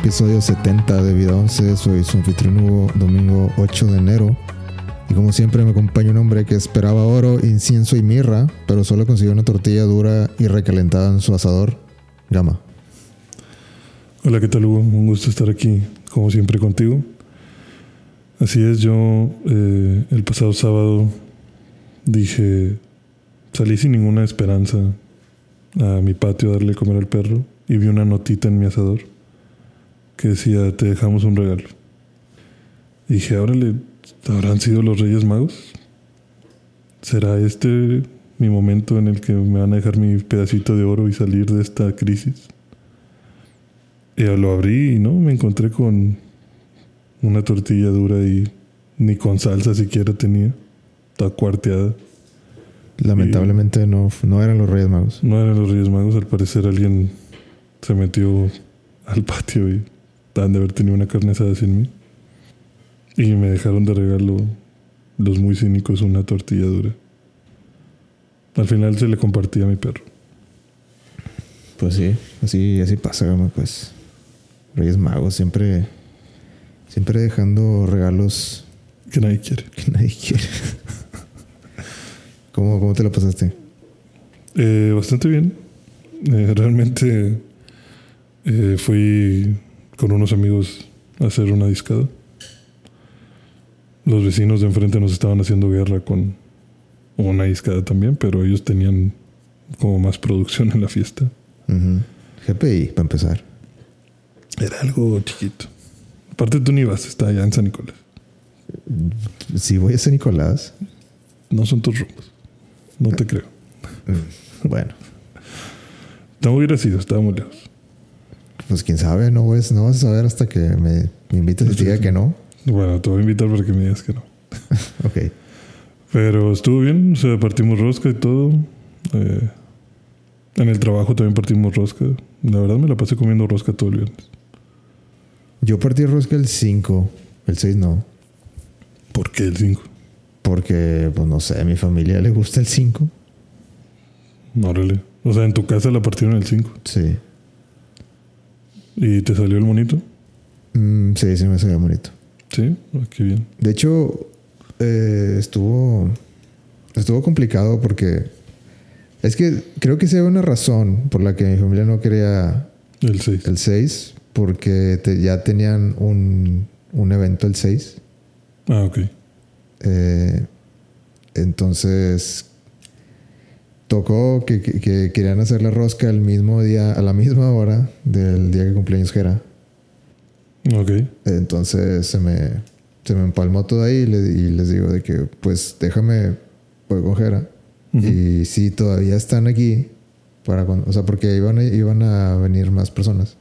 episodio 70 de Vida 11. Soy su anfitrión Hugo, domingo 8 de enero. Y como siempre me acompaña un hombre que esperaba oro, incienso y mirra, pero solo consiguió una tortilla dura y recalentada en su asador. Gama. Hola, ¿qué tal Hugo? Un gusto estar aquí, como siempre, contigo. Así es, yo eh, el pasado sábado dije, salí sin ninguna esperanza a mi patio a darle comer al perro y vi una notita en mi asador que decía, te dejamos un regalo. dije, órale, ¿habrán sido los Reyes Magos? ¿Será este mi momento en el que me van a dejar mi pedacito de oro y salir de esta crisis? Y lo abrí y no, me encontré con una tortilla dura y ni con salsa siquiera tenía. Estaba cuarteada. Lamentablemente no, no eran los Reyes Magos. No eran los Reyes Magos, al parecer alguien se metió al patio y han de haber tenido una carne asada sin mí. Y me dejaron de regalo los muy cínicos una tortilla dura. Al final se le compartía a mi perro. Pues sí, así, así pasa, pues. Reyes Magos siempre, siempre dejando regalos que nadie quiere. Que nadie quiere. ¿Cómo, ¿Cómo te lo pasaste? Eh, bastante bien. Eh, realmente eh, fui con unos amigos a hacer una discada. Los vecinos de enfrente nos estaban haciendo guerra con una discada también, pero ellos tenían como más producción en la fiesta. GPI, para empezar. Era algo chiquito. Aparte tú ni vas, está allá en San Nicolás. Si voy a San Nicolás. No son tus rumbos. No te creo. Bueno. No hubiera sido, estaba muy lejos. Pues quién sabe, no, vas, no vas a saber hasta que me, me invites y te diga que no. Bueno, te voy a invitar para que me digas que no. ok. Pero estuvo bien, o sea, partimos rosca y todo. Eh, en el trabajo también partimos rosca. La verdad me la pasé comiendo rosca todo el viernes. Yo partí rosca el 5, el 6 no. ¿Por qué el 5? Porque, pues no sé, a mi familia le gusta el 5. Órale. O sea, en tu casa la partieron el 5. Sí. ¿Y te salió el monito? Mm, sí, sí me salió bonito. Sí, ah, qué bien. De hecho, eh, estuvo. Estuvo complicado porque. Es que creo que se ve una razón por la que mi familia no quería. El 6. El 6, porque ya tenían un, un evento el 6. Ah, ok. Eh, entonces tocó que, querían hacer la rosca el mismo día, a la misma hora del día que cumpleaños Jera. Ok. Entonces se me, se me empalmó todo ahí y, les digo de que pues déjame pues con Jera. Y si todavía están aquí, para o sea, porque iban a, iban a venir más personas,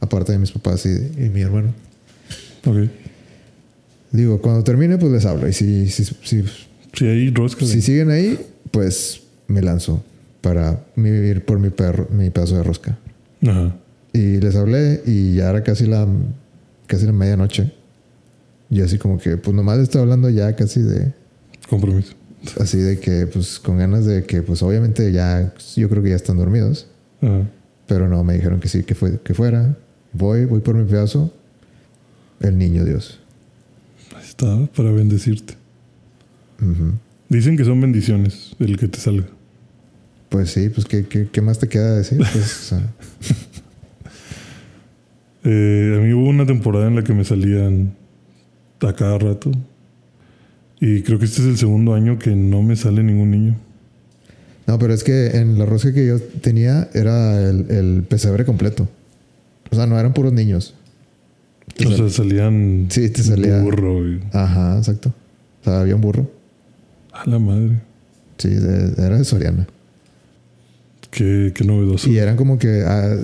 aparte de mis papás y, y mi hermano. Ok. Digo, cuando termine, pues les hablo. Y si, si, si, si, hay rosca, si siguen ahí, pues me lanzo para vivir por mi perro, mi pedazo de rosca. Ajá. Y les hablé y ya era casi la casi la medianoche. Y así como que, pues nomás estoy hablando ya casi de compromiso. Así de que, pues con ganas de que, pues obviamente ya, yo creo que ya están dormidos. Ajá. Pero no, me dijeron que sí, que, fue, que fuera. Voy, voy por mi pedazo. El niño Dios para bendecirte. Dicen que son bendiciones el que te salga. Pues sí, pues ¿qué, qué, más te queda decir? Pues, eh, a mí hubo una temporada en la que me salían a cada rato. Y creo que este es el segundo año que no me sale ningún niño. No, pero es que en la rosca que yo tenía era el, el pesebre completo. O sea, no eran puros niños. O sea, salían. Sí, te salía. Burro. Ajá, exacto. O sea, había un burro. A la madre. Sí, era de Soriana. Qué, qué novedoso. Y eran como que. Ah,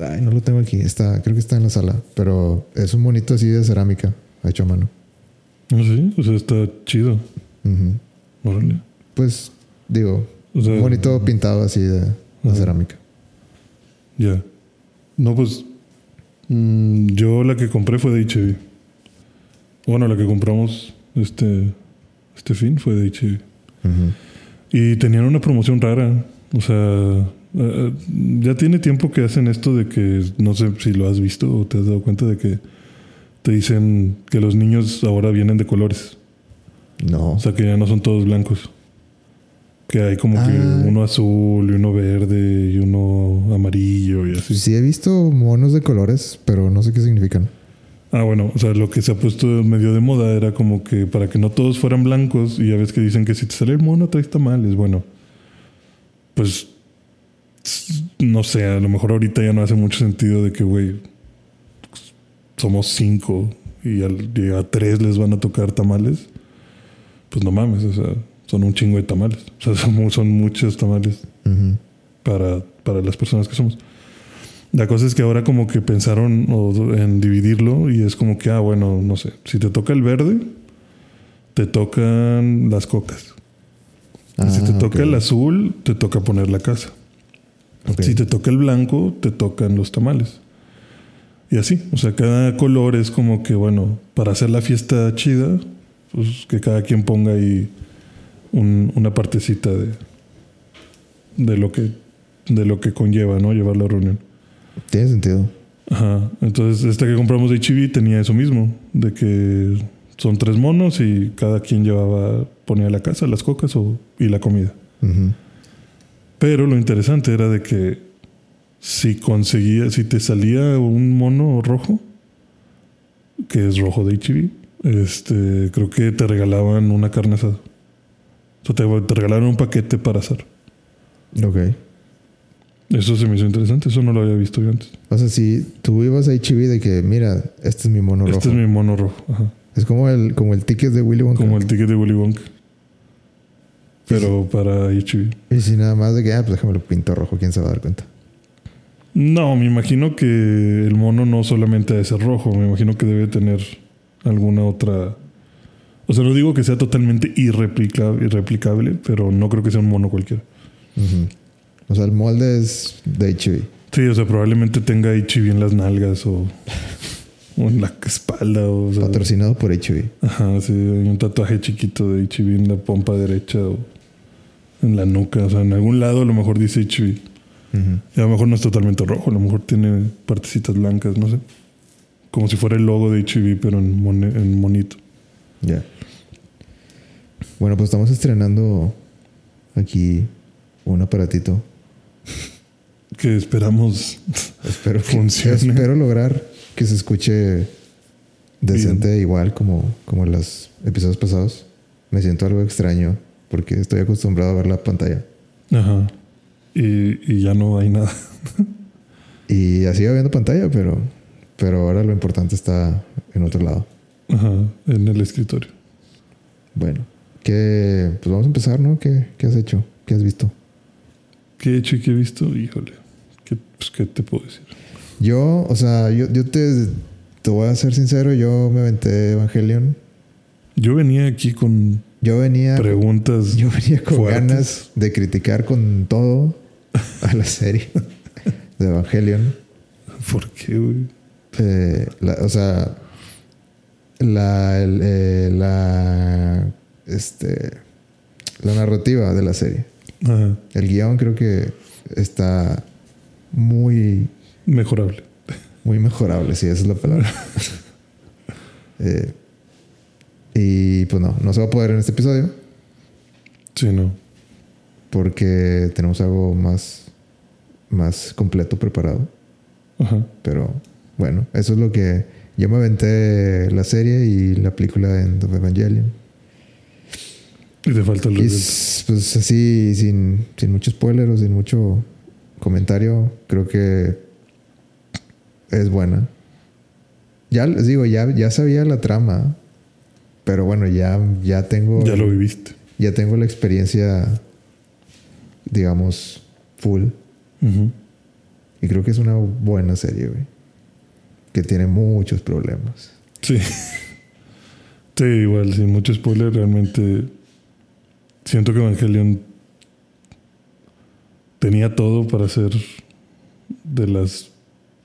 ay, no lo tengo aquí. Está, creo que está en la sala. Pero es un bonito así de cerámica, hecho a mano. ¿Ah, sí? O sea, está chido. Órale. Pues, digo, un bonito pintado así de, cerámica. Ya. No, pues Mm, yo la que compré fue de HB. Bueno, la que compramos este, este fin fue de HB. Y tenían una promoción rara. O sea, Eh, ya tiene tiempo que hacen esto de que, no sé si lo has visto o te has dado cuenta de que te dicen que los niños ahora vienen de colores. No. O sea, que ya no son todos blancos. Que hay como Ah. que uno azul y uno verde y uno amarillo y así. Sí he visto monos de colores, pero no sé qué significan. Ah, bueno, o sea, lo que se ha puesto medio de moda era como que para que no todos fueran blancos y ya ves que dicen que si te sale el mono traes tamales. Bueno, pues no sé, a lo mejor ahorita ya no hace mucho sentido de que, güey, somos cinco y, a tres les van a tocar tamales. Pues no mames, o sea, son un chingo de tamales. O sea, son, mu- son muchos tamales para, para las personas que somos. La cosa es que ahora como que pensaron en dividirlo y es como que, ah, bueno, no sé, si te toca el verde, te tocan las cocas. Y si te Ah, toca el azul, te toca poner la casa. Si te toca el blanco, te tocan los tamales. Y así, o sea, cada color es como que, bueno, para hacer la fiesta chida, pues que cada quien ponga ahí un- una partecita de, de lo que de lo que conlleva, ¿no? Llevar la reunión. Tiene sentido. Ajá. Entonces, esta que compramos de HB tenía eso mismo, de que son tres monos y cada quien llevaba, ponía la casa, las cocas o, y la comida. Pero lo interesante era de que si conseguía, si te salía un mono rojo, que es rojo de HB, este, creo que te regalaban una carne asada. O sea, te, te regalaron un paquete para asar. Ok. Eso se me hizo interesante, eso no lo había visto yo antes. O sea, si tú ibas a HB de que, mira, este es mi mono Este rojo. es mi mono rojo. Ajá. Es como el, como el ticket de Willy Wonka. Como el ticket de Willy Wonka. Pero para HB. Y si nada más de que, ah, pues déjame lo pinto rojo, ¿quién se va a dar cuenta? No, me imagino que el mono no solamente debe ser rojo, me imagino que debe tener alguna otra. O sea, no digo que sea totalmente irreplicable, irreplicable pero no creo que sea un mono cualquiera. O sea, el molde es de HB. Sí, o sea, probablemente tenga HB en las nalgas o, o en la espalda. O, sea, Patrocinado por HB. ajá, sí, hay un tatuaje chiquito de HB en la pompa derecha o en la nuca. O sea, en algún lado a lo mejor dice. Ujú. Y a lo mejor no es totalmente rojo, a lo mejor tiene partecitas blancas, no sé. Como si fuera el logo de HB, pero en, mone- en monito. Ya. Bueno, pues estamos estrenando aquí un aparatito. Que esperamos. Espero que- Funcione. Espero lograr que se escuche decente igual como, como en los episodios pasados. Me siento algo extraño porque estoy acostumbrado a ver la pantalla. Ajá. Y, y ya no hay nada. Y así viendo pantalla, pero, pero ahora lo importante está en otro lado. Ajá. En el escritorio. Bueno, que pues vamos a empezar, ¿no? ¿Qué, qué has hecho? ¿Qué has visto? ¿Qué he hecho y qué he visto? Híjole. ¿Qué, pues, ¿qué te puedo decir? Yo, o sea, yo, yo te, te voy a ser sincero, yo me aventé Evangelion. Yo venía aquí con Yo venía, preguntas. yo venía con fuertes. ganas de criticar con todo a la serie de Evangelion. ¿Por qué, güey? Eh, la- o sea, la, el- eh, la, este, la narrativa de la serie. Ajá. El guion creo que está muy, Mejorable. muy mejorable, si esa es la palabra. Eh, y pues no, no se va a poder en este episodio Sí, no. porque tenemos algo más, más completo preparado. Ajá. Pero bueno, eso es lo que yo me aventé la serie y la película en The Evangelion. Y te falta el Y resuelto. s- pues así, sin, sin mucho spoiler o sin mucho comentario, creo que es buena. Ya les digo, ya, ya sabía la trama, pero bueno, ya, ya tengo. Ya lo viviste. ya tengo la experiencia, digamos, full. Y creo que es una buena serie, güey. Que tiene muchos problemas. Sí. Sí, igual, sin mucho spoiler, realmente siento que Evangelion tenía todo para ser de las.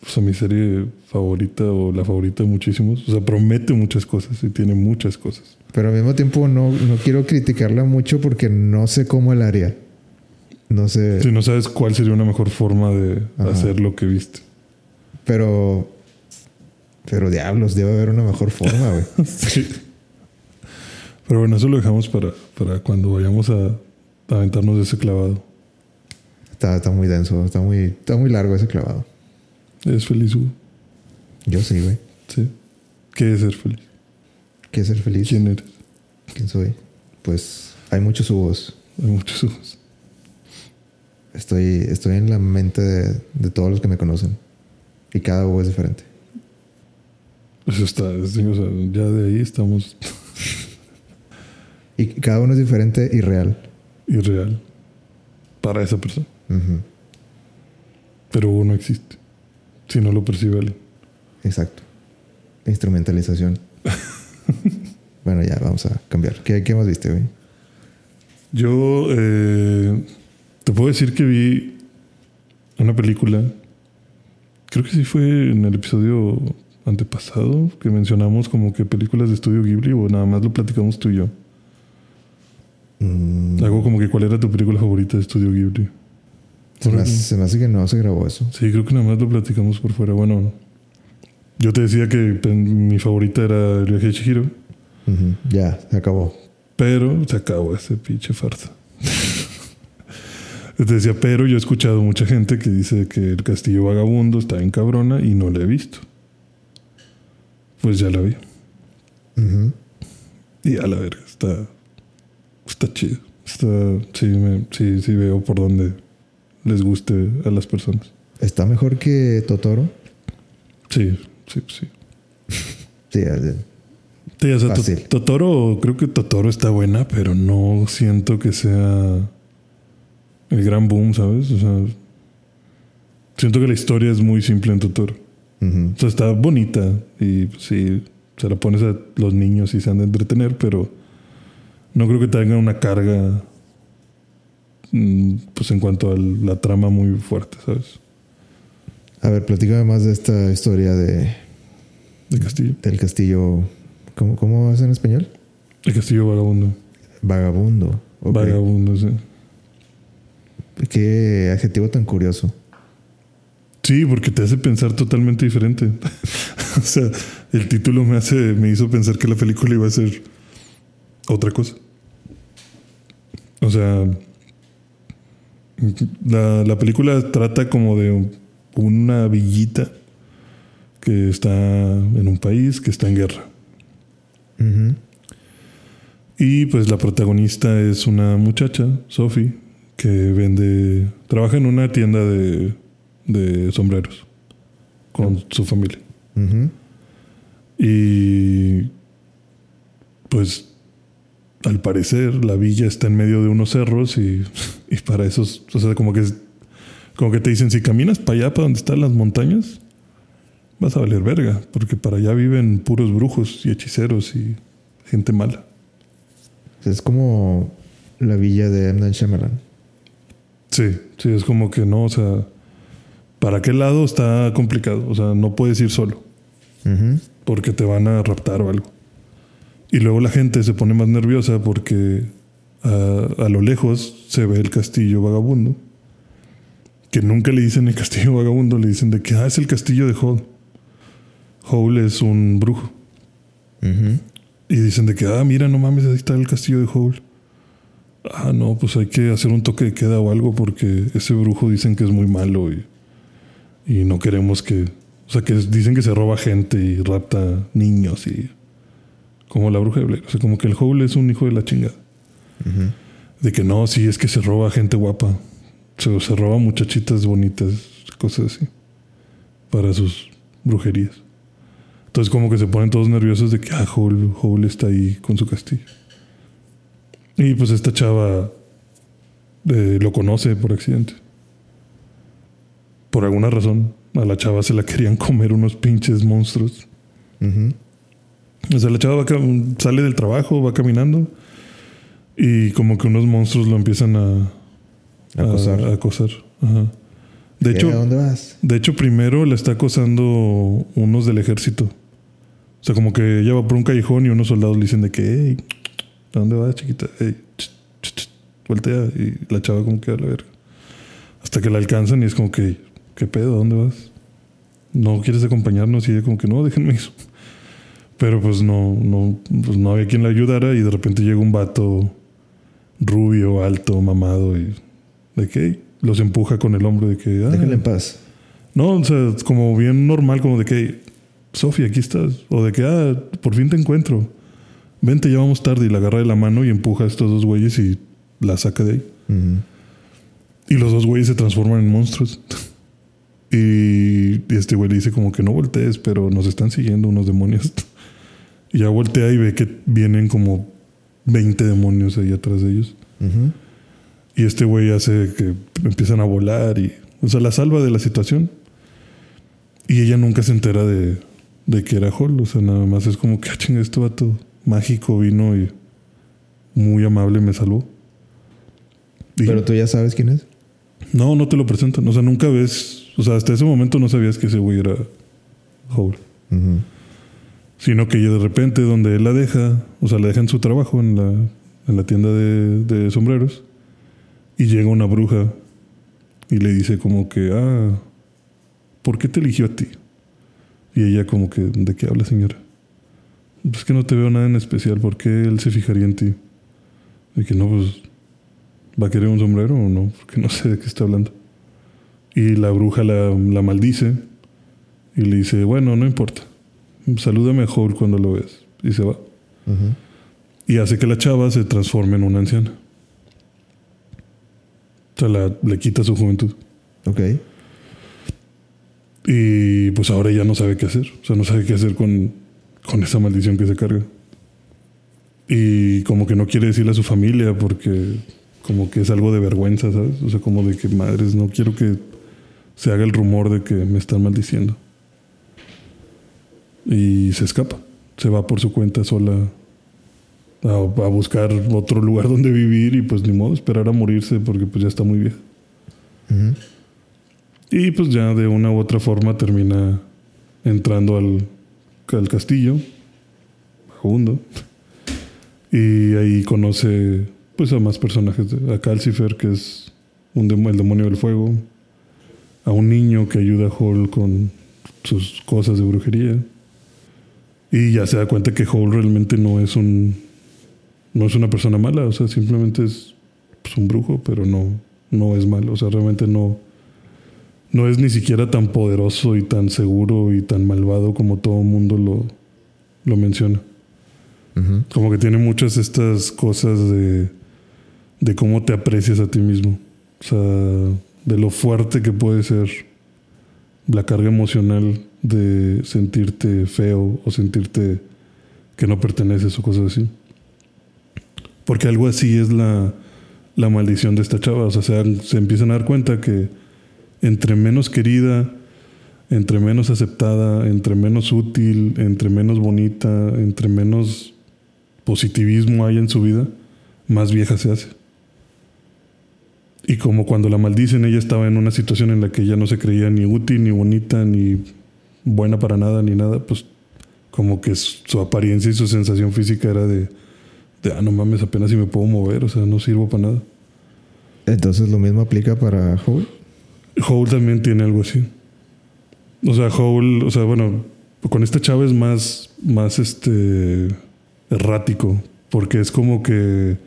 O sea, mi serie favorita o la favorita de muchísimos. O sea, promete muchas cosas y tiene muchas cosas. Pero al mismo tiempo no, no quiero criticarla mucho porque no sé cómo el haría. No sé. Si no sabes cuál sería una mejor forma de Ajá. hacer lo que viste. Pero. Pero diablos, debe haber una mejor forma, güey. Sí. Pero bueno, eso lo dejamos para, para cuando vayamos a, a aventarnos de ese clavado. Está, está muy denso, está muy, está muy largo ese clavado. ¿Eres feliz, Hugo? Yo sí, güey. Sí. ¿Qué es ser feliz? ¿Qué es ser feliz? ¿Quién eres? ¿Quién soy? Pues hay muchos Hugos. Hay muchos Hugos. Estoy, estoy en la mente de, de todos los que me conocen. Y cada Hugo es diferente. Eso está, es- o sea, ya de ahí estamos Y cada uno es diferente y real. irreal para esa persona. Ujú, Pero Hugo no existe. Si no lo percibe alguien. Exacto. Instrumentalización. bueno, ya, vamos a cambiar. ¿Qué, qué más viste, güey? Yo eh, te puedo decir que vi una película. Creo que sí fue en el episodio antepasado que mencionamos como que películas de estudio Ghibli o nada más lo platicamos tú y yo. Mm, Algo como que cuál era tu película favorita de estudio Ghibli. Se, me hace, se me hace que no se grabó eso. Sí, creo que nada más lo platicamos por fuera. Bueno, yo te decía que pues, mi favorita era el viaje de Chihiro, Ujú, Ya, se acabó. pero se acabó ese pinche farsa. Te decía, pero yo he escuchado mucha gente que dice que el castillo vagabundo está en cabrona y no la he visto. Pues ya la vi. Ujú. Y a la verga, está, está chido. Está, sí, me- sí, sí veo por dónde les guste a las personas. ¿Está mejor que Totoro? Sí, sí, sí. Sí, Sí, o sea, Fácil. Totoro, creo que Totoro está buena, pero no siento que sea el gran boom, ¿sabes? O sea, siento que la historia es muy simple en Totoro. O sea, está bonita y pues, sí, se la pones a los niños y se han de entretener, pero no creo que tenga una carga, pues en cuanto a la trama muy fuerte, ¿sabes? A ver, platícame más de esta historia de, De Castillo. del castillo. ¿Cómo, cómo es en español? El Castillo Vagabundo. Vagabundo. Vagabundo, sí. Qué adjetivo tan curioso. Sí, porque te hace pensar totalmente diferente. o sea, el título me hace, me hizo pensar que la película iba a ser otra cosa. O sea, la, la película trata como de una villita que está en un país que está en guerra. Y pues la protagonista es una muchacha, Sophie, que vende, trabaja en una tienda de, de sombreros con su familia. Y pues al parecer la villa está en medio de unos cerros y, y para esos, o sea, como que, como que te dicen, si caminas para allá, para donde están las montañas, vas a valer verga, porque para allá viven puros brujos y hechiceros y gente mala. Es como la villa de. Night Shyamalan. Sí, sí, es como que no, o sea, ¿para qué lado está complicado? O sea, no puedes ir solo porque te van a raptar o algo. Y luego la gente se pone más nerviosa porque a, a lo lejos se ve el castillo vagabundo. Que nunca le dicen el castillo vagabundo, le dicen de que ah, es el castillo de Hall. Hall es un brujo. Y dicen de que, ah, mira, no mames, ahí está el castillo de Howl. Ah, no, pues hay que hacer un toque de queda o algo porque ese brujo dicen que es muy malo y, y no queremos que... O sea, que dicen que se roba gente y rapta niños y... Como la bruja de Blair. O sea, como que el Howl es un hijo de la chingada. De que no, sí, es que se roba gente guapa. Se, se roba muchachitas bonitas, cosas así. Para sus brujerías. Entonces como que se ponen todos nerviosos de que ah, Howl, Howl está ahí con su castillo. Y pues esta chava eh, lo conoce por accidente. Por alguna razón. A la chava se la querían comer unos pinches monstruos. Ujú. O sea, la chava va sale del trabajo, va caminando y como que unos monstruos lo empiezan a Acosar. A, a acosar. Ajá. De ¿Qué? hecho, ¿A dónde vas? de hecho, primero la está acosando unos del ejército. O sea, como que ella va por un callejón y unos soldados le dicen de que, hey, ¿a dónde vas, chiquita? Hey, ch, ch, ch, voltea. Y la chava como que a la verga. Hasta que la alcanzan y es como que, ¿qué pedo? ¿Dónde vas? ¿No quieres acompañarnos? Y ella como que no, déjenme eso. Pero pues no, no, pues no había quien la ayudara y de repente llega un vato rubio, alto, mamado y de que los empuja con el hombro de que... Ah, Déjenle en paz. no, o sea, como bien normal, como de que, Sofía, aquí estás. O de que, ah, por fin te encuentro. Vente, ya vamos tarde. Y la agarra de la mano y empuja a estos dos güeyes y la saca de ahí. Y los dos güeyes se transforman en monstruos. y este güey le dice como que no voltees, pero nos están siguiendo unos demonios. y ya voltea y ve que vienen como 20 demonios ahí atrás de ellos. Y este güey hace que empiezan a volar y... O sea, la salva de la situación. Y ella nunca se entera de, de que era Hall. O sea, nada más es como que, ah, chinga, este vato mágico vino y muy amable me salvó. Y- Pero tú ya sabes quién es. no, no te lo presentan. O sea, nunca ves. O sea, hasta ese momento no sabías que ese güey era. Ujú. Sino que ella de repente, donde él la deja, o sea, la deja en su trabajo en la, en la tienda de, de sombreros. Y llega una bruja y le dice como que, ah, ¿por qué te eligió a ti? Y ella como que, ¿de qué habla señora? Pues que no te veo nada en especial, ¿por qué él se fijaría en ti? Y que no, pues, ¿va a querer un sombrero o no? Porque no sé de qué está hablando. Y la bruja la, la maldice y le dice, bueno, no importa. Salúdame a Howl cuando lo ves. Y se va. Y hace que la chava se transforme en una anciana. O sea, la- le quita su juventud. Ok. Y pues ahora ya no sabe qué hacer. O sea, no sabe qué hacer con, con esa maldición que se carga. Y como que no quiere decirle a su familia porque como que es algo de vergüenza, ¿sabes? O sea, como de que madres, no quiero que se haga el rumor de que me están maldiciendo. Y se escapa. Se va por su cuenta sola a, a buscar otro lugar donde vivir y pues ni modo, esperar a morirse porque pues ya está muy vieja. Y pues ya de una u otra forma termina entrando al, al castillo, Vagabundo. Y ahí conoce pues a más personajes. A Calcifer, que es un el demonio del fuego. A un niño que ayuda a Hall con sus cosas de brujería. Y ya se da cuenta que Hall realmente no es un... No es una persona mala. O sea, simplemente es pues, un brujo, pero no, no es malo. O sea, realmente no no es ni siquiera tan poderoso y tan seguro y tan malvado como todo el mundo lo, lo menciona. Como que tiene muchas estas cosas de, de cómo te aprecias a ti mismo. O sea, de lo fuerte que puede ser la carga emocional de sentirte feo o sentirte que no perteneces o cosas así. Porque algo así es la, la maldición de esta chava. O sea, se, se empiezan a dar cuenta que entre menos querida, entre menos aceptada, entre menos útil, entre menos bonita, entre menos positivismo hay en su vida, más vieja se hace. Y como cuando la maldicen, ella estaba en una situación en la que ella no se creía ni útil, ni bonita, ni buena para nada, ni nada, pues como que su apariencia y su sensación física era de, de ah, no mames, apenas si me puedo mover, o sea, no sirvo para nada. Entonces lo mismo aplica para Howl. Howl también tiene algo así. O sea, Howl, o sea, bueno, con esta chava es más, más este errático, porque es como que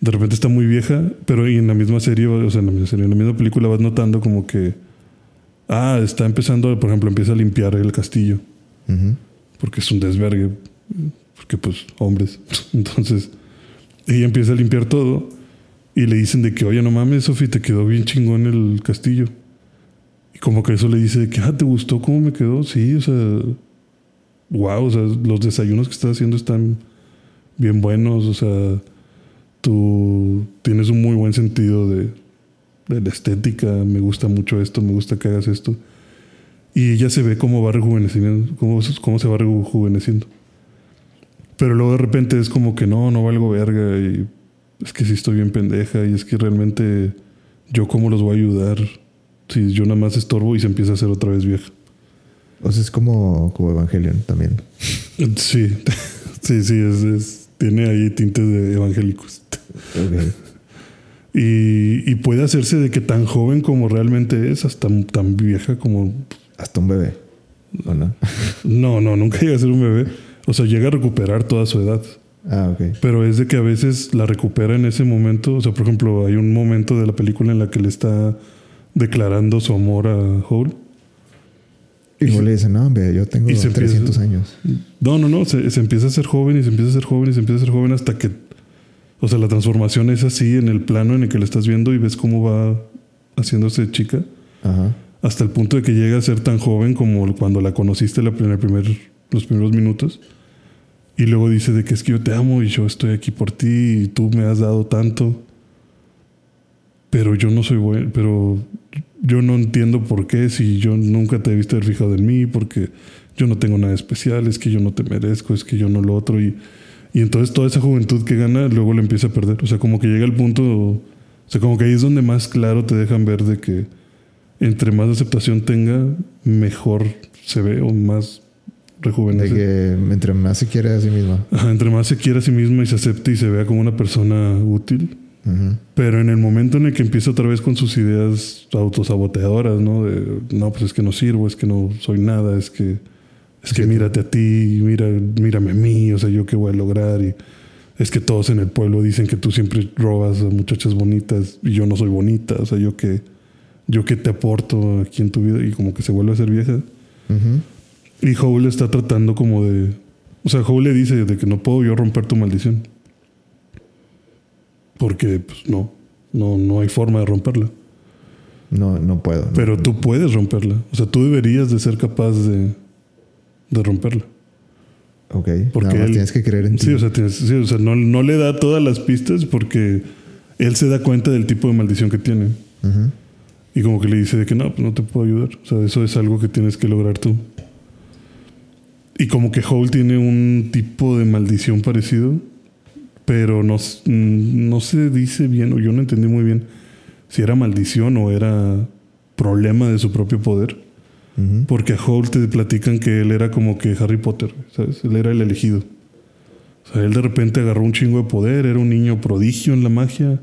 de repente está muy vieja, pero y en la misma serie, o sea, en la misma serie, en la misma película vas notando como que, ah, está empezando, por ejemplo, empieza a limpiar el castillo, porque es un desvergue, porque pues hombres. Entonces, ella empieza a limpiar todo y le dicen de que, oye, no mames, Sofi, te quedó bien chingón el castillo. Y como que eso le dice de que, ah, ¿te gustó cómo me quedó? Sí, o sea, wow, o sea, los desayunos que estás haciendo están bien buenos, o sea, tú tienes un muy buen sentido de, de la estética, me gusta mucho esto, me gusta que hagas esto. Y ella se ve cómo va rejuveneciendo, cómo, cómo se va rejuveneciendo. Pero luego de repente es como que no, no valgo verga y es que sí estoy bien pendeja y es que realmente yo cómo los voy a ayudar si yo nada más estorbo y se empieza a hacer otra vez vieja. O sea, es como, como Evangelion también. Sí, sí, sí, es, es- tiene ahí tintes de evangélicos. Ok. Y, y, puede hacerse de que tan joven como realmente es, hasta tan vieja como... Hasta un bebé. ¿O no? no, no, nunca llega a ser un bebé. O sea, llega a recuperar toda su edad. Ah, ok. Pero es de que a veces la recupera en ese momento. O sea, por ejemplo, hay un momento de la película en la que le está declarando su amor a Hole. Y, y le dice, no, hombre, yo tengo 300 años. No, no, no. Se, se, empieza a ser joven y se empieza a ser joven y se empieza a ser joven hasta que... O sea, la transformación es así en el plano en el que le estás viendo y ves cómo va haciéndose chica. Ajá. Hasta el punto de que llega a ser tan joven como cuando la conociste la primer, los primeros minutos. Y luego dice de que es que yo te amo y yo estoy aquí por ti y tú me has dado tanto. Pero yo no soy bueno, pero yo no entiendo por qué si yo nunca te he visto haber fijado en mí, porque yo no tengo nada especial, es que yo no te merezco, es que yo no lo otro. Y, y entonces toda esa juventud que gana luego le empieza a perder. O sea, como que llega el punto, o sea, como que ahí es donde más claro te dejan ver de que entre más aceptación tenga, mejor se ve o más rejuvenece. De que entre más se quiere a sí misma. entre más se quiere a sí misma y se acepte y se vea como una persona útil. Pero en el momento en el que empieza otra vez con sus ideas autosaboteadoras, ¿no? De, no, pues es que no sirvo, es que no soy nada, es que, es que mírate a ti, mira, mírame a mí, o sea, yo qué voy a lograr. Y es que todos en el pueblo dicen que tú siempre robas a muchachas bonitas y yo no soy bonita, o sea, yo que, yo que te aporto aquí en tu vida y como que se vuelve a ser vieja. Y Howl está tratando como de. O sea, Howl le dice de que no puedo yo romper tu maldición. Porque, pues no. No, no hay forma de romperla. No, no puedo. Pero tú puedes romperla. O sea, tú deberías de ser capaz de, de romperla. Ok. Porque tienes que creer en ti. Sí, o sea, sí, o sea no, no, le da todas las pistas porque él se da cuenta del tipo de maldición que tiene. Y como que le dice de que no, pues no te puedo ayudar. O sea, eso es algo que tienes que lograr tú. Y como que Hole tiene un tipo de maldición parecido, pero no, no se dice bien, o yo no entendí muy bien si era maldición o era problema de su propio poder. Porque a Hole te platican que él era como que Harry Potter, ¿sabes? Él era el elegido. O sea, él de repente agarró un chingo de poder, era un niño prodigio en la magia,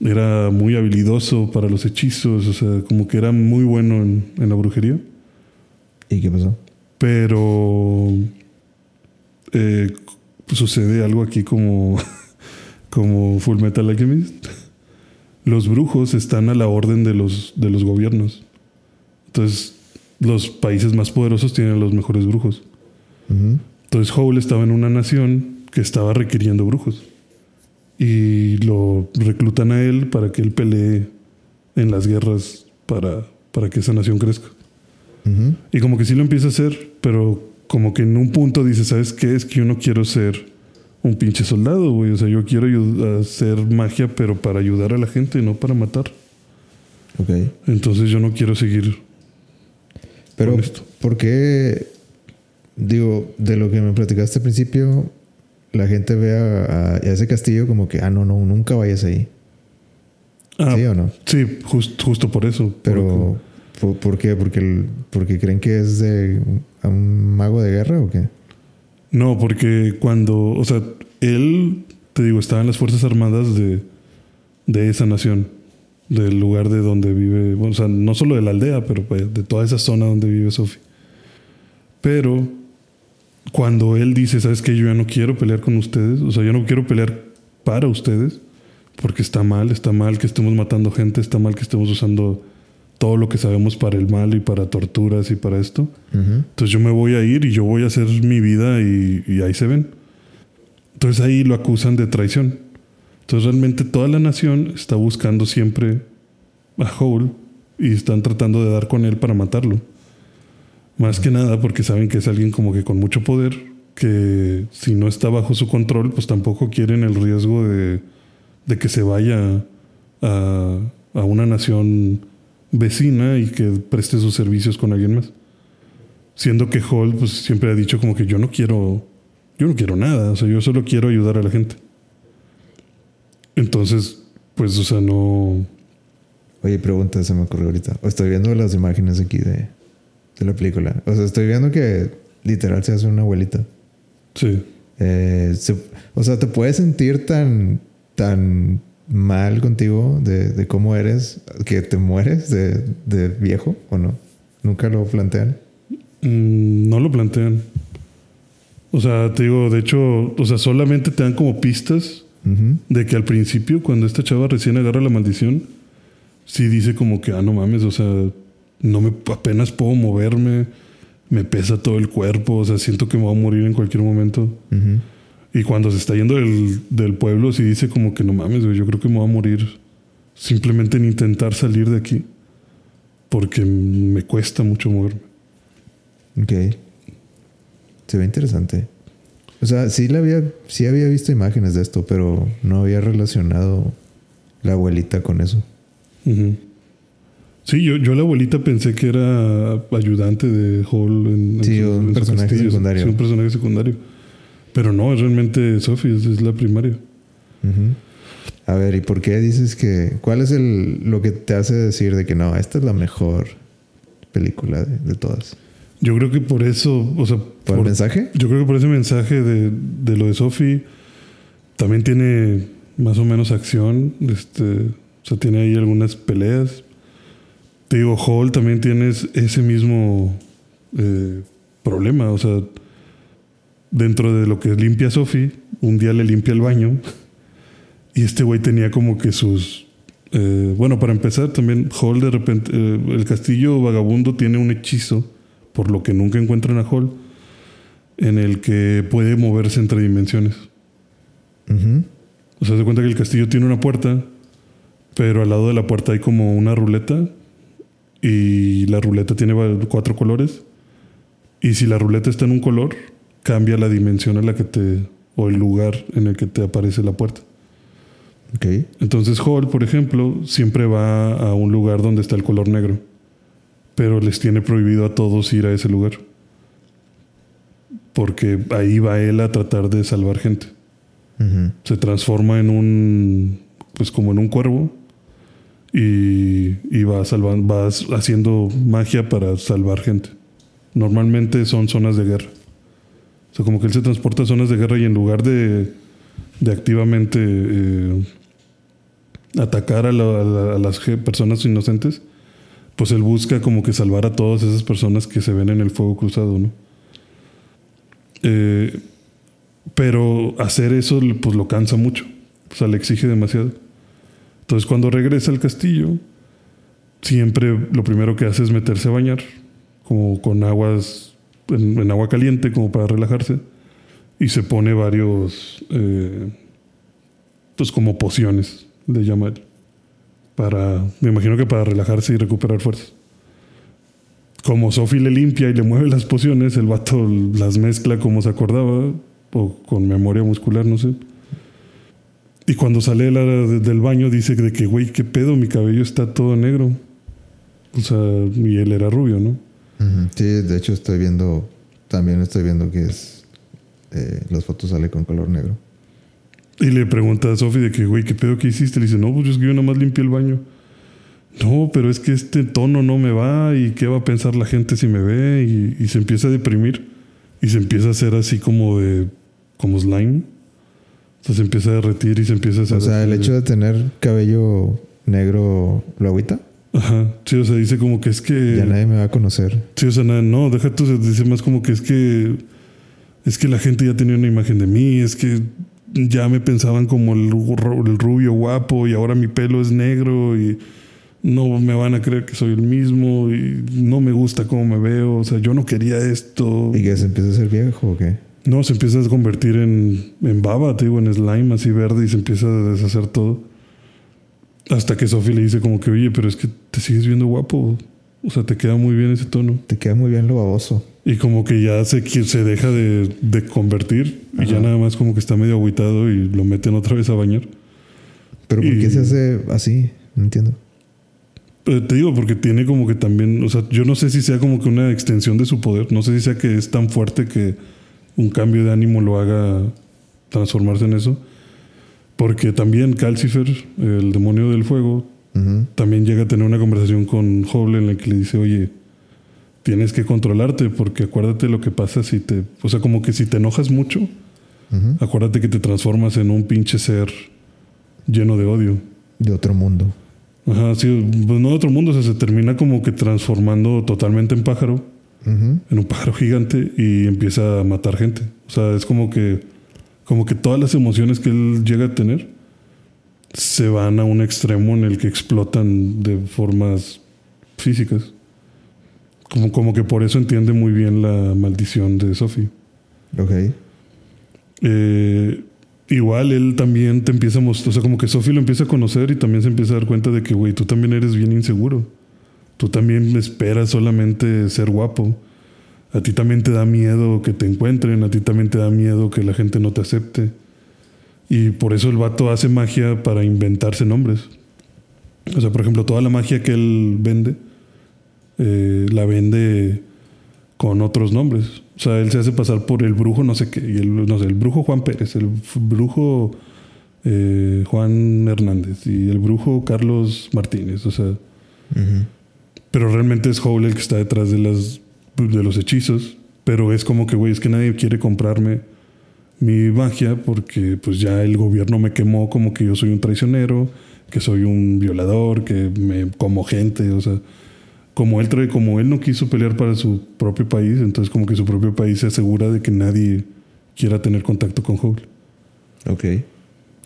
era muy habilidoso para los hechizos, o sea, como que era muy bueno en, en la brujería. ¿Y qué pasó? Pero eh, sucede algo aquí como, como Full Metal Alchemist. Los brujos están a la orden de los, de los gobiernos. Entonces, los países más poderosos tienen los mejores brujos. Entonces, Howl estaba en una nación que estaba requiriendo brujos. Y lo reclutan a él para que él pelee en las guerras para, para que esa nación crezca. Y como que sí lo empieza a hacer, pero como que en un punto dice, ¿sabes qué? Es que yo no quiero ser un pinche soldado, güey. O sea, yo quiero hacer magia, pero para ayudar a la gente, no para matar. Ok. Entonces yo no quiero seguir. Pero, ¿por qué? Digo, de lo que me platicaste al principio, la gente ve a, ese castillo como que, ah, no, no, nunca vayas ahí. Ah, ¿Sí o no? Sí, justo por eso. Pero. ¿Por, qué? ¿Porque, ¿Porque creen que es de un mago de guerra o qué? No, porque cuando, o sea, él, te digo, estaba en las Fuerzas Armadas de, de esa nación, del lugar de donde vive, o sea, no solo de la aldea, pero pues, de toda esa zona donde vive Sophie. Pero cuando él dice, ¿sabes qué? Yo ya no quiero pelear con ustedes, o sea, yo no quiero pelear para ustedes, porque está mal, está mal que estemos matando gente, está mal que estemos usando todo lo que sabemos para el mal y para torturas y para esto. Entonces yo me voy a ir y yo voy a hacer mi vida y, ahí se ven. Entonces ahí lo acusan de traición. Entonces realmente toda la nación está buscando siempre a Hole y están tratando de dar con él para matarlo. Más que nada porque saben que es alguien como que con mucho poder, que si no está bajo su control, pues tampoco quieren el riesgo de, de que se vaya a, a una nación vecina y que preste sus servicios con alguien más. Siendo que Hall pues siempre ha dicho como que yo no quiero yo no quiero nada, o sea, yo solo quiero ayudar a la gente. Entonces, pues o sea, no Oye, pregunta, se me ocurrió ahorita. Estoy viendo las imágenes aquí de, de la película. O sea, estoy viendo que literal se hace una abuelita. Sí. Eh, o sea, te puedes sentir tan, tan mal contigo de, de cómo eres, que te mueres de, de viejo o no? ¿Nunca lo plantean? Mm, no lo plantean. O sea, te digo, de hecho, o sea, solamente te dan como pistas De que al principio, cuando esta chava recién agarra la maldición, sí dice como que, ah, no mames, o sea, no me apenas puedo moverme, me pesa todo el cuerpo, o sea, siento que me voy a morir en cualquier momento. Y cuando se está yendo del, del pueblo, sí dice como que no mames, yo creo que me voy a morir simplemente en intentar salir de aquí. Porque me cuesta mucho moverme. Ok. Se ve interesante. O sea, sí, la había, sí había visto imágenes de esto, pero no había relacionado la abuelita con eso. Sí, yo, yo la abuelita pensé que era ayudante de Hall en, en Sí, un personaje castillo. secundario. Sí, un personaje secundario. Pero no, es realmente Sophie, es, es la primaria. Ujú. A ver, ¿y por qué dices que... ¿Cuál es el, lo que te hace decir de que no, esta es la mejor película de, de todas? Yo creo que por eso, o sea, ¿Por, el mensaje? Yo creo que por ese mensaje de, de lo de Sophie también tiene más o menos acción. Este, o sea, tiene ahí algunas peleas. Te digo, Hall también tienes ese mismo eh, problema. O sea, dentro de lo que limpia Sophie, un día le limpia el baño. Y este güey tenía como que sus. eh, bueno, para empezar, también Hall de repente. eh, el castillo vagabundo tiene un hechizo, por lo que nunca encuentran a Hall en el que puede moverse entre dimensiones. Ujú. O sea, se cuenta que el castillo tiene una puerta, pero al lado de la puerta hay como una ruleta y la ruleta tiene cuatro colores. Y si la ruleta está en un color, cambia la dimensión a la que te o el lugar en el que te aparece la puerta. Ok. Entonces Hall, por ejemplo, siempre va a un lugar donde está el color negro, pero les tiene prohibido a todos ir a ese lugar. Porque ahí va él a tratar de salvar gente. Ujú. Se transforma en un, pues como en un cuervo y, y va, salvan, va haciendo magia para salvar gente. Normalmente son zonas de guerra. O sea, como que él se transporta a zonas de guerra y en lugar de, de activamente eh, atacar a, la- a la- a las personas inocentes, pues él busca como que salvar a todas esas personas que se ven en el fuego cruzado, ¿no? Eh, pero hacer eso pues lo cansa mucho, o sea, le exige demasiado. Entonces cuando regresa al castillo, siempre lo primero que hace es meterse a bañar, como con aguas, en, agua caliente, como para relajarse, y se pone varios, eh, pues como pociones, le llama él, para, me imagino que para relajarse y recuperar fuerzas. Como Sophie le limpia y le mueve las pociones, el vato las mezcla como se acordaba, o con memoria muscular, no sé. Y cuando sale la- de- del baño dice de que, güey, qué pedo, mi cabello está todo negro. O sea, y él era rubio, ¿no? Sí, de hecho estoy viendo, también estoy viendo que es, eh, las fotos sale con color negro. Y le pregunta a Sophie de que, güey, ¿qué pedo que hiciste? Le dice, no, pues es que yo nada más limpié el baño. No, pero es que este tono no me va y qué va a pensar la gente si me ve y, y se empieza a deprimir y se empieza a hacer así como de, como slime. O sea, se empieza a derretir y se empieza a hacer... O sea, el hecho de tener cabello negro lo agüita, Ajá, sí, o sea, dice como que es que... ya nadie me va a conocer. Sí, o sea, na- no, deja tú, se dice más como que es que es que la gente ya tenía una imagen de mí, es que ya me pensaban como el, el rubio guapo y ahora mi pelo es negro y no me van a creer que soy el mismo y no me gusta cómo me veo, o sea, yo no quería esto. ¿Y que se empieza a ser viejo o qué? No, se empieza a convertir en, en baba, te digo, en slime así verde y se empieza a deshacer todo. Hasta que Sophie le dice como que, oye, pero es que te sigues viendo guapo. O sea, te queda muy bien ese tono. Te queda muy bien lo baboso. Y como que ya se, se deja de, de convertir y ya nada más como que está medio agüitado y lo meten otra vez a bañar. Pero ¿por Y- qué se hace así? No entiendo. Eh, te digo, porque tiene como que también, o sea, yo no sé si sea como que una extensión de su poder, no sé si sea que es tan fuerte que un cambio de ánimo lo haga transformarse en eso. Porque también Calcifer, el demonio del fuego, También llega a tener una conversación con Hoble en la que le dice, oye, tienes que controlarte porque acuérdate lo que pasa si te, o sea, como que si te enojas mucho, acuérdate que te transformas en un pinche ser lleno de odio. De otro mundo. Ajá, sí, pues no de otro mundo, o sea, se termina como que transformando totalmente en pájaro, en un pájaro gigante y empieza a matar gente. O sea, es como que, como que todas las emociones que él llega a tener se van a un extremo en el que explotan de formas físicas. Como, como que por eso entiende muy bien la maldición de Sophie. Ok. Eh, igual él también te empieza a mostrar, o sea, como que Sophie lo empieza a conocer y también se empieza a dar cuenta de que, güey, tú también eres bien inseguro. Tú también esperas solamente ser guapo. A ti también te da miedo que te encuentren, a ti también te da miedo que la gente no te acepte. Y por eso el vato hace magia para inventarse nombres. O sea, por ejemplo, toda la magia que él vende, eh, la vende con otros nombres. O sea, él se hace pasar por el brujo no sé qué. Y el, no sé, el brujo Juan Pérez, el brujo eh, Juan Hernández y el brujo Carlos Martínez. O sea, pero realmente es Howl el que está detrás de, las, de los hechizos. Pero es como que, güey, es que nadie quiere comprarme mi magia porque pues ya el gobierno me quemó como que yo soy un traicionero, que soy un violador, que me como gente, o sea, como él trae, como él no quiso pelear para su propio país, entonces como que su propio país se asegura de que nadie quiera tener contacto con Howl. Ok.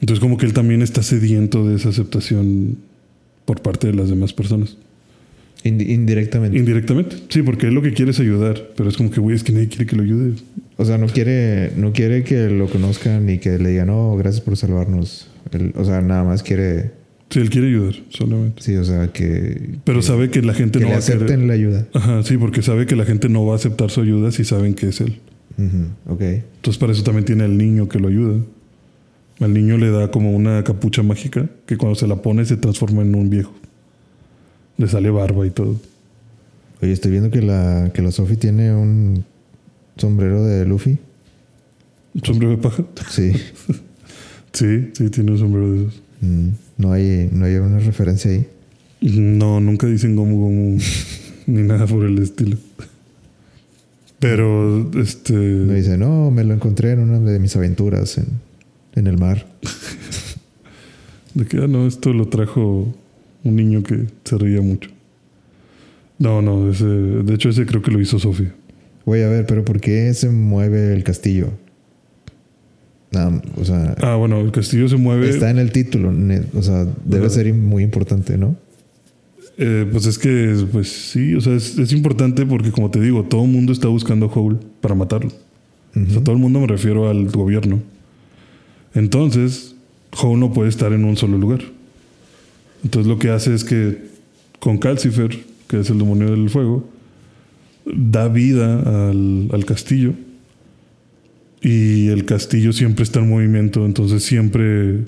Entonces como que él también está sediento de esa aceptación por parte de las demás personas. Indi- indirectamente. Indirectamente. Sí, porque él lo que quiere es ayudar, pero es como que, güey, es que nadie quiere que lo ayude. o sea, no quiere, no quiere que lo conozcan ni que le digan, no, gracias por salvarnos. Él- o sea, nada más quiere, Sí, él quiere ayudar, solamente. sí, o sea, que, Pero sabe que la gente que no le va a querer- acepten la ayuda. Ajá, sí, porque sabe que la gente no va a aceptar su ayuda si saben que es él. Ujú, Ok. Entonces para eso también tiene al niño que lo ayuda. Al niño le da como una capucha mágica que cuando se la pone se transforma en un viejo. Le sale barba y todo. Oye, estoy viendo que la, que la Sophie tiene un sombrero de Luffy. ¿Un sombrero de paja? Sí. Sí, sí, tiene un sombrero de esos. Mm, no hay, no hay una referencia ahí. No, nunca dicen Gomu Gomu ni nada por el estilo. Pero, este... Me dice, no, me lo encontré en una de mis aventuras en, en el mar. De que, ah, no, esto lo trajo un niño que se reía mucho. No, no, ese, de hecho ese creo que lo hizo Sofía. Voy a ver, pero ¿por qué se mueve el castillo? O sea, Ah, bueno, el castillo se mueve. está en el título. O sea, debe ser muy importante, ¿no? Eh, pues es que, pues sí, o sea, es, es importante porque, como te digo, todo el mundo está buscando a Howl para matarlo. O sea, todo el mundo me refiero al gobierno. Entonces, Howl no puede estar en un solo lugar. Entonces, lo que hace es que con Calcifer, que es el demonio del fuego, da vida al, castillo. Y el castillo siempre está en movimiento, entonces siempre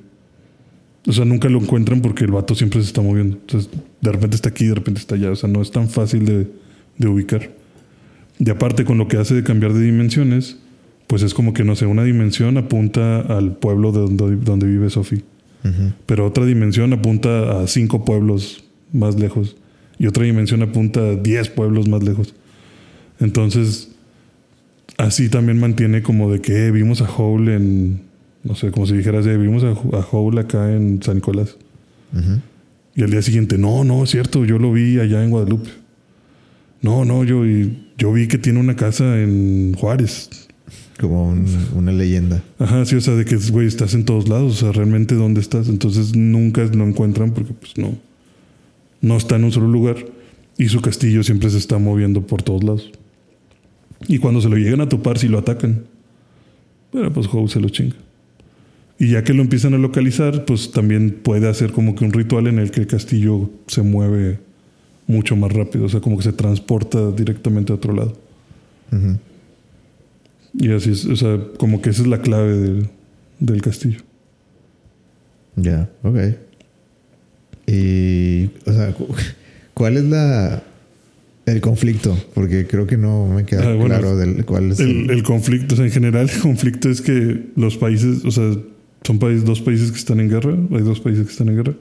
o sea, nunca lo encuentran porque el vato siempre se está moviendo. Entonces, de repente está aquí, de repente está allá. O sea, no es tan fácil de, de ubicar. Y aparte, con lo que hace de cambiar de dimensiones, pues es como que, no sé, una dimensión apunta al pueblo de donde, donde vive Sophie. Pero otra dimensión apunta a cinco pueblos más lejos. Y otra dimensión apunta a diez pueblos más lejos. Entonces, así también mantiene como de que eh, vimos a Howl en, no sé, como si dijeras, eh, vimos a, a Howl acá en San Nicolás. Y al día siguiente, no, no, es cierto, yo lo vi allá en Guadalupe. No, no, yo, yo vi que tiene una casa en Juárez. Como un- una leyenda. Ajá, sí, o sea, de que, güey, estás en todos lados, o sea, realmente dónde estás. Entonces nunca lo encuentran porque, pues, no, no está en un solo lugar y su castillo siempre se está moviendo por todos lados. Y cuando se lo llegan a topar, sí lo atacan. Pero pues Howe se lo chinga. Y ya que lo empiezan a localizar, pues también puede hacer como que un ritual en el que el castillo se mueve mucho más rápido, o sea, como que se transporta directamente a otro lado. Ujú. Y así es, o sea, como que esa es la clave del, del castillo. Ya, ok. Y, o sea, cu- ¿cuál es la el conflicto? Porque creo que no me queda Ah, bueno, claro del cuál es El, el, el conflicto, o sea, en general, el conflicto es que los países, o sea, son países, dos países que están en guerra, hay dos países que están en guerra.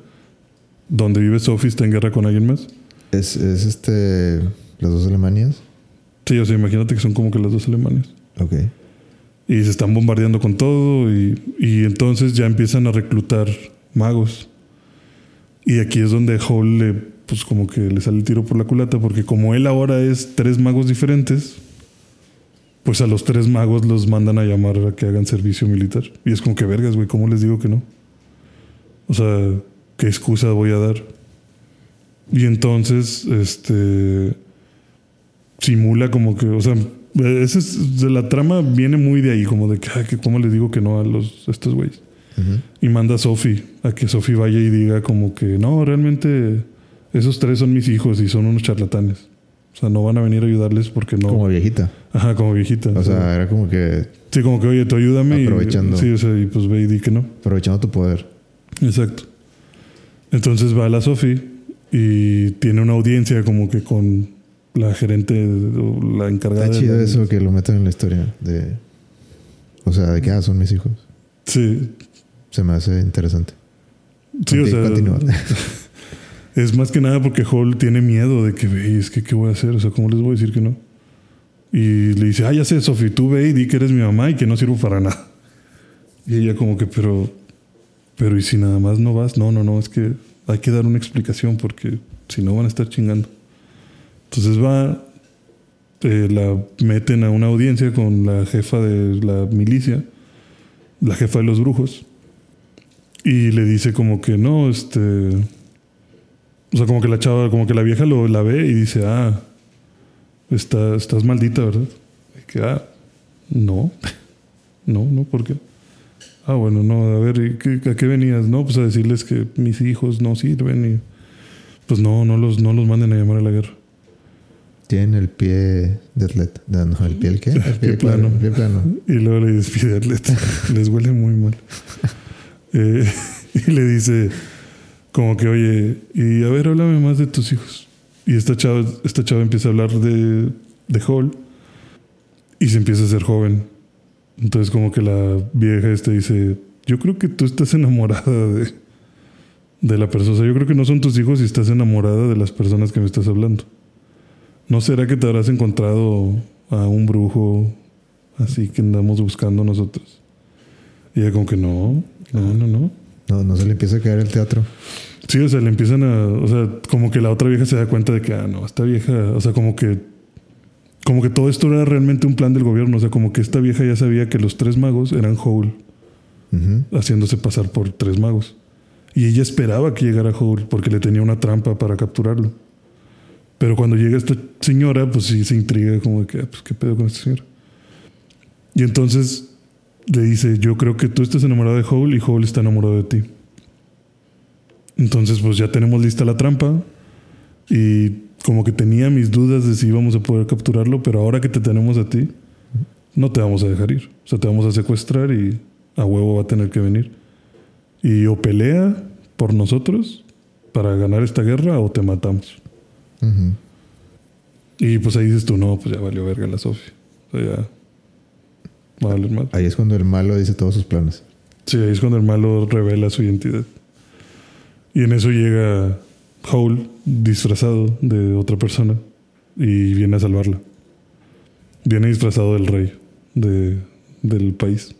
Donde vive Sophie está en guerra con alguien más. es, es este las dos Alemanias. Sí, o sea, imagínate que son como que las dos Alemanes. Ok. Y se están bombardeando con todo y, y entonces ya empiezan a reclutar magos. Y aquí es donde Hall le, pues como que le sale el tiro por la culata, porque como él ahora es tres magos diferentes, pues a los tres magos los mandan a llamar a que hagan servicio militar. Y es como que vergas, güey, ¿cómo les digo que no? O sea, ¿qué excusa voy a dar? Y entonces, este, simula como que, o sea, ese es, de la trama viene muy de ahí, como de que, que ¿cómo les digo que no a los, a estos güeyes? Y manda a Sophie a que Sophie vaya y diga como que no, realmente esos tres son mis hijos y son unos charlatanes. O sea, no van a venir a ayudarles porque no. Como viejita. Ajá, como viejita. O sea, era como que. Sí, como que, oye, tú ayúdame. Aprovechando. Y, sí, o sea, y pues ve y di que no. Aprovechando tu poder. Exacto. Entonces va a la Sophie y tiene una audiencia como que con la gerente la encargada. Está chido de eso que lo metan en la historia. De. O sea, de que ah, son mis hijos. Sí, Se me hace interesante. sí, o sea. continúa. Es más que nada porque Hall tiene miedo de que, ve, es que, ¿qué voy a hacer? O sea, ¿cómo les voy a decir que no? Y le dice, ah, ya sé, Sophie, tú ve y di que eres mi mamá y que no sirvo para nada. Y ella como que, pero, pero ¿y si nada más no vas? No, no, no, es que hay que dar una explicación porque si no van a estar chingando. Entonces va, eh, la meten a una audiencia con la jefa de la milicia, la jefa de los brujos, y le dice como que no, este... O sea, como que la chava, como que la vieja lo, la ve y dice, ah, está, estás maldita, ¿verdad? Y que, ah, no, no, no, ¿por qué? Ah, bueno, no, a ver, ¿y qué- ¿a qué venías? No, pues a decirles que mis hijos no sirven y pues no, no los, no los manden a llamar a la guerra. Tienen el pie de atleta. No, no, el pie el qué? El Pie plano. El pie plano. Y luego le despide atleta. Les huele muy mal. Eh, y le dice, como que, oye, y a ver, háblame más de tus hijos. Y esta chava, esta chava empieza a hablar de, de Hall y se empieza a ser joven. Entonces, como que la vieja esta dice: Yo creo que tú estás enamorada de, de la persona. O sea, yo creo que no son tus hijos y estás enamorada de las personas que me estás hablando. ¿No será que te habrás encontrado a un brujo así que andamos buscando nosotros? Y ella como que no, no, no, no. No, no se le empieza a caer el teatro. Sí, o sea, le empiezan a, o sea, como que la otra vieja se da cuenta de que, ah, no, esta vieja, o sea, como que, como que todo esto era realmente un plan del gobierno, o sea, como que esta vieja ya sabía que los tres magos eran Howl, haciéndose pasar por tres magos. Y ella esperaba que llegara Howl porque le tenía una trampa para capturarlo. Pero cuando llega esta señora, pues sí se intriga como de que, ah, pues qué pedo con esta señora. Y entonces le dice, yo creo que tú estás enamorado de Howl y Howl está enamorado de ti. Entonces pues ya tenemos lista la trampa y como que tenía mis dudas de si íbamos a poder capturarlo, pero ahora que te tenemos a ti, no te vamos a dejar ir. O sea, te vamos a secuestrar y a huevo va a tener que venir. Y o pelea por nosotros para ganar esta guerra o te matamos. Y pues ahí dices tú, no, pues ya valió verga la Sofía. O sea, ya va a valer mal. Ahí es cuando el malo dice todos sus planes. Sí, ahí es cuando el malo revela su identidad. Y en eso llega Howl disfrazado de otra persona y viene a salvarla. Viene disfrazado del rey de, del país.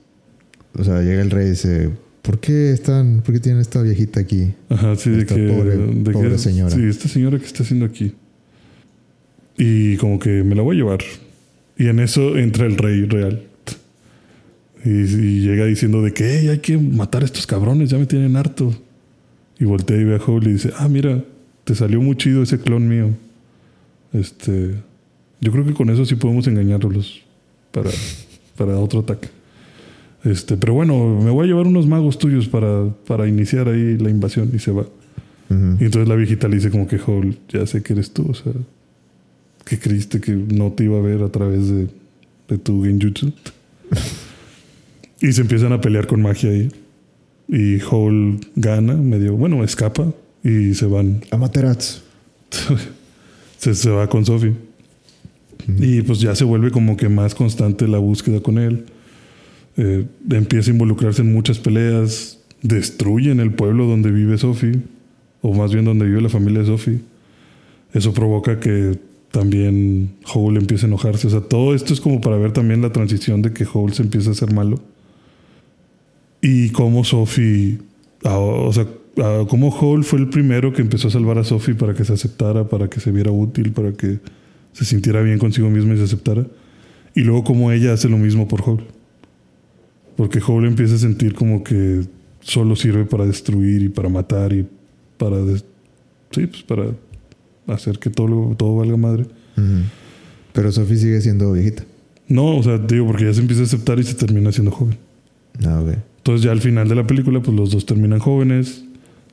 O sea, llega el rey y dice, ¿por qué están, por qué tienen esta viejita aquí? Ajá, sí, de Esta que. pobre- de pobre que- señora. Sí, esta señora que está haciendo aquí. Y como que me la voy a llevar. Y en eso entra el rey real. Y, y llega diciendo de que "Ey, hay que matar a estos cabrones, ya me tienen harto. Y voltea y ve a Howl y dice, ah, mira, te salió muy chido ese clon mío. Este, yo creo que con eso sí podemos engañarlos para, para otro ataque. Este, pero bueno, me voy a llevar unos magos tuyos para, para iniciar ahí la invasión y se va. Ujú. Y entonces la viejita le dice como que, Howl, ya sé que eres tú, o sea, que creíste que no te iba a ver a través de, de tu genjutsu. y se empiezan a pelear con magia ahí. Y Howl gana, medio, bueno, escapa y se van. Amaterasu. se, se va con Sophie. Y pues ya se vuelve como que más constante la búsqueda con él. Eh, empieza a involucrarse en muchas peleas. Destruyen el pueblo donde vive Sophie. O más bien donde vive la familia de Sophie. Eso provoca que también Howl empiece a enojarse. O sea, todo esto es como para ver también la transición de que Howl se empieza a hacer malo. Y cómo Sophie a- o sea, a cómo Hall fue el primero que empezó a salvar a Sophie para que se aceptara, para que se viera útil, para que se sintiera bien consigo misma y se aceptara. Y luego cómo ella hace lo mismo por Hall. Porque Hall empieza a sentir como que solo sirve para destruir y para matar y para... sí, pues para hacer que todo, todo valga madre. Pero Sophie sigue siendo viejita. No, o sea, digo, porque ya se empieza a aceptar y se termina siendo joven. Ah, ok. Entonces ya al final de la película, pues los dos terminan jóvenes.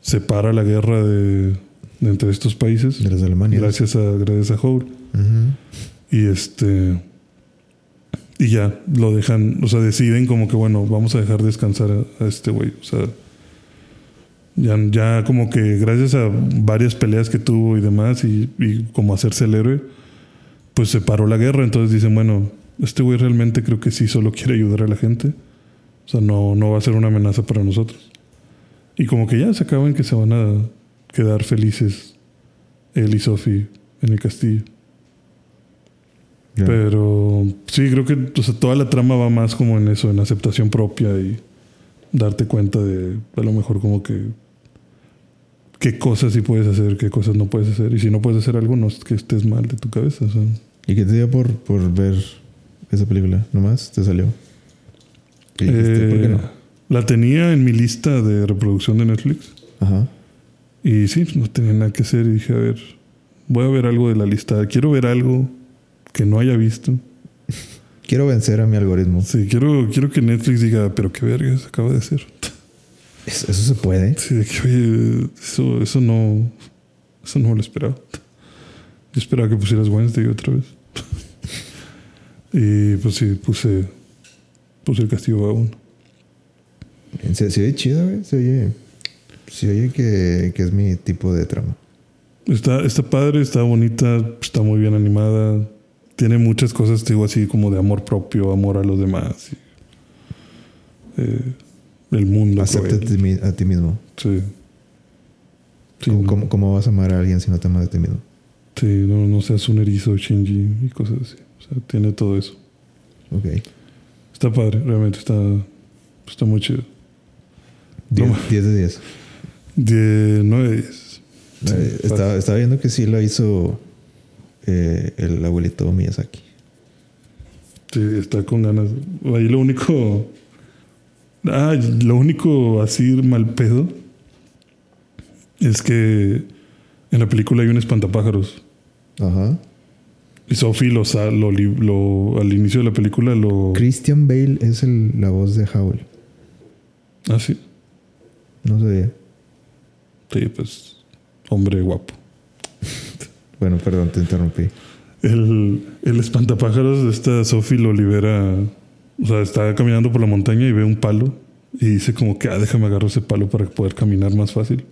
Se para la guerra de, de entre estos países. De las Alemania. Gracias a, gracias a Hole. Y este. Y ya lo dejan, o sea, deciden como que, bueno, vamos a dejar descansar a, este güey. O sea, ya, ya como que gracias a varias peleas que tuvo y demás, y, y como hacerse el héroe, pues se paró la guerra. Entonces dicen, bueno, este güey realmente creo que sí solo quiere ayudar a la gente. O sea, no, no va a ser una amenaza para nosotros. Y como que ya se acaban que se van a quedar felices él y Sophie en el castillo. Pero sí, creo que o sea, toda la trama va más como en eso, en aceptación propia y darte cuenta de a lo mejor como que qué cosas sí puedes hacer, qué cosas no puedes hacer. Y si no puedes hacer algo, no es que estés mal de tu cabeza. o sea. ¿Y qué te dio por, por ver esa película? ¿Nomás te salió? Dijiste, ¿por qué Eh, no? La tenía en mi lista de reproducción de Netflix. Ajá. Y sí, no tenía nada que hacer. Y dije, a ver, voy a ver algo de la lista. Quiero ver algo que no haya visto. Quiero vencer a mi algoritmo. Sí, quiero, quiero que Netflix diga, pero qué vergas acaba de hacer. ¿Eso, eso se puede? Sí, de que, oye, eso, eso no, eso no lo esperaba. Yo esperaba que pusieras Wednesday otra vez. y pues sí, puse, puse el castigo vagabundo. Se, se oye chido, güey. Se oye, se oye que, que es mi tipo de trama. Está, está padre, está bonita, está muy bien animada. Tiene muchas cosas, digo así, como de amor propio, amor a los demás. y, eh, el mundo. Acepta a ti, mi- a ti mismo. Sí. Sí, ¿Cómo, no, cómo- cómo vas a amar a alguien si no te amas a ti mismo? sí, no, no seas un erizo, Shinji y cosas así. O sea, tiene todo eso. Ok. Está padre, realmente está, está muy chido. 10 No. 10 de 10. De 9 10. Sí, Eh, estaba, estaba viendo que sí lo hizo eh, el abuelito Miyazaki. Sí, está con ganas. Ahí lo único. Ah, lo único así mal pedo es que en la película hay un espantapájaros. Ajá. Y Sophie lo, lo, lo- al inicio de la película lo. Christian Bale es el- la voz de Howl. Ah, sí. No sabía. Sí, pues. Hombre guapo. Bueno, perdón, te interrumpí. El, el espantapájaros, esta Sophie lo libera. O sea, está caminando por la montaña y ve un palo. Y dice como que, ah, déjame agarrar ese palo para poder caminar más fácil.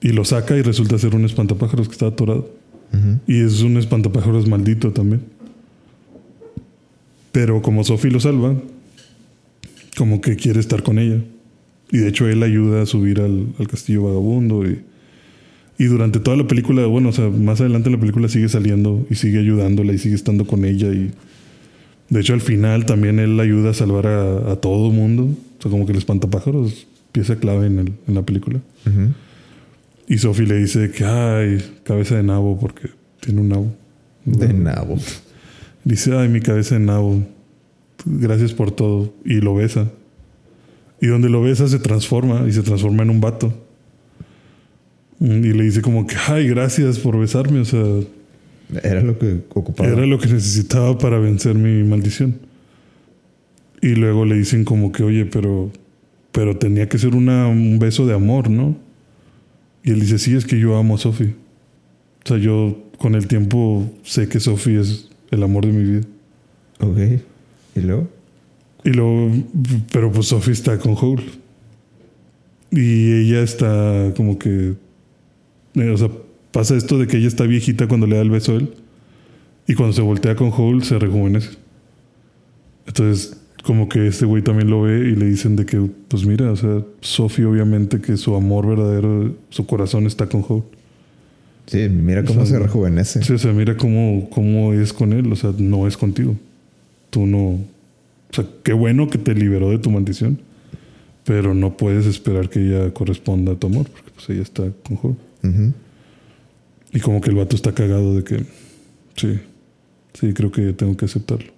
Y lo saca y resulta ser un espantapájaros que está atorado. Ujú. Y es un espantapájaros maldito también. Pero como Sophie lo salva, como que quiere estar con ella. Y de hecho él ayuda a subir al, al castillo vagabundo. Y, y durante toda la película, bueno, o sea, más adelante la película sigue saliendo y sigue ayudándola y sigue estando con ella. Y de hecho al final también él ayuda a salvar a, a todo mundo. O sea, como que el espantapájaros pieza clave en, el- en la película. Y Sophie le dice que, ay, cabeza de nabo porque tiene un nabo. De nabo. Dice, ay, mi cabeza de nabo. Gracias por todo. Y lo besa. Y donde lo besa se transforma y se transforma en un vato. Y le dice como que, ay, gracias por besarme. O sea, Era lo que ocupaba. era lo que necesitaba para vencer mi maldición. Y luego le dicen como que, oye, pero, pero tenía que ser una, un beso de amor, ¿no? Y él dice, sí, es que yo amo a Sophie. O sea, yo con el tiempo sé que Sophie es el amor de mi vida. Ok. ¿Y luego? Y luego, pero pues Sophie está con Howl. Y ella está como que, eh, o sea, pasa esto de que ella está viejita cuando le da el beso a él. Y cuando se voltea con Howl se rejuvenece. Entonces, como que este güey también lo ve y le dicen de que, pues mira, o sea, Sophie obviamente que su amor verdadero, su corazón está con Howl. Sí, mira cómo O sea, se rejuvenece. Sí, o sea, mira cómo, cómo es con él, o sea, no es contigo. Tú no. O sea, qué bueno que te liberó de tu maldición, Pero no puedes esperar que ella corresponda a tu amor, porque pues ella está con Y como que el vato está cagado de que, sí, sí, creo que tengo que aceptarlo.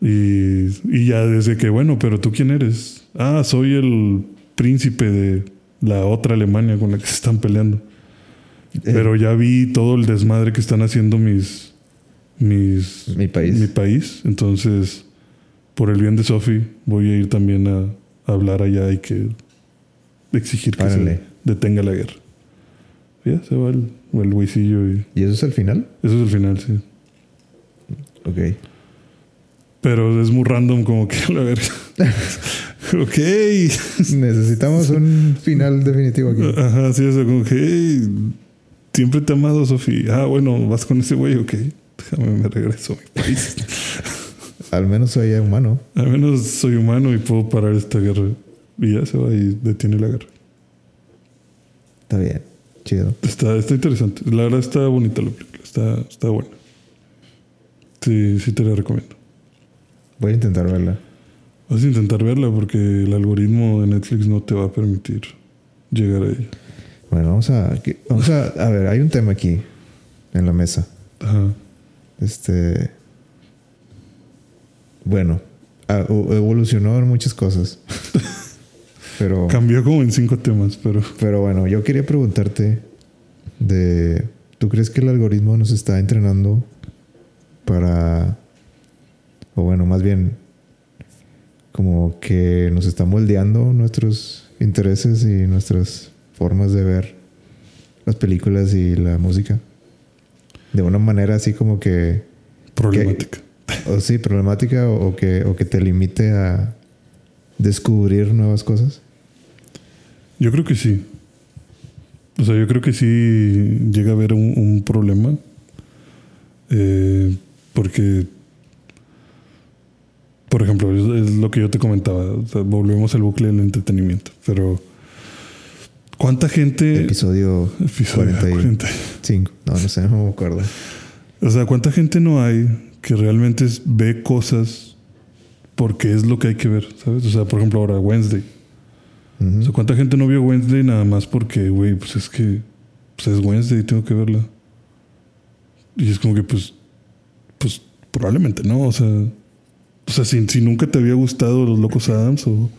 Y, y ya desde que, bueno, pero tú quién eres? Ah, soy el príncipe de la otra Alemania con la que se están peleando. Eh, Pero ya vi todo el desmadre que están haciendo mis, mis, Mi país. mi país. Entonces, por el bien de Sophie, voy a ir también a, a hablar allá y que exigir que se detenga la guerra. Ya se va el, el güeycillo y ¿Y eso es el final? eso es el final, sí. Ok. Pero es muy random como que la verga. ok. Necesitamos un final definitivo aquí. Ajá, sí, eso como que hey, siempre te he amado, Sofía. Ah, bueno, vas con ese güey, ok. Déjame, me regreso a mi país. Al menos soy humano. Al menos soy humano y puedo parar esta guerra. Y ya se va y detiene la guerra. Está bien. Chido. Está, está interesante. La verdad está bonita la película. Está, está buena. Sí, sí te la recomiendo. Voy a intentar verla. Vas a intentar verla porque el algoritmo de Netflix no te va a permitir llegar a ella. Bueno, vamos a, vamos a, a ver, hay un tema aquí en la mesa. Ajá. Este, bueno, evolucionó en muchas cosas. pero, Cambió como en cinco temas, pero pero bueno, yo quería preguntarte de, ¿tú crees que el algoritmo nos está entrenando para, o bueno, más bien, como que nos está moldeando nuestros intereses y nuestras formas de ver las películas y la música? De una manera así como que problemática. o sí, problemática o, o que, o que te limite a descubrir nuevas cosas. Yo creo que sí. O sea, yo creo que sí llega a haber un, un problema. Eh, porque, por ejemplo, es, es lo que yo te comentaba. o sea, volvemos al bucle del entretenimiento. Pero, ¿cuánta gente... Episodio Episodio 45. 40. No, no sé, no me acuerdo. O sea, ¿cuánta gente no hay que realmente ve cosas porque es lo que hay que ver? ¿Sabes? O sea, por ejemplo, ahora Wednesday. Ujú. O sea, ¿cuánta gente no vio Wednesday nada más porque, güey, pues es que pues es Wednesday y tengo que verla? Y es como que, pues, pues probablemente no. O sea, o sea si, si nunca te había gustado Los Locos Adams o,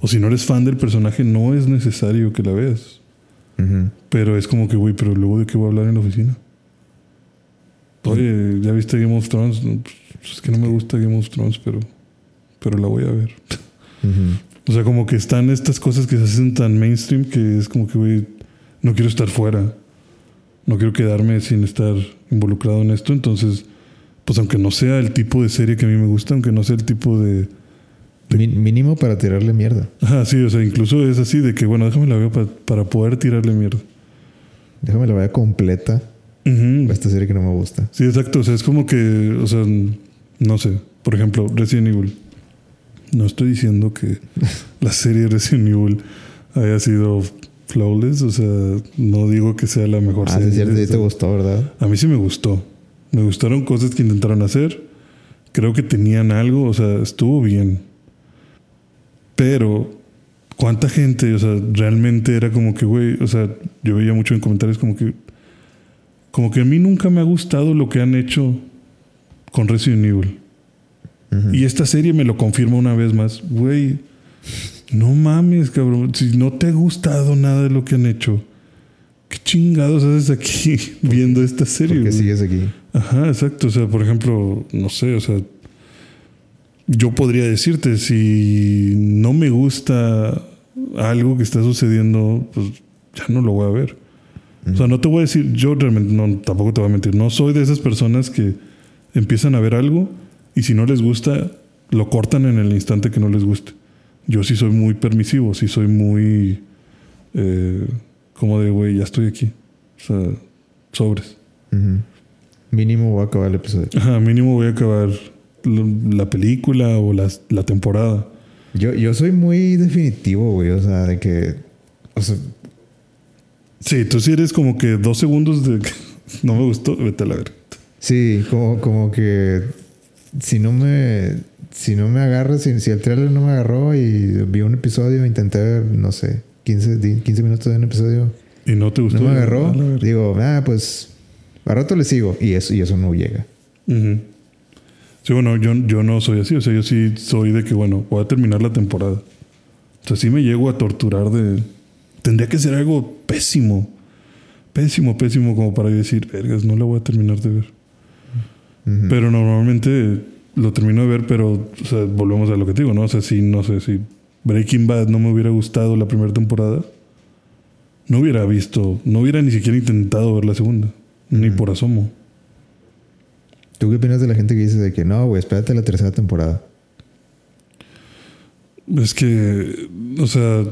o si no eres fan del personaje, no es necesario que la veas. Ujú. Pero es como que, güey, pero luego de qué voy a hablar en la oficina. Oye, ¿ya viste Game of Thrones? No, pues, es que no me gusta Game of Thrones, pero, pero la voy a ver. Ujú. O sea, como que están estas cosas que se hacen tan mainstream que es como que, güey, no quiero estar fuera. No quiero quedarme sin estar involucrado en esto. Entonces, pues aunque no sea el tipo de serie que a mí me gusta, aunque no sea el tipo de... Mínimo para tirarle mierda. Ajá, sí, o sea, incluso es así de que, bueno, déjame la veo pa- para poder tirarle mierda. Déjame la vaya completa Ujú. a esta serie que no me gusta. Sí, exacto. O sea, es como que, o sea, no sé. Por ejemplo, Resident Evil. No estoy diciendo que la serie Resident Evil haya sido flawless. O sea, no digo que sea la mejor Ah, serie. es cierto, sí te gustó, ¿verdad? A mí sí me gustó. Me gustaron cosas que intentaron hacer. Creo que tenían algo. O sea, estuvo bien. Pero, ¿cuánta gente? O sea, realmente era como que, güey, o sea, yo veía mucho en comentarios como que, como que a mí nunca me ha gustado lo que han hecho con Resident Evil. Ujú. Y esta serie me lo confirma una vez más. Güey, no mames, cabrón. Si no te ha gustado nada de lo que han hecho, ¿qué chingados haces aquí viendo esta serie? Porque güey? sigues aquí. Ajá, exacto. O sea, por ejemplo, no sé, o sea, yo podría decirte, si no me gusta algo que está sucediendo, pues ya no lo voy a ver. O sea, no te voy a decir, yo realmente, no, tampoco te voy a mentir, no soy de esas personas que empiezan a ver algo y si no les gusta, lo cortan en el instante que no les guste. Yo sí soy muy permisivo, sí soy muy, eh, como de, güey, ya estoy aquí. O sea, sobres. Mínimo voy a acabar el episodio. Ajá, mínimo voy a acabar la, la película o la, la temporada. Yo, yo soy muy definitivo, güey. O sea, de que. O sea, Sí, tú sí eres como que dos segundos de que no me gustó, vete a la verga. sí, como, como que. Si no me. si no me agarra, si, si el trailer no me agarró y vi un episodio, intenté ver, no sé, 15, di- 15 minutos de un episodio, ¿Y no te gustó? no me agarró, digo, ah, pues a rato le sigo y eso, y eso no llega. Sí, bueno, yo, yo no soy así. O sea, yo sí soy de que, bueno, voy a terminar la temporada. O sea, sí me llego a torturar de... Tendría que ser algo pésimo. Pésimo, pésimo como para decir, vergas, no la voy a terminar de ver. Pero normalmente lo termino de ver, pero, o sea, volvemos a lo que te digo, ¿no? O sea, si, no sé, si Breaking Bad no me hubiera gustado la primera temporada, no hubiera visto, no hubiera ni siquiera intentado ver la segunda. Ni por asomo. ¿Tú qué opinas de la gente que dice de que no, güey, espérate la tercera temporada? Es que, o sea,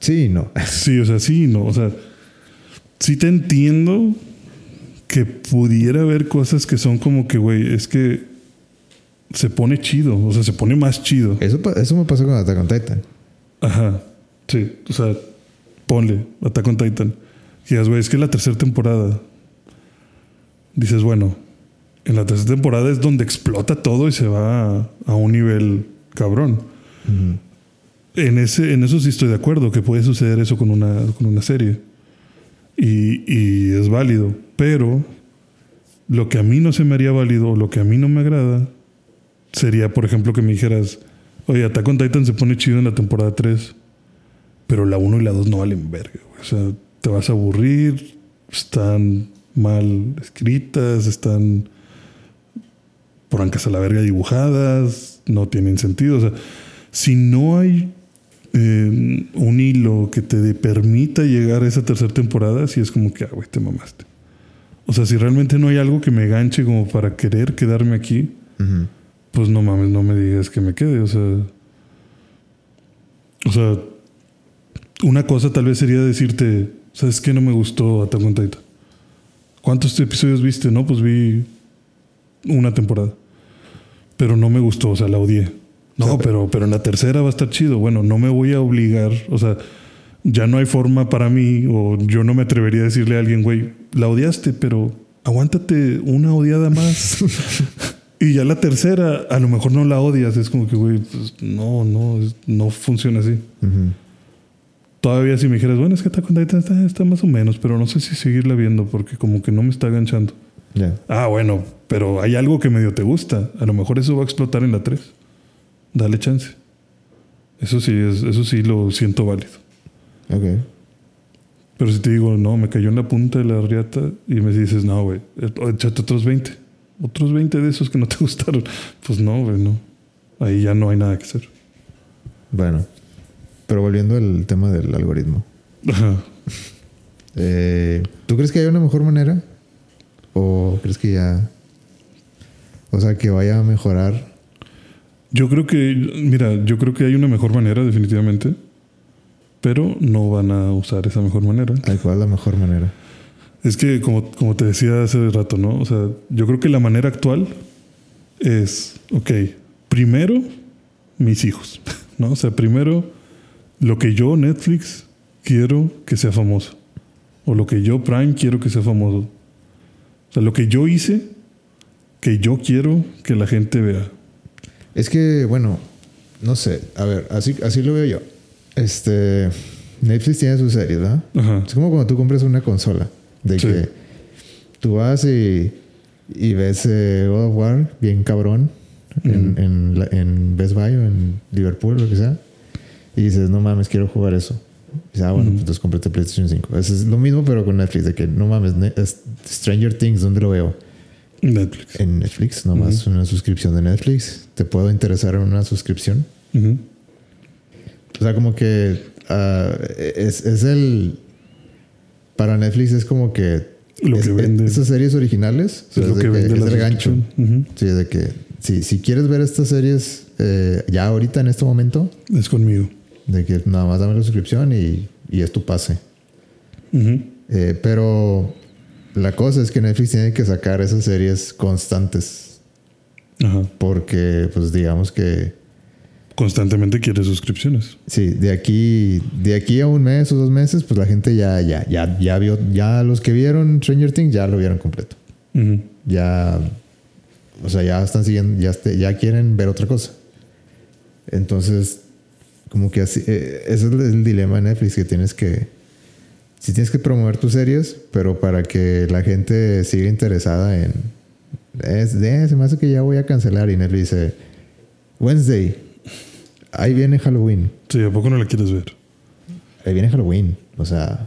Sí y no. sí, o sea, sí, no, o sea, sí te entiendo que pudiera haber cosas que son como que, güey, es que se pone chido, o sea, se pone más chido. Eso, eso me pasó con Attack on Titan. Ajá, sí, o sea, ponle Attack on Titan. Y digas, güey, es que la tercera temporada, dices, bueno, en la tercera temporada es donde explota todo y se va a, a un nivel cabrón. En, ese, en eso sí estoy de acuerdo, que puede suceder eso con una, con una serie. Y, y es válido. Pero lo que a mí no se me haría válido, lo que a mí no me agrada, sería, por ejemplo, que me dijeras, oye, Attack on Titan se pone chido en la temporada 3, pero la 1 y la 2 no valen verga. O sea, te vas a aburrir, están mal escritas, están porancas a la verga dibujadas, no tienen sentido. O sea, si no hay eh, un hilo que te permita llegar a esa tercera temporada, sí es como que, ah, güey, te mamaste. O sea, si realmente no hay algo que me ganche como para querer quedarme aquí, pues no mames, no me digas que me quede. O sea, o sea, una cosa tal vez sería decirte, ¿sabes qué? No me gustó Attack on Titan. ¿Cuántos episodios viste? No, pues vi una temporada. Pero no me gustó, o sea, la odié. No, O sea, pero, pero en la tercera va a estar chido. Bueno, no me voy a obligar, o sea, ya no hay forma para mí, o yo no me atrevería a decirle a alguien, güey, la odiaste, pero aguántate una odiada más. y ya la tercera, a lo mejor no la odias. Es como que, güey, pues no, no, no funciona así. Todavía si me dijeras, bueno, es que Attack on Titan está, está más o menos, pero no sé si seguirla viendo porque como que no me está enganchando. Ah, bueno, pero hay algo que medio te gusta. A lo mejor eso va a explotar en la 3. Dale chance. Eso sí, es, eso sí lo siento válido. Ok. Pero si te digo, no, me cayó en la punta de la riata y me dices, no, güey, échate otros 20. Otros 20 de esos que no te gustaron. Pues no, güey, no. Ahí ya no hay nada que hacer. Bueno. Pero volviendo al tema del algoritmo. Ajá. Eh, ¿Tú crees que hay una mejor manera? ¿O crees que ya... O sea, que vaya a mejorar? Yo creo que, mira, yo creo que hay una mejor manera, definitivamente. Pero no van a usar esa mejor manera. ¿Cuál es la mejor manera? Es que, como, como te decía hace rato, ¿no? O sea, yo creo que la manera actual es, ok, primero mis hijos, ¿no? O sea, primero lo que yo, Netflix, quiero que sea famoso. O lo que yo, Prime, quiero que sea famoso. O sea, lo que yo hice, que yo quiero que la gente vea. Es que, bueno, no sé. A ver, así, así lo veo yo. Este... Netflix tiene sus series, ¿verdad? Ajá. Es como cuando tú compras una consola. De Sí. que tú vas y, y ves eh, God of War bien cabrón en, en, la- en Best Buy o en Liverpool lo que sea. Y dices, no mames, quiero jugar eso. Y dices, ah, bueno, pues entonces cómprate PlayStation 5. Eso es lo mismo, pero con Netflix. De que no mames, es- Stranger Things, ¿dónde lo veo? Netflix. En Netflix, nomás una suscripción de Netflix. ¿Te puedo interesar en una suscripción? Ujú. O sea, como que ah, es, es el. Para Netflix es como que. Lo es- que vende. Esas series originales. Es lo de que vende es el gancho. Sí, de que. Si, si quieres ver estas series eh, ya ahorita en este momento, Es conmigo. de que nada más dame la suscripción y, y es tu pase. Eh, pero la cosa es que Netflix tiene que sacar esas series constantes. Ajá. Porque, pues digamos que. Constantemente quiere suscripciones. Sí, de aquí, de aquí a un mes o dos meses, pues la gente ya, ya, ya, ya vio, ya los que vieron Stranger Things ya lo vieron completo. Ya, o sea, ya están siguiendo, ya, este- ya quieren ver otra cosa. Entonces, como que así, eh, ese es el dilema de Netflix, que tienes que, si tienes que promover tus series, pero para que la gente siga interesada en, es, de, se me hace que ya voy a cancelar y Netflix dice, Wednesday, ahí viene Halloween, Sí, ¿a poco no la quieres ver? ahí viene Halloween, o sea,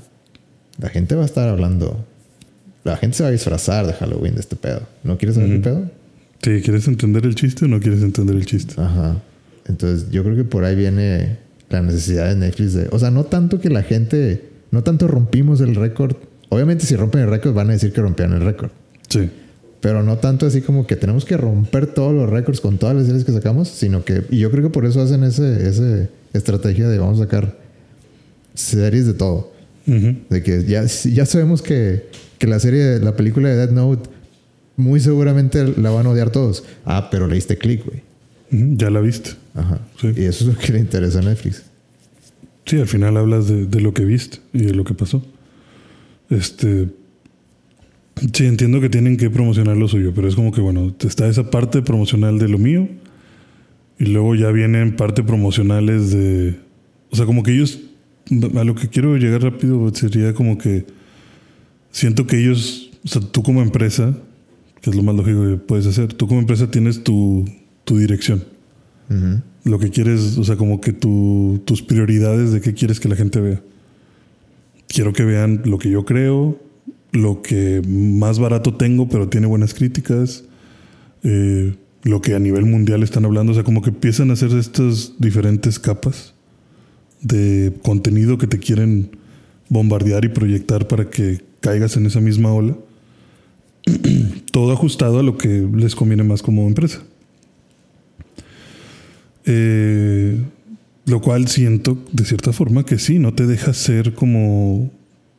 la gente va a estar hablando, la gente se va a disfrazar de Halloween de este pedo, ¿no quieres saber qué pedo? Sí, ¿quieres entender el chiste o no quieres entender el chiste? Ajá. Entonces yo creo que por ahí viene la necesidad de Netflix de... O sea, no tanto que la gente... No tanto rompimos el récord. Obviamente si rompen el récord van a decir que rompieron el récord. Sí. Pero no tanto así como que tenemos que romper todos los récords con todas las series que sacamos, sino que... Y yo creo que por eso hacen ese, ese estrategia de vamos a sacar series de todo. De que ya, ya sabemos que, que la serie, la película de Dead Note, muy seguramente la van a odiar todos. Ah, pero le diste clic, güey. Ya la viste. Ajá. Sí. Y eso es lo que le interesa a Netflix. Sí, al final hablas de, de lo que viste y de lo que pasó. Este. Sí, entiendo que tienen que promocionar lo suyo, pero es como que, bueno, está esa parte promocional de lo mío y luego ya vienen parte promocionales de. O sea, como que ellos. A lo que quiero llegar rápido sería como que. Siento que ellos. O sea, tú como empresa, que es lo más lógico que puedes hacer, tú como empresa tienes tu, tu dirección Ujú. lo que quieres, o sea, como que tu- tus prioridades de qué quieres que la gente vea. Quiero que vean lo que yo creo, lo que más barato tengo, pero tiene buenas críticas, eh, lo que a nivel mundial están hablando, o sea, como que empiezan a hacer estas diferentes capas de contenido que te quieren bombardear y proyectar para que caigas en esa misma ola. Todo ajustado a lo que les conviene más como empresa. Eh, lo cual siento de cierta forma que sí, no te deja ser como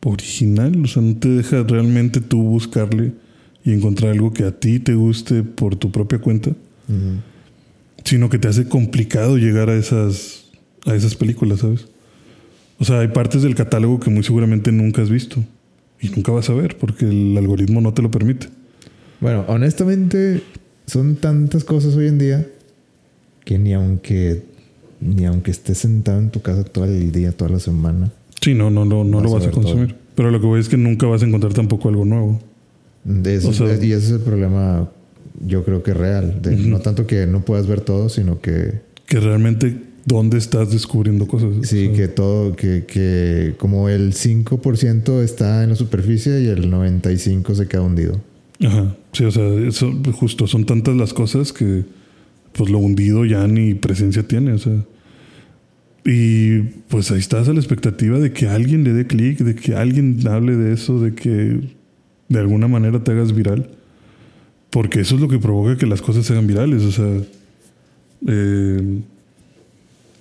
original, o sea, no te deja realmente tú buscarle y encontrar algo que a ti te guste por tu propia cuenta, sino que te hace complicado llegar a esas, a esas películas, ¿sabes? O sea, hay partes del catálogo que muy seguramente nunca has visto y nunca vas a ver porque el algoritmo no te lo permite. Bueno, honestamente, son tantas cosas hoy en día que ni aunque ni aunque estés sentado en tu casa todo el día, toda la semana, Sí, no, no, no, no Vas lo vas a todo. consumir. Pero lo que voy es que nunca vas a encontrar tampoco algo nuevo. eso- O sea- y ese es el problema, yo creo que real. de- No tanto que no puedas ver todo, sino que que realmente dónde estás descubriendo cosas. sí, O sea, que todo, que, que como el 5% está en la superficie y el 95% se queda hundido. Ajá. Sí, o sea, eso justo son tantas las cosas que pues lo hundido ya ni presencia tiene, o sea. Y pues ahí estás a la expectativa de que alguien le dé clic, de que alguien hable de eso, de que de alguna manera te hagas viral. Porque eso es lo que provoca que las cosas se hagan virales. O sea, eh,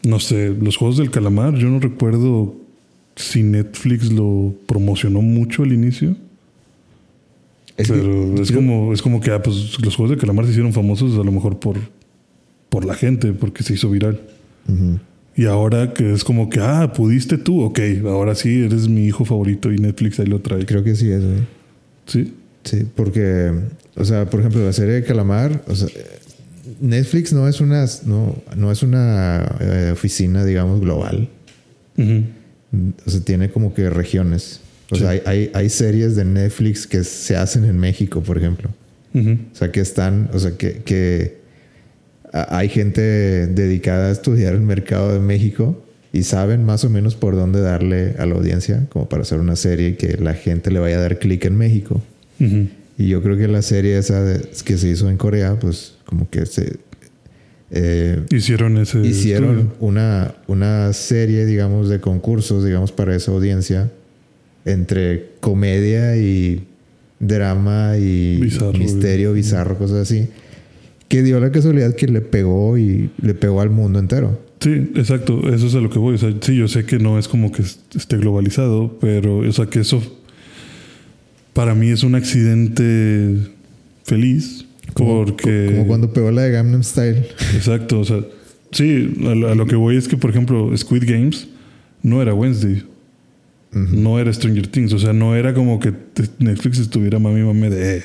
no sé, los juegos del calamar, yo no recuerdo si Netflix lo promocionó mucho al inicio. Es que pero es yo- como, es como que ah, pues, los juegos de calamar se hicieron famosos a lo mejor por, por la gente, porque se hizo viral. Ujú. Y ahora que es como que, ah, pudiste tú, ok, ahora sí, eres mi hijo favorito y Netflix ahí lo trae. Creo que sí es, güey. Sí, Sí, porque, o sea, por ejemplo, la serie de Calamar, o sea, Netflix no es una, no, no es una eh, oficina, digamos, global. O sea, tiene como que regiones. O sea, hay, hay, hay series de Netflix que se hacen en México, por ejemplo. O sea, que están, o sea, que, hay gente dedicada a estudiar el mercado de México y saben más o menos por dónde darle a la audiencia, como para hacer una serie que la gente le vaya a dar clic en México. Y yo creo que la serie esa de- que se hizo en Corea, pues como que se eh, hicieron ese hicieron estudio. una, una serie, digamos, de concursos, digamos, para esa audiencia, entre comedia y drama y Bizarro, misterio, bizarro, cosas así, que dio la casualidad que le pegó y le pegó al mundo entero. Sí, exacto, eso es a lo que voy. O sea, sí, yo sé que no es como que est- esté globalizado, pero o sea que eso para mí es un accidente feliz. Como, porque como cuando pegó la de Gangnam Style. Exacto, o sea, sí, a, lo- a lo que voy es que, por ejemplo, Squid Games no era Wednesday, no era Stranger Things, o sea, no era como que Netflix estuviera mami mami de eh,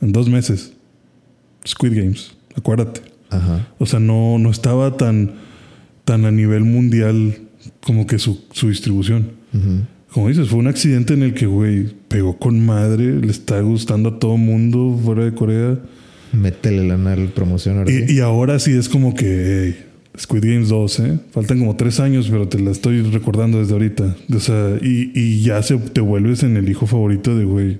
en dos meses. Squid Games, acuérdate. Ajá. O sea, no, no estaba tan, tan a nivel mundial como que su, su distribución. Como dices, fue un accidente en el que, güey, pegó con madre, le está gustando a todo mundo fuera de Corea. Métele lana al promoción ahora Y, sí. y ahora sí es como que, hey, Squid Games 2, ¿eh? Faltan como tres años, pero te la estoy recordando desde ahorita. O sea, y, y ya se, te vuelves en el hijo favorito de, güey,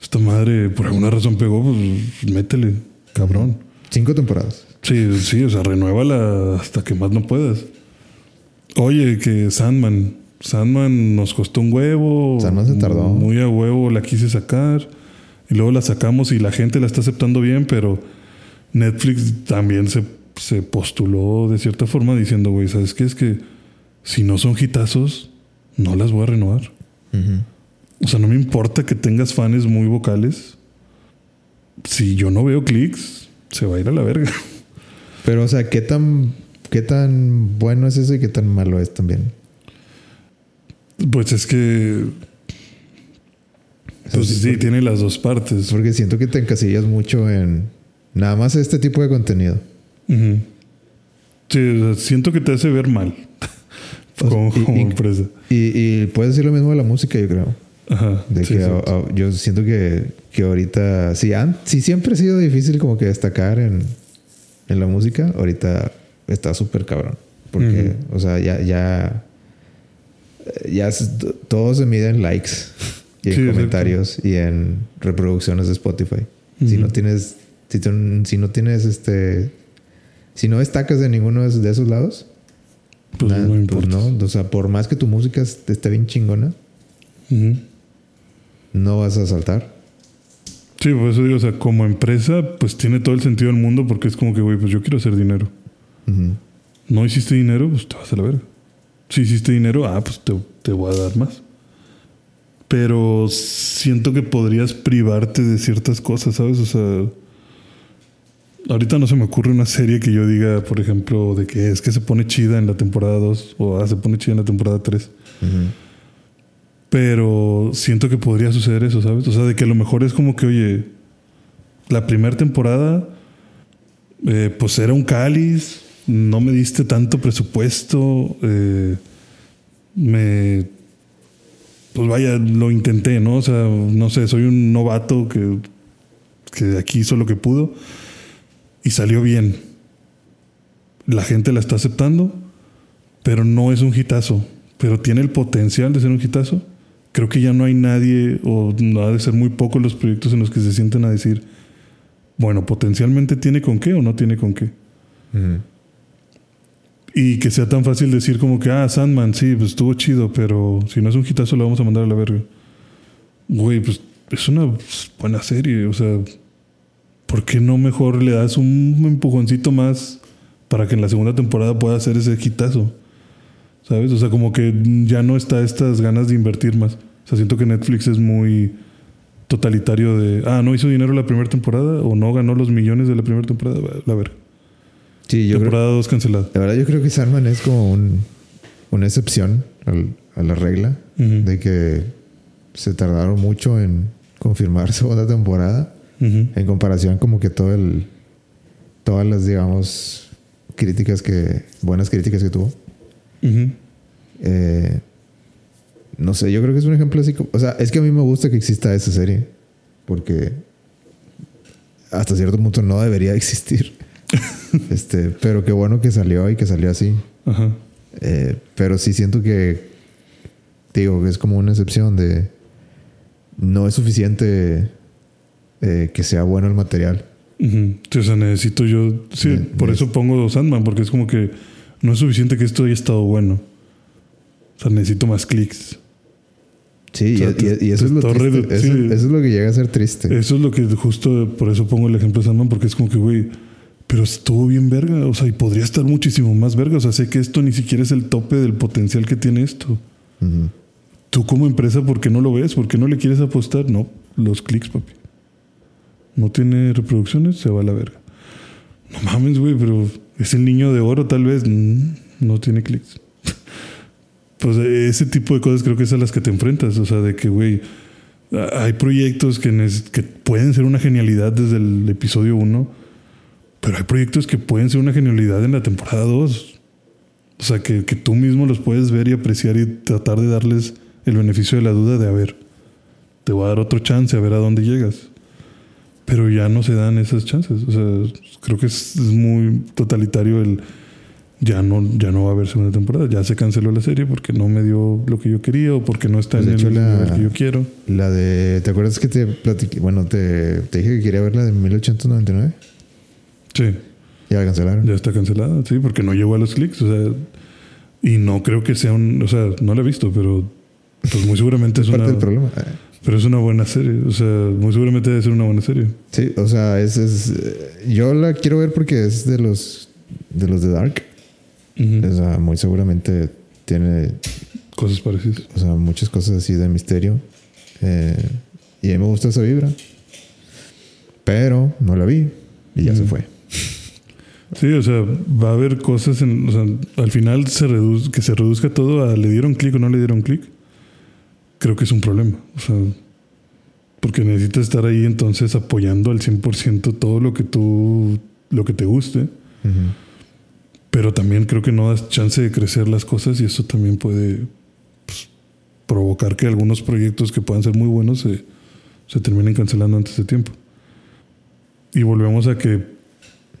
esta madre por alguna razón pegó, pues métele, cabrón. Cinco temporadas. Sí, sí, o sea, renuévala hasta que más no puedas. Oye, que Sandman. Sandman nos costó un huevo. Sandman se tardó. Muy a huevo la quise sacar. Y luego la sacamos y la gente la está aceptando bien, pero Netflix también se, se postuló de cierta forma diciendo, güey, ¿sabes qué? Es que si no son hitazos, no las voy a renovar. O sea, no me importa que tengas fans muy vocales. Si yo no veo clics, se va a ir a la verga. Pero, o sea, ¿qué tan, ¿qué tan bueno es eso y qué tan malo es también? Pues es que. Pues sí, porque- tiene las dos partes. Porque siento que te encasillas mucho en nada más este tipo de contenido. Sí, o sea, siento que te hace ver mal. Como y- como y- empresa. Y, y puedes decir lo mismo de la música, yo creo. Ajá. De sí, que sí. a- a- yo siento que, que ahorita, sí, an- sí siempre ha sido difícil como que destacar en, en la música, ahorita está súper cabrón. Porque, o sea, ya, ya, ya todo se mide en likes y en Sí, comentarios y en reproducciones de Spotify. Si no tienes, si, tú- si no tienes este, si no destacas de ninguno de esos lados, Pues nada, no pues no, o sea, por más que tu música esté bien chingona, Ujú. No vas a saltar. Sí, por eso digo, o sea, como empresa, pues tiene todo el sentido del mundo porque es como que, güey, pues yo quiero hacer dinero. No hiciste dinero, pues te vas a la verga. Si hiciste dinero, ah, pues te, te voy a dar más. Pero siento que podrías privarte de ciertas cosas, ¿sabes? O sea, ahorita no se me ocurre una serie que yo diga, por ejemplo, de que es que se pone chida en la temporada 2 o ah, se pone chida en la temporada 3. Ujú. Pero siento que podría suceder eso, ¿sabes? O sea, de que a lo mejor es como que, oye, la primera temporada, eh, pues era un cáliz, no me diste tanto presupuesto, eh, me. Pues vaya, lo intenté, ¿no? O sea, no sé, soy un novato que, que aquí hizo lo que pudo y salió bien. La gente la está aceptando, pero no es un hitazo. Pero tiene el potencial de ser un hitazo. Creo que ya no hay nadie, o no ha de ser muy pocos los proyectos en los que se sienten a decir, bueno, potencialmente tiene con qué o no tiene con qué. Y que sea tan fácil decir como que, ah, Sandman, sí, pues estuvo chido, pero si no es un hitazo lo vamos a mandar a la verga. Güey, pues es una buena serie, o sea, ¿por qué no mejor le das un empujoncito más para que en la segunda temporada pueda hacer ese hitazo? ¿Sabes? O sea, como que ya no está estas ganas de invertir más. O sea, siento que Netflix es muy totalitario de, ah, no hizo dinero la primera temporada o no ganó los millones de la primera temporada, la verga. Sí, yo Temporada 2 cancelada. la verdad yo creo que Sandman es como un, una excepción al- a la regla de que se tardaron mucho en confirmar segunda temporada en comparación como que todo el todas las digamos críticas que buenas críticas que tuvo. Eh, no sé, yo creo que es un ejemplo así como, o sea, es que a mí me gusta que exista esa serie porque hasta cierto punto no debería existir. este, pero qué bueno que salió y que salió así. Ajá. Eh, pero sí siento que, digo, que es como una excepción de no es suficiente eh, que sea bueno el material. O sea, necesito yo. Sí, Ne- por eso pongo Sandman, porque es como que no es suficiente que esto haya estado bueno. O sea, necesito más clics. Sí, O sea, y, te- y- y eso, es lo triste. Eso, sí. eso es lo que llega a ser triste. Eso es lo que justo por eso pongo el ejemplo de Sandman, porque es como que, güey, pero estuvo bien verga. O sea, y podría estar muchísimo más verga. O sea, sé que esto ni siquiera es el tope del potencial que tiene esto. Tú como empresa, ¿por qué no lo ves? ¿Por qué no le quieres apostar? No, los clics, papi. No tiene reproducciones, se va a la verga. No mames, güey, pero es el niño de oro, tal vez. Mm, no tiene clics. pues ese tipo de cosas creo que es a las que te enfrentas. O sea, de que, güey, hay proyectos que, que pueden ser una genialidad desde el episodio 1 Pero hay proyectos que pueden ser una genialidad en la temporada 2. O sea, que, que tú mismo los puedes ver y apreciar y tratar de darles el beneficio de la duda de, a ver, te voy a dar otro chance a ver a dónde llegas. Pero ya no se dan esas chances. O sea, creo que es, es muy totalitario el ya no, ya no va a haber segunda temporada. Ya se canceló la serie porque no me dio lo que yo quería o porque no está Pues, en hecho, el la- nivel que yo quiero. La de. ¿Te acuerdas que te platiqué? Bueno, te, te dije que quería ver la de 1899. Sí, Ya la cancelaron. ya está cancelada, sí, porque no llegó a los clics. O sea, y no creo que sea un. O sea, no la he visto, pero pues muy seguramente es, Es parte una. del problema. Pero es una buena serie. O sea, muy seguramente debe ser una buena serie. Sí, o sea, es, es, eh, yo la quiero ver porque es de los de los de Dark. O sea, muy seguramente tiene Cosas parecidas. o sea, muchas cosas así de misterio. Eh, y a mí me gusta esa vibra. Pero no la vi y ya se fue. Sí, o sea, va a haber cosas en. O sea, al final se reduce, que se reduzca todo a le dieron clic o no le dieron clic. Creo que es un problema. O sea, porque necesitas estar ahí entonces apoyando al 100% todo lo que tú. lo que te guste. Ujú. Pero también creo que no das chance de crecer las cosas y eso también puede pues, provocar que algunos proyectos que puedan ser muy buenos se, se terminen cancelando antes de tiempo. Y volvemos a que,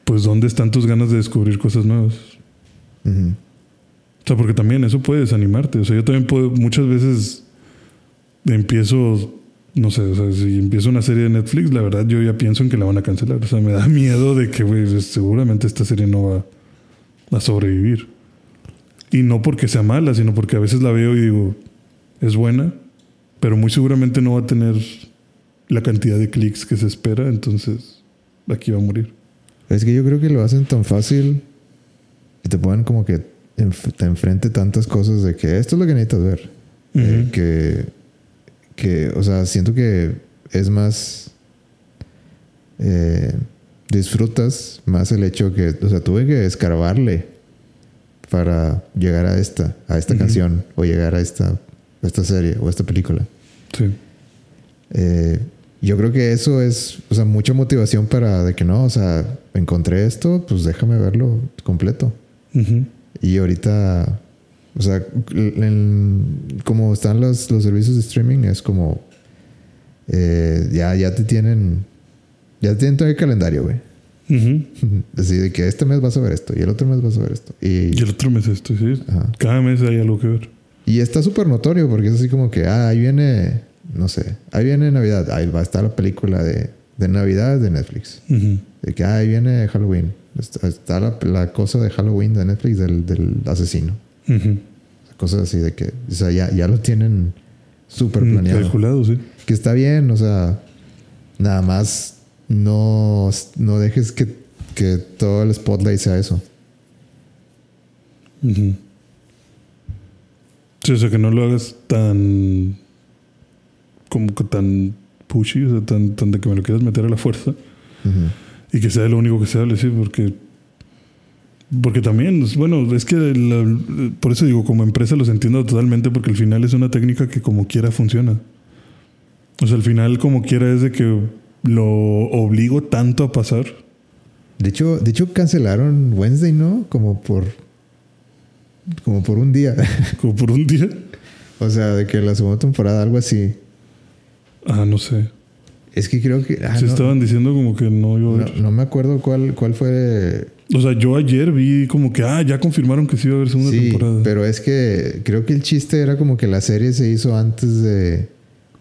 pues, ¿dónde están tus ganas de descubrir cosas nuevas? Ujú. O sea, porque también eso puede desanimarte. O sea, yo también puedo, muchas veces empiezo, no sé, o sea, si empiezo una serie de Netflix, la verdad yo ya pienso en que la van a cancelar. O sea, me da miedo de que, güey, seguramente esta serie no va a sobrevivir. Y no porque sea mala, sino porque a veces la veo y digo, es buena, pero muy seguramente no va a tener la cantidad de clics que se espera, entonces aquí va a morir. Es que yo creo que lo hacen tan fácil y te ponen como que te enfrente tantas cosas de que esto es lo que necesitas ver. Eh, Ujú. que, que, o sea, siento que es más. eh, disfrutas más el hecho que, o sea, tuve que escarbarle para llegar a esta, a esta canción o llegar a esta, a esta serie o a esta película. Sí. Eh, yo creo que eso es, o sea, mucha motivación para de que no, o sea, encontré esto, pues déjame verlo completo. Y ahorita, o sea, como están los, los servicios de streaming, es como, eh, ya, ya te tienen, ya te tienen todo el calendario, güey. Ujú. Así de que este mes vas a ver esto y el otro mes vas a ver esto. Y, Y el otro mes esto, sí. Ajá. Cada mes hay algo que ver. y está súper notorio porque es así como que, ah, ahí viene, no sé, ahí viene Navidad, ahí va a estar la película de, de Navidad de Netflix. De que ah, ahí viene Halloween. Está, está la, la cosa de Halloween de Netflix del, del asesino. Cosas así de que, o sea, ya, ya lo tienen súper Mm, planeado. Calculado, sí. Que está bien, o sea, nada más no, no dejes que, que todo el spotlight sea eso. Ujú. Sí, o sea, que no lo hagas tan. como que tan pushy, o sea, tan, tan de que me lo quieras meter a la fuerza y que sea lo único que se hable, sí, porque. Porque también, bueno, es que la- por eso digo, como empresa los entiendo totalmente, porque al final es una técnica que como quiera funciona. O sea, al final como quiera es de que lo obligo tanto a pasar. De hecho, de hecho cancelaron Wednesday, ¿no? Como por como por un día. Como por un día. o sea, de que la segunda temporada, algo así. Ah, no sé. Es que creo que. ah, Se no, estaban diciendo como que no iba a haber. no me acuerdo cuál, cuál fue O sea, yo ayer vi como que, ah, ya confirmaron que sí iba a haber segunda sí, temporada. pero es que creo que el chiste era como que la serie se hizo antes de,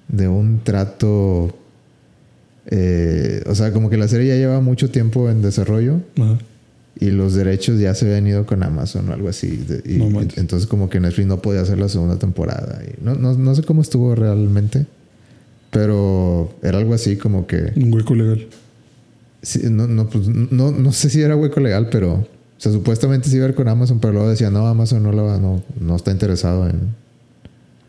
de un trato. eh, o sea, como que la serie ya lleva mucho tiempo en desarrollo Ajá. y los derechos ya se habían ido con Amazon o algo así. de- y- No entonces, como que Netflix no podía hacer la segunda temporada. Y no, no, no sé cómo estuvo realmente, pero era algo así como que. Un hueco legal. Sí, no, no, pues, no, no sé si era hueco legal, pero o sea, supuestamente sí iba a ver con Amazon, pero luego decía, no, Amazon no, lo va- no, no está interesado en...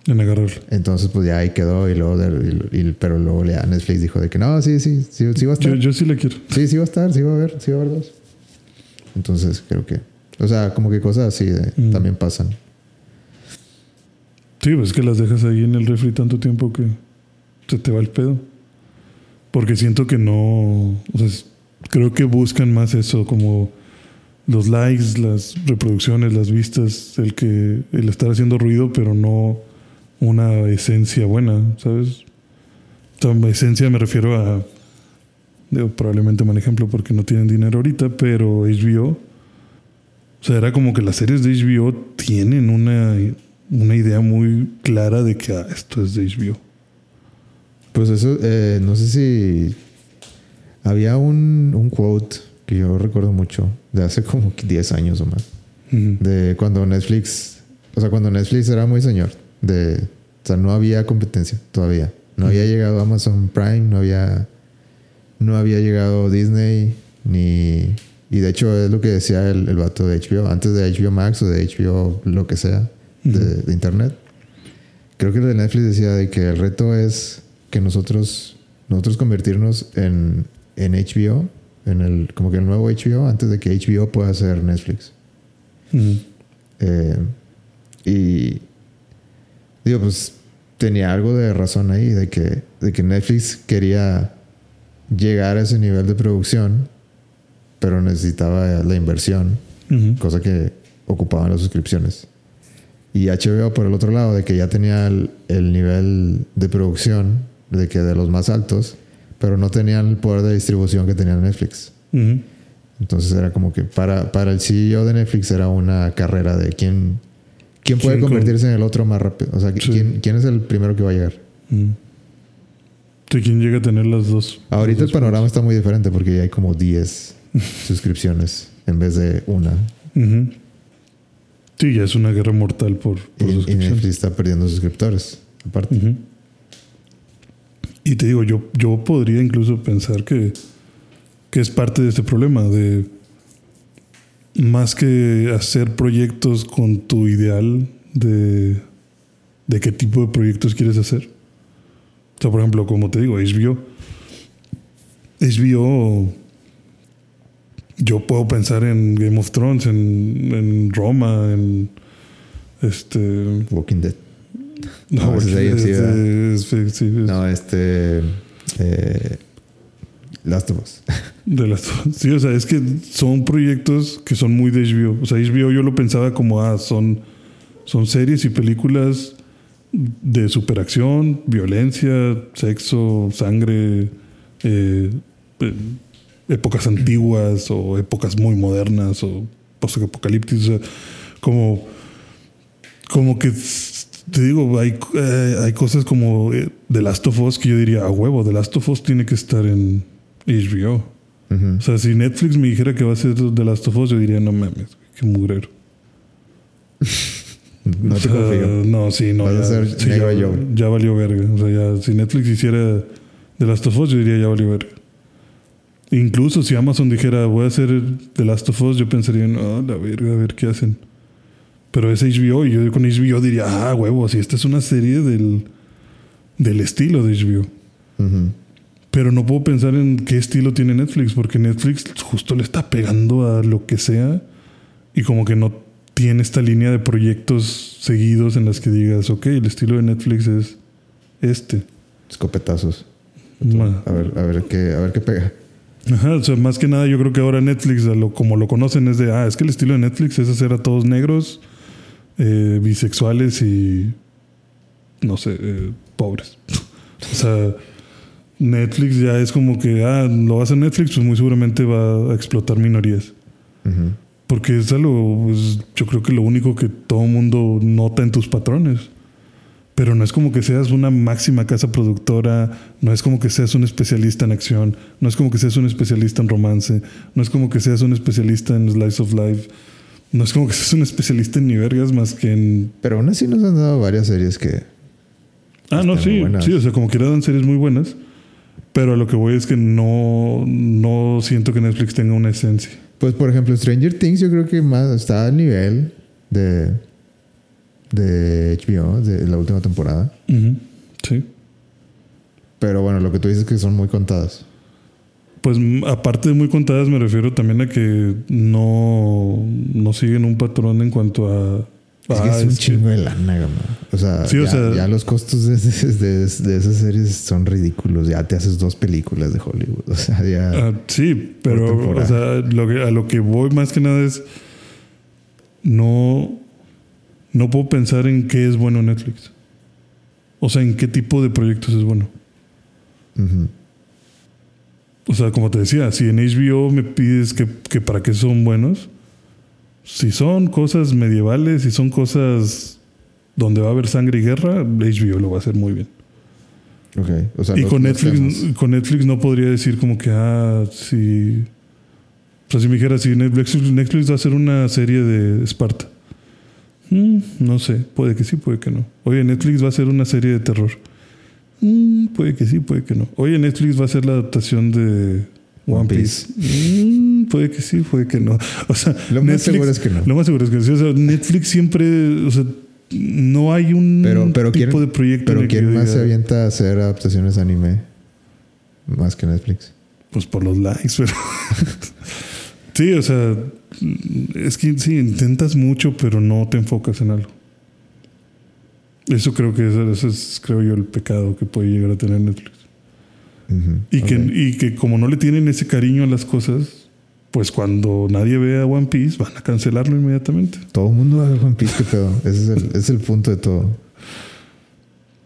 En agarrarlo. Entonces, pues ya ahí quedó y luego, de- y- y- pero luego ya Netflix dijo de que no, sí, sí, sí, sí va a estar. Yo, yo sí la quiero. Sí, sí va a estar, sí va a haber, sí va a haber dos. Entonces, creo que... O sea, como que cosas así de- Mm. también pasan. Sí, pues es que las dejas ahí en el refri tanto tiempo que se te va el pedo. Porque siento que no. O sea, creo que buscan más eso, como los likes, las reproducciones, las vistas, el que el estar haciendo ruido, pero no una esencia buena, ¿sabes? O esencia me refiero a digo, probablemente mal ejemplo porque no tienen dinero ahorita, pero HBO o sea, era como que las series de HBO tienen una, una idea muy clara de que ah, esto es de HBO. Pues eso, eh, no sé si había un, un quote que yo recuerdo mucho de hace como 10 años o más. De cuando Netflix, o sea, cuando Netflix era muy señor. De, o sea, no había competencia todavía. No había llegado Amazon Prime, no había, no había llegado Disney, ni... Y de hecho es lo que decía el, el vato de HBO, antes de HBO Max o de HBO lo que sea, de, de Internet. Creo que el de Netflix decía de que el reto es que nosotros, nosotros convertirnos en, en HBO en el, como que el nuevo HBO antes de que HBO pueda ser Netflix. Eh, y digo, pues tenía algo de razón ahí, de que, de que Netflix quería llegar a ese nivel de producción, pero necesitaba la inversión, cosa que ocupaban las suscripciones. Y HBO por el otro lado, de que ya tenía el, el nivel de producción, de que de los más altos, pero no tenían el poder de distribución que tenía Netflix. Entonces era como que para, para el CEO de Netflix era una carrera de quién, quién puede convertirse en el otro más rápido. O sea, ¿quién, quién es el primero que va a llegar. ¿Quién llega a tener las dos? Ahorita el panorama está muy diferente porque ya hay como 10 suscripciones en vez de una. Sí, ya es una guerra mortal por, por y, y Netflix está perdiendo suscriptores, aparte. Y te digo, yo, yo podría incluso pensar que, que es parte de este problema, de más que hacer proyectos con tu ideal de, de qué tipo de proyectos quieres hacer. O sea, por ejemplo, como te digo, HBO. HBO. Yo puedo pensar en Game of Thrones, en, en Roma, en este. Walking Dead. No, No, ese es sí, es No, este. Eh, Last of Us. de las sí, o sea, es que son proyectos que son muy de HBO. O sea, HBO yo lo pensaba como, ah, son, son series y películas de superacción, violencia, sexo, sangre, eh, eh, épocas antiguas o épocas muy modernas o post-apocalípticas. O sea, como, como que te digo, hay, eh, hay cosas como eh, The Last of Us que yo diría, a huevo, The Last of Us tiene que estar en HBO. O sea, si Netflix me dijera que va a ser The Last of Us, yo diría, no mames, qué mugrero. No O te sea, confío. No, sí, no. Ya, ser sí, negro ya, yo. ya valió verga. O sea, ya, si Netflix hiciera The Last of Us, yo diría, ya valió verga. Incluso si Amazon dijera, voy a hacer The Last of Us, yo pensaría, no, la verga, a ver qué hacen. Pero es HBO y yo con HBO diría, ah, huevo, si esta es una serie del, del estilo de HBO. Pero no puedo pensar en qué estilo tiene Netflix, porque Netflix justo le está pegando a lo que sea y como que no tiene esta línea de proyectos seguidos en las que digas, ok, el estilo de Netflix es este. Escopetazos. A ver, a ver qué, a ver qué pega. Ajá, o sea, más que nada yo creo que ahora Netflix, como lo conocen, es de, ah, es que el estilo de Netflix es hacer a todos negros, eh, bisexuales y, no sé, eh, pobres. o sea, Netflix ya es como que, ah, lo va a hacer Netflix, pues muy seguramente va a explotar minorías. Porque es algo, pues, yo creo que lo único que todo mundo nota en tus patrones. Pero no es como que seas una máxima casa productora, no es como que seas un especialista en acción, no es como que seas un especialista en romance, no es como que seas un especialista en slice of life, no es como que seas un especialista en ni vergas más que en... Pero aún así nos han dado varias series que. Ah, no, sí, sí, o sea, como quiera dan series muy buenas, pero a lo que voy es que no, no siento que Netflix tenga una esencia. Pues por ejemplo, Stranger Things, yo creo que más está al nivel de. de HBO, de la última temporada. Sí. Pero bueno, lo que tú dices es que son muy contadas. Pues aparte de muy contadas, me refiero también a que no, no siguen un patrón en cuanto a Es que Ah, es un es que- chingo de lana. O sea, Sí, o ya, sea- ya los costos de, de- de esas series son ridículos. Ya te haces dos películas de Hollywood. O sea, ya. Ah, sí, pero temporada. o sea, lo que, a lo que voy más que nada es no, no puedo pensar en qué es bueno Netflix. O sea, en qué tipo de proyectos es bueno. O sea, como te decía, si en HBO me pides que, que para qué son buenos, si son cosas medievales, si son cosas donde va a haber sangre y guerra, HBO lo va a hacer muy bien. Ok. O sea, y los- con los Netflix, temas. con Netflix no podría decir como que, ah, si. O sea, si me dijera, si Netflix, Netflix va a hacer una serie de Esparta. Mm, no sé, puede que sí, puede que no. Oye, Netflix va a hacer una serie de terror. Mm, puede que sí, puede que no. Oye, Netflix va a hacer la adaptación de One One Piece. Mm, puede que sí, puede que no. O sea, Lo más seguro es que no. Lo más seguro es que sí. O sea, Netflix siempre, o sea, no hay un Pero, pero tipo ¿quién, de proyecto. en pero el que ¿quién yo más se avienta a hacer adaptaciones anime? Más que Netflix. Pues por los likes, pero. sí, o sea, es que sí, intentas mucho, pero no te enfocas en algo. Eso creo que es, es, creo yo, el pecado que puede llegar a tener Netflix. Y, que, y que como no le tienen ese cariño a las cosas, pues cuando nadie vea One Piece van a cancelarlo inmediatamente. Todo el mundo va a ver One Piece, qué pedo. Ese es el, es el punto de todo.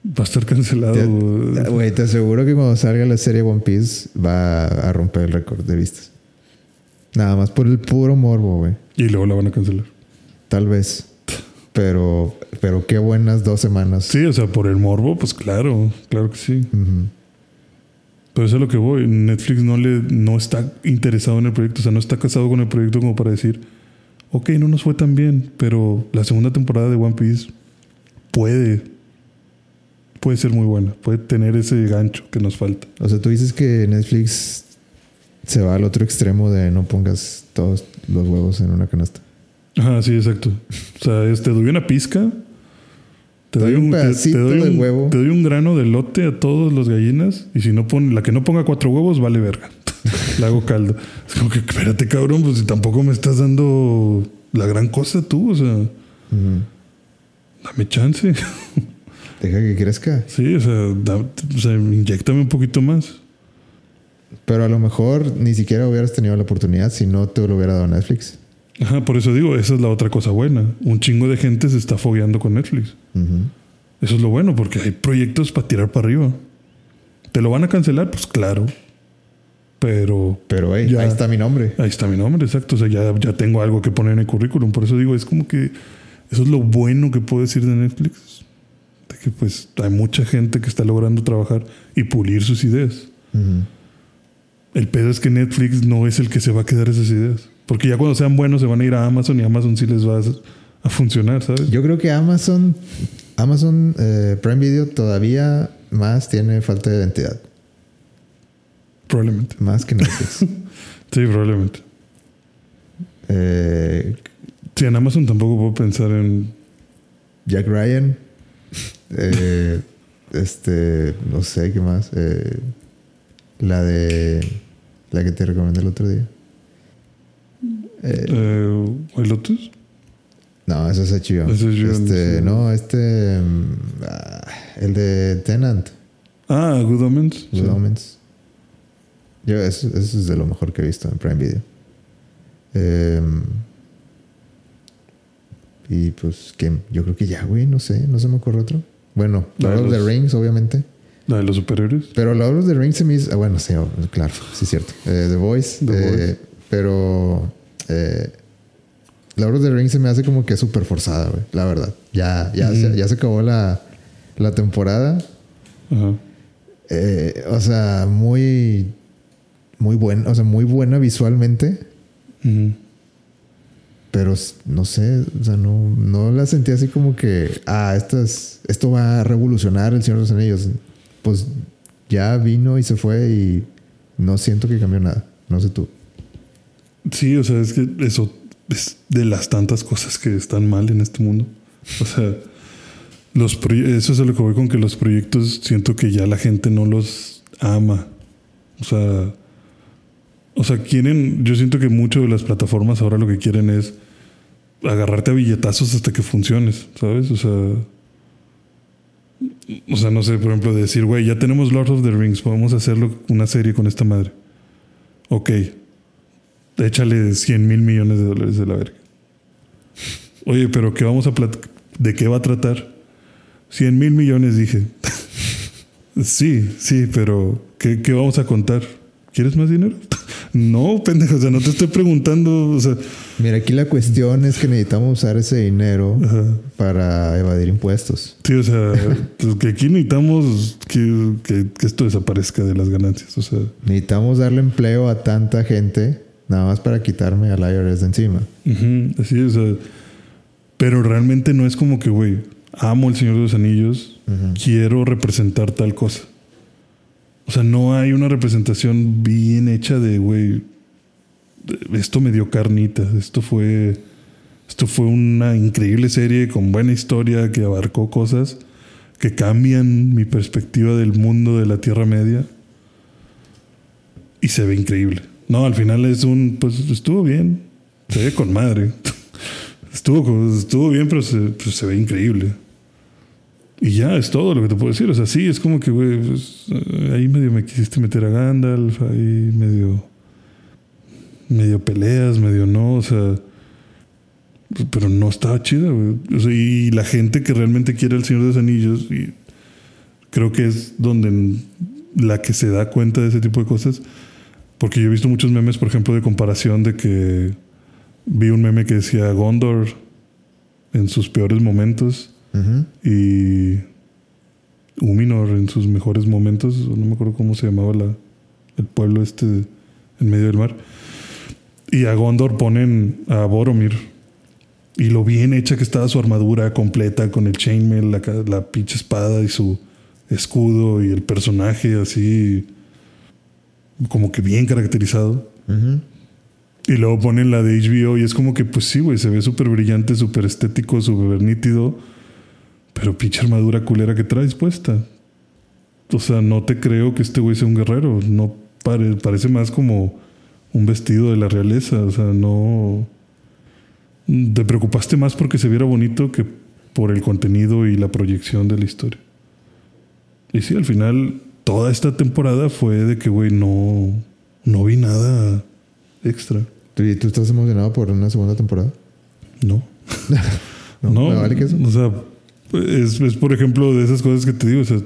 Va a estar cancelado. Güey, te aseguro que cuando salga la serie One Piece va a romper el récord de vistas. Nada más por el puro morbo, güey. y luego la van a cancelar. Tal vez. Pero, pero qué buenas dos semanas. Sí, o sea, por el morbo, pues claro, claro que sí. Pero eso es lo que voy. Netflix no le no está interesado en el proyecto, o sea, no está casado con el proyecto como para decir, ok, no nos fue tan bien, pero la segunda temporada de One Piece puede, puede ser muy buena, puede tener ese gancho que nos falta. O sea, tú dices que Netflix se va al otro extremo de no pongas todos los huevos en una canasta. Ajá, sí, exacto. O sea, es, te doy una pizca, te doy un, te- te pedacito doy de un- huevo. te doy un grano de lote a todos los gallinas y si no pone, la que no ponga cuatro huevos vale verga. La hago caldo. Es como que espérate, cabrón, pues si tampoco me estás dando la gran cosa tú, o sea, dame chance. Deja que crezca. Sí, o sea, da- o sea, inyectame un poquito más. Pero a lo mejor ni siquiera hubieras tenido la oportunidad si no te lo hubiera dado Netflix. Ajá, por eso digo, esa es la otra cosa buena. Un chingo de gente se está fogueando con Netflix. Eso es lo bueno, porque hay proyectos para tirar para arriba. ¿Te lo van a cancelar? Pues claro. Pero Pero hey, Ya. ahí está mi nombre. ahí está mi nombre, exacto. O sea, ya, ya tengo algo que poner en el currículum. Por eso digo, es como que eso es lo bueno que puedo decir de Netflix. De que pues hay mucha gente que está logrando trabajar y pulir sus ideas. El pedo es que Netflix no es el que se va a quedar esas ideas. Porque ya cuando sean buenos se van a ir a Amazon y Amazon sí les va a, funcionar, ¿sabes? Yo creo que Amazon, Amazon eh, Prime Video todavía más tiene falta de identidad. Probablemente. Más que Netflix. Sí, probablemente. Eh, Sí, en Amazon tampoco puedo pensar en Jack Ryan. Eh, este, no sé qué más. Eh, la de. La que te recomendé el otro día. Eh, eh, White Lotus. no, eso es HBO. Ese es HBO, este, no, este. mm, ah, el de Tenant. Ah, Good Omens. Good Sí. Omens. Yo, eso, eso es de lo mejor que he visto en Prime Video. Em, y pues, que yo creo que ya, güey, no sé, no se me ocurre otro. Bueno, Lord of the Rings, obviamente. La de los superhéroes. Pero Lord of the Rings se me hizo. ah, Bueno, sí, oh, claro, sí es cierto. Eh, The Voice. The eh, Voice. Pero. Eh, Lord of the Rings se me hace como que súper forzada, güey. La verdad. Ya, ya, se, ya se acabó la, la temporada. Eh, o sea, muy. Muy buena. O sea, muy buena visualmente. Ujú. Pero no sé. O sea, no, no la sentí así como que. Ah, esto, es, esto va a revolucionar el Señor de los Anillos. Pues ya vino y se fue y no siento que cambió nada. No sé tú. Sí, o sea, es que eso es de las tantas cosas que están mal en este mundo. O sea, los eso es lo que voy con que los proyectos siento que ya la gente no los ama. O sea, o sea, quieren, yo siento que mucho de las plataformas ahora lo que quieren es agarrarte a billetazos hasta que funciones, ¿sabes? O sea, o sea, no sé, por ejemplo, decir, güey, ya tenemos Lord of the Rings, podemos hacerlo una serie con esta madre. Ok, échale 100 mil millones de dólares de la verga. Oye, pero ¿qué vamos a ¿de qué va a tratar? 100 mil millones, dije. sí, sí, pero ¿qué, ¿qué vamos a contar? ¿Quieres más dinero? No, pendejo, o sea, no te estoy preguntando, o sea... Mira, aquí la cuestión es que necesitamos usar ese dinero para evadir impuestos. Sí, o sea, pues que aquí necesitamos que, esto desaparezca de las ganancias, o sea... Necesitamos darle empleo a tanta gente nada más para quitarme al IRS de encima. así, o sea... Pero realmente no es como que, güey, amo el Señor de los Anillos, quiero representar tal cosa. O sea, no hay una representación bien hecha de, güey, esto me dio carnita, esto fue, esto fue una increíble serie con buena historia que abarcó cosas que cambian mi perspectiva del mundo de la Tierra Media y se ve increíble. No, al final es un, pues estuvo bien, se ve con madre. estuvo, estuvo bien, pero se, pues, se ve increíble. Y ya es todo lo que te puedo decir. O sea, sí, es como que, güey, pues, eh, ahí medio me quisiste meter a Gandalf, ahí medio. medio peleas, medio no, o sea. Pero no estaba chida, güey. O sea, y la gente que realmente quiere el Señor de los Anillos, y creo que es donde la que se da cuenta de ese tipo de cosas. Porque yo he visto muchos memes, por ejemplo, de comparación de que vi un meme que decía Gondor en sus peores momentos y Uminor en sus mejores momentos, no me acuerdo cómo se llamaba la, el pueblo este en medio del mar. Y a Gondor ponen a Boromir. Y lo bien hecha que estaba su armadura completa con el chainmail, la, la pinche espada y su escudo y el personaje así como que bien caracterizado. Y luego ponen la de HBO y es como que pues sí, güey, se ve súper brillante, súper estético, súper nítido pero pinche armadura culera que traes puesta. O sea, no te creo que este güey sea un guerrero. No parece más como un vestido de la realeza. O sea, no. Te preocupaste más porque se viera bonito que por el contenido y la proyección de la historia. Y sí, al final, toda esta temporada fue de que, güey, no, no vi nada extra. ¿Y tú estás emocionado por una segunda temporada? No. no, no vale que eso? O sea, es, es, por ejemplo, de esas cosas que te digo. O sea,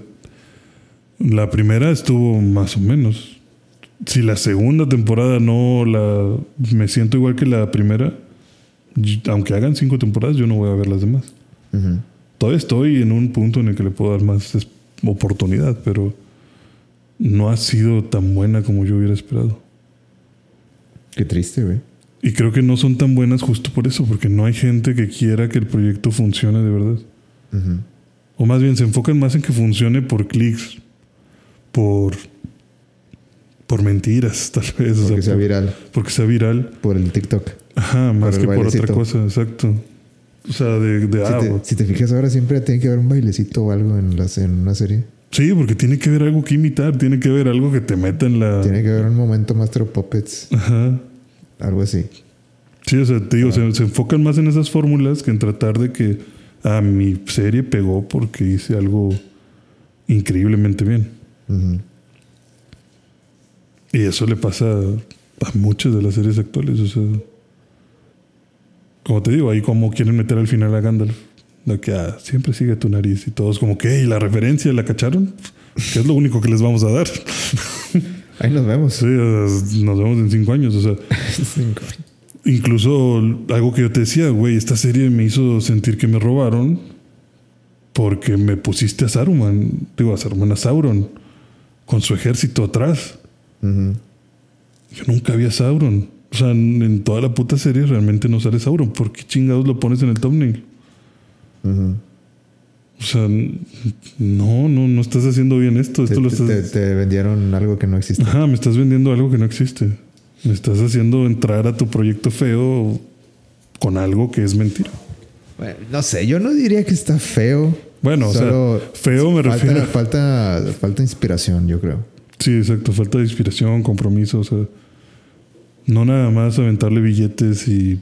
la primera estuvo más o menos. Si la segunda temporada no la. Me siento igual que la primera. Aunque hagan cinco temporadas, yo no voy a ver las demás. Todavía estoy en un punto en el que le puedo dar más oportunidad, pero no ha sido tan buena como yo hubiera esperado. Qué triste, güey. Y creo que no son tan buenas justo por eso, porque no hay gente que quiera que el proyecto funcione de verdad. O más bien se enfocan más en que funcione por clics, por, por mentiras, tal vez. Porque sea viral. Porque sea viral. Por el TikTok. Ajá, más que por otra cosa, exacto. O sea, de, de si, te, si, te, fijas ahora siempre tiene que haber un bailecito o algo en, las, en una serie. Sí, porque tiene que haber algo que imitar, tiene que haber algo que te meta en la... Tiene que haber un momento Master Puppets. Ajá. Algo así. Sí, o sea, te digo, se, se, enfocan más en esas fórmulas que en tratar de que a mi serie pegó porque hice algo increíblemente bien. Y eso le pasa a muchas de las series actuales. O sea, como te digo, ahí como quieren meter al final a Gandalf. De que ah, siempre sigue tu nariz y todos como que, ¿y la referencia la cacharon? Que es lo único que les vamos a dar. Ahí nos vemos. Sí, nos vemos en cinco años. O sea, cinco. Incluso algo que yo te decía, güey, esta serie me hizo sentir que me robaron porque me pusiste a Saruman, digo, a Saruman, a Sauron, con su ejército atrás. Yo nunca vi a Sauron. O sea, en, toda la puta serie realmente no sale Sauron. ¿Por qué chingados lo pones en el thumbnail? O sea, no, no, no estás haciendo bien esto. esto te, vendieron algo que no existe. Ajá, me estás vendiendo algo que no existe. Me estás haciendo entrar a tu proyecto feo con algo que es mentira. Bueno, no sé, yo no diría que está feo. Bueno, o sea, feo me refiero. Falta, falta inspiración, yo creo. Sí, exacto. Falta de inspiración, compromiso. O sea, no nada más aventarle billetes y,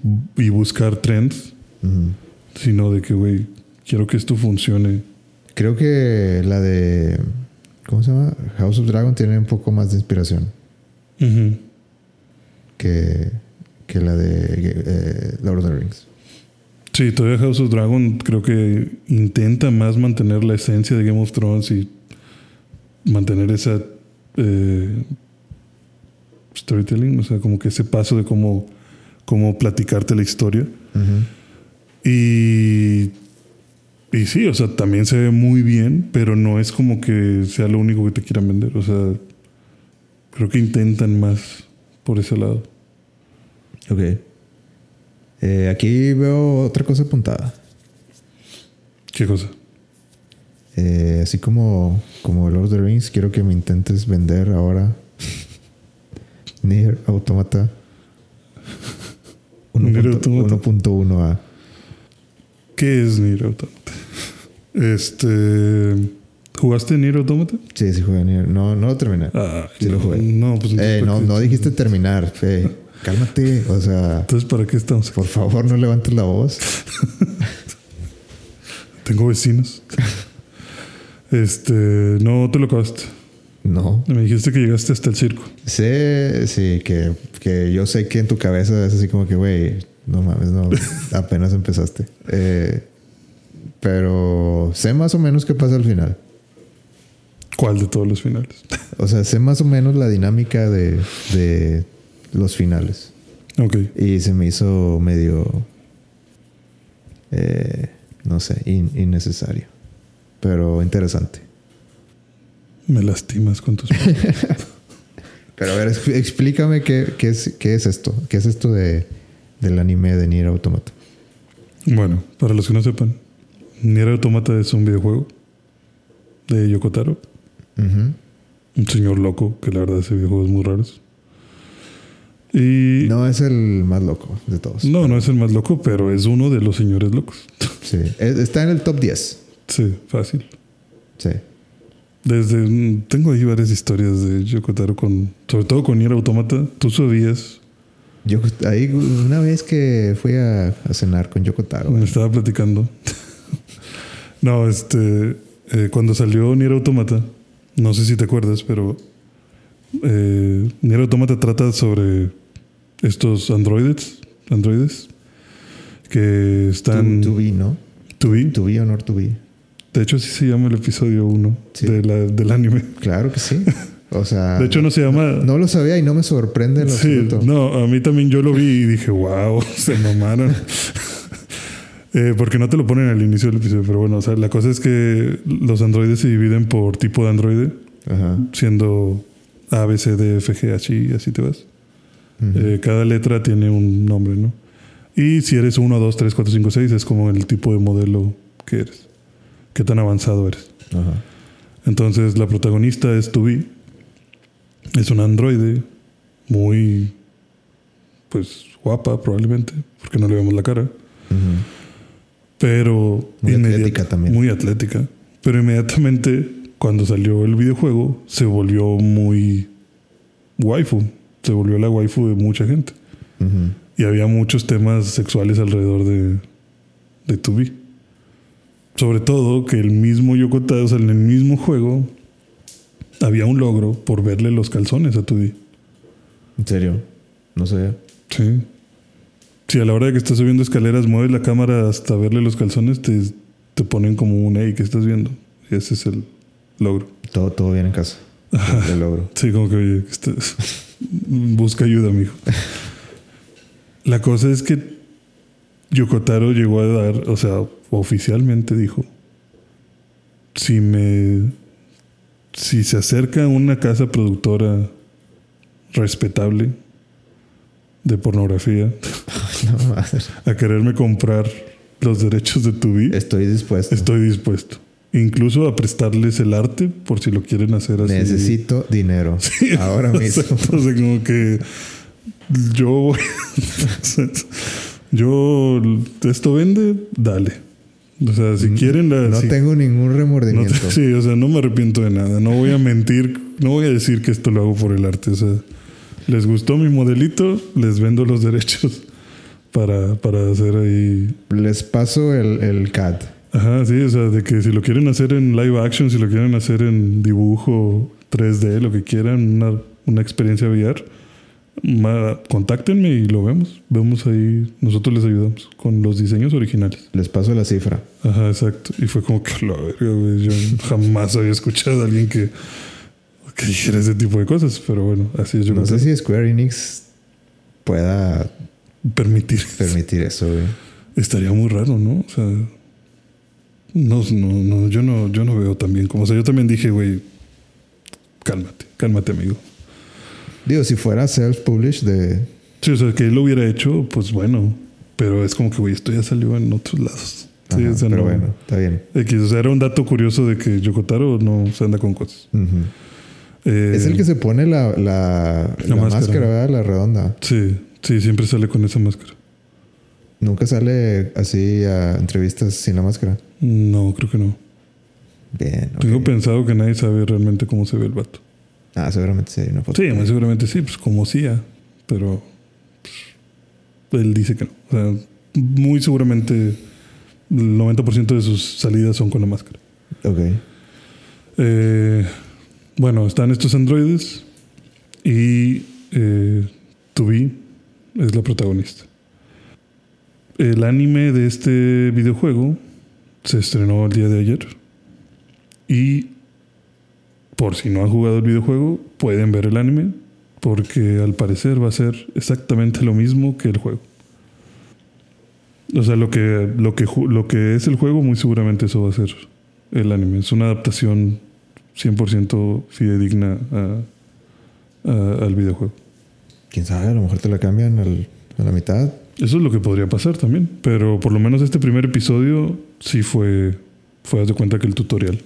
buscar trends, Ujú. Sino de que, güey, quiero que esto funcione. Creo que la de. ¿Cómo se llama? House of Dragon tiene un poco más de inspiración Ujú. que, que la de eh, Lord of the Rings. Sí, todavía House of Dragon creo que intenta más mantener la esencia de Game of Thrones y mantener esa eh, storytelling, o sea, como que ese paso de cómo, cómo platicarte la historia. Ujú. Y, y sí, o sea, también se ve muy bien, pero no es como que sea lo único que te quieran vender. O sea, creo que intentan más por ese lado. Ok. Eh, aquí veo otra cosa apuntada. ¿Qué cosa? Eh, así como, como Lord of the Rings, quiero que me intentes vender ahora Nier Automata Nier Automata. 1.1a. ¿Qué es Nier Automata? Este. ¿Jugaste Nier Automata? Sí, sí jugué Nier. No, no lo terminé. Ah, Sí lo jugué. No, pues Eh, no, ¿para qué- no dijiste terminar, Fe. Cálmate. O sea, Entonces, ¿para qué estamos? aquí? por favor, no levantes la voz. Tengo vecinos. este. No te lo acabaste. No. Me dijiste que llegaste hasta el circo. Sé, sí, que, que yo sé que en tu cabeza es así como que, güey, no mames, no, apenas empezaste. Eh, pero sé más o menos qué pasa al final. ¿Cuál de todos los finales? O sea, sé más o menos la dinámica de, de los finales. ok. Y se me hizo medio, eh, no sé, in- innecesario. Pero interesante. Me lastimas con tus. Pero a ver, ex- explícame qué, qué, es, qué es esto. ¿Qué es esto de, del anime de Nier Automata? Bueno, para los que no sepan, Nier Automata es un videojuego de Yokotaro, un señor loco que la verdad hace videojuegos muy raros. Y no, No es el más loco de todos. no, es el más loco, pero es uno de los señores locos. Sí. Es- Está en el top 10. sí, fácil. Sí. Desde mm, tengo ahí varias historias de Yokotaro con, sobre todo con Nier Automata. Tú sabías, Yo ahí una vez que fui a, a cenar con Yoko Taro. me estaba platicando. no, este, eh, cuando salió Nier Automata, no sé si te acuerdas, pero eh, Nier Automata trata sobre estos androides, androides que están To, to be, ¿no? to be. To be or not to be. De hecho, así se llama el episodio 1 Sí. de del anime. Claro que sí. O sea, De hecho, no se llama. no lo sabía y no me sorprende en Sí, absoluto. no, a mí también yo lo vi y dije, wow, se mamaron. Eh, porque no te lo ponen al inicio del episodio, pero bueno, o sea, la cosa es que los androides se dividen por tipo de androide, Ajá. siendo A, B, C, D, F, G, H, I, así te vas. Ujú. Eh, cada letra tiene un nombre, ¿no? Y si eres 1, 2, 3, 4, 5, 6, es como el tipo de modelo que eres. Qué tan avanzado eres. Ajá. Entonces la protagonista es Tubi. Es un androide muy, pues, guapa probablemente, porque no le vemos la cara. Pero... Muy atlética también. Muy atlética. Pero inmediatamente, cuando salió el videojuego, se volvió muy waifu. Se volvió la waifu de mucha gente. Y había muchos temas sexuales alrededor de, de Tubi. Sobre todo que el mismo Yokota, o sea, en el mismo juego, había un logro por verle los calzones a Tubi. ¿En serio? No sé. Sí. Si a la hora de que estás subiendo escaleras mueves la cámara hasta verle los calzones, te, te ponen como un hey, ¿qué estás viendo? Y ese es el logro. Todo, todo bien en casa. El logro. Sí, como que oye, estás- busca ayuda, amigo. La cosa es que Yokotaro llegó a dar, o sea, oficialmente dijo: si me. Si se acerca una casa productora respetable de pornografía No, a quererme comprar los derechos de tu vida, Estoy dispuesto. estoy dispuesto. Incluso a prestarles el arte por si lo quieren hacer así. Necesito dinero. Ahora mismo. Sea, como que yo voy- yo esto vende, dale. O sea, si quieren la Mm, No si- tengo ningún no te- remordimiento. sí, o sea, no me arrepiento de nada. No voy a mentir, no voy a decir que esto lo hago por el arte. O sea, les gustó mi modelito, les vendo los derechos para, para hacer ahí. Les paso el, el CAD. Ajá, sí, o sea, de que si lo quieren hacer en live action, si lo quieren hacer en dibujo 3D, lo que quieran, una, una experiencia VR, contáctenme y lo vemos. Vemos ahí, nosotros les ayudamos con los diseños originales. Les paso la cifra. Ajá, exacto. Y fue como que la verga, güey. Yo jamás había escuchado a alguien que, que dijera ese tipo de cosas, pero bueno, así es yo No sé si Square Enix pueda permitir. permitir eso, güey. Estaría muy raro, ¿no? O sea, no, no, no, yo no, yo no veo tan bien como, o sea, yo también dije, güey, cálmate, cálmate, amigo. Digo, si fuera self-published de... Sí, o sea, que él lo hubiera hecho, pues bueno, pero es como que, güey, esto ya salió en otros lados. Sí, Ajá, o sea, pero no- bueno, está bien. X, o sea, era un dato curioso de que Yokotaro no se anda con cosas. Eh, Es el que se pone la, la, la máscara. máscara, ¿verdad? La redonda. Sí, sí, siempre sale con esa máscara. Nunca sale así a entrevistas sin la máscara. No, creo que no. Bien, ok. Tengo pensado que nadie sabe realmente cómo se ve el vato. Ah, seguramente sí hay una foto. Sí, muy seguramente sí, pues como CIA, pero pues, él dice que no. O sea, muy seguramente el 90% de sus salidas son con la máscara. Ok. Eh, bueno, están estos androides y eh, Tubi es la protagonista. El anime de este videojuego se estrenó el día de ayer y por si no han jugado el videojuego pueden ver el anime porque al parecer va a ser exactamente lo mismo que el juego. O sea, lo que, lo que, lo que es el juego muy seguramente eso va a ser el anime. Es una adaptación 100% fidedigna a- a- al videojuego. Quién sabe, a lo mejor te la cambian al- a la mitad. Eso es lo que podría pasar también. Pero por lo menos este primer episodio sí fue, fue haz de cuenta que el tutorial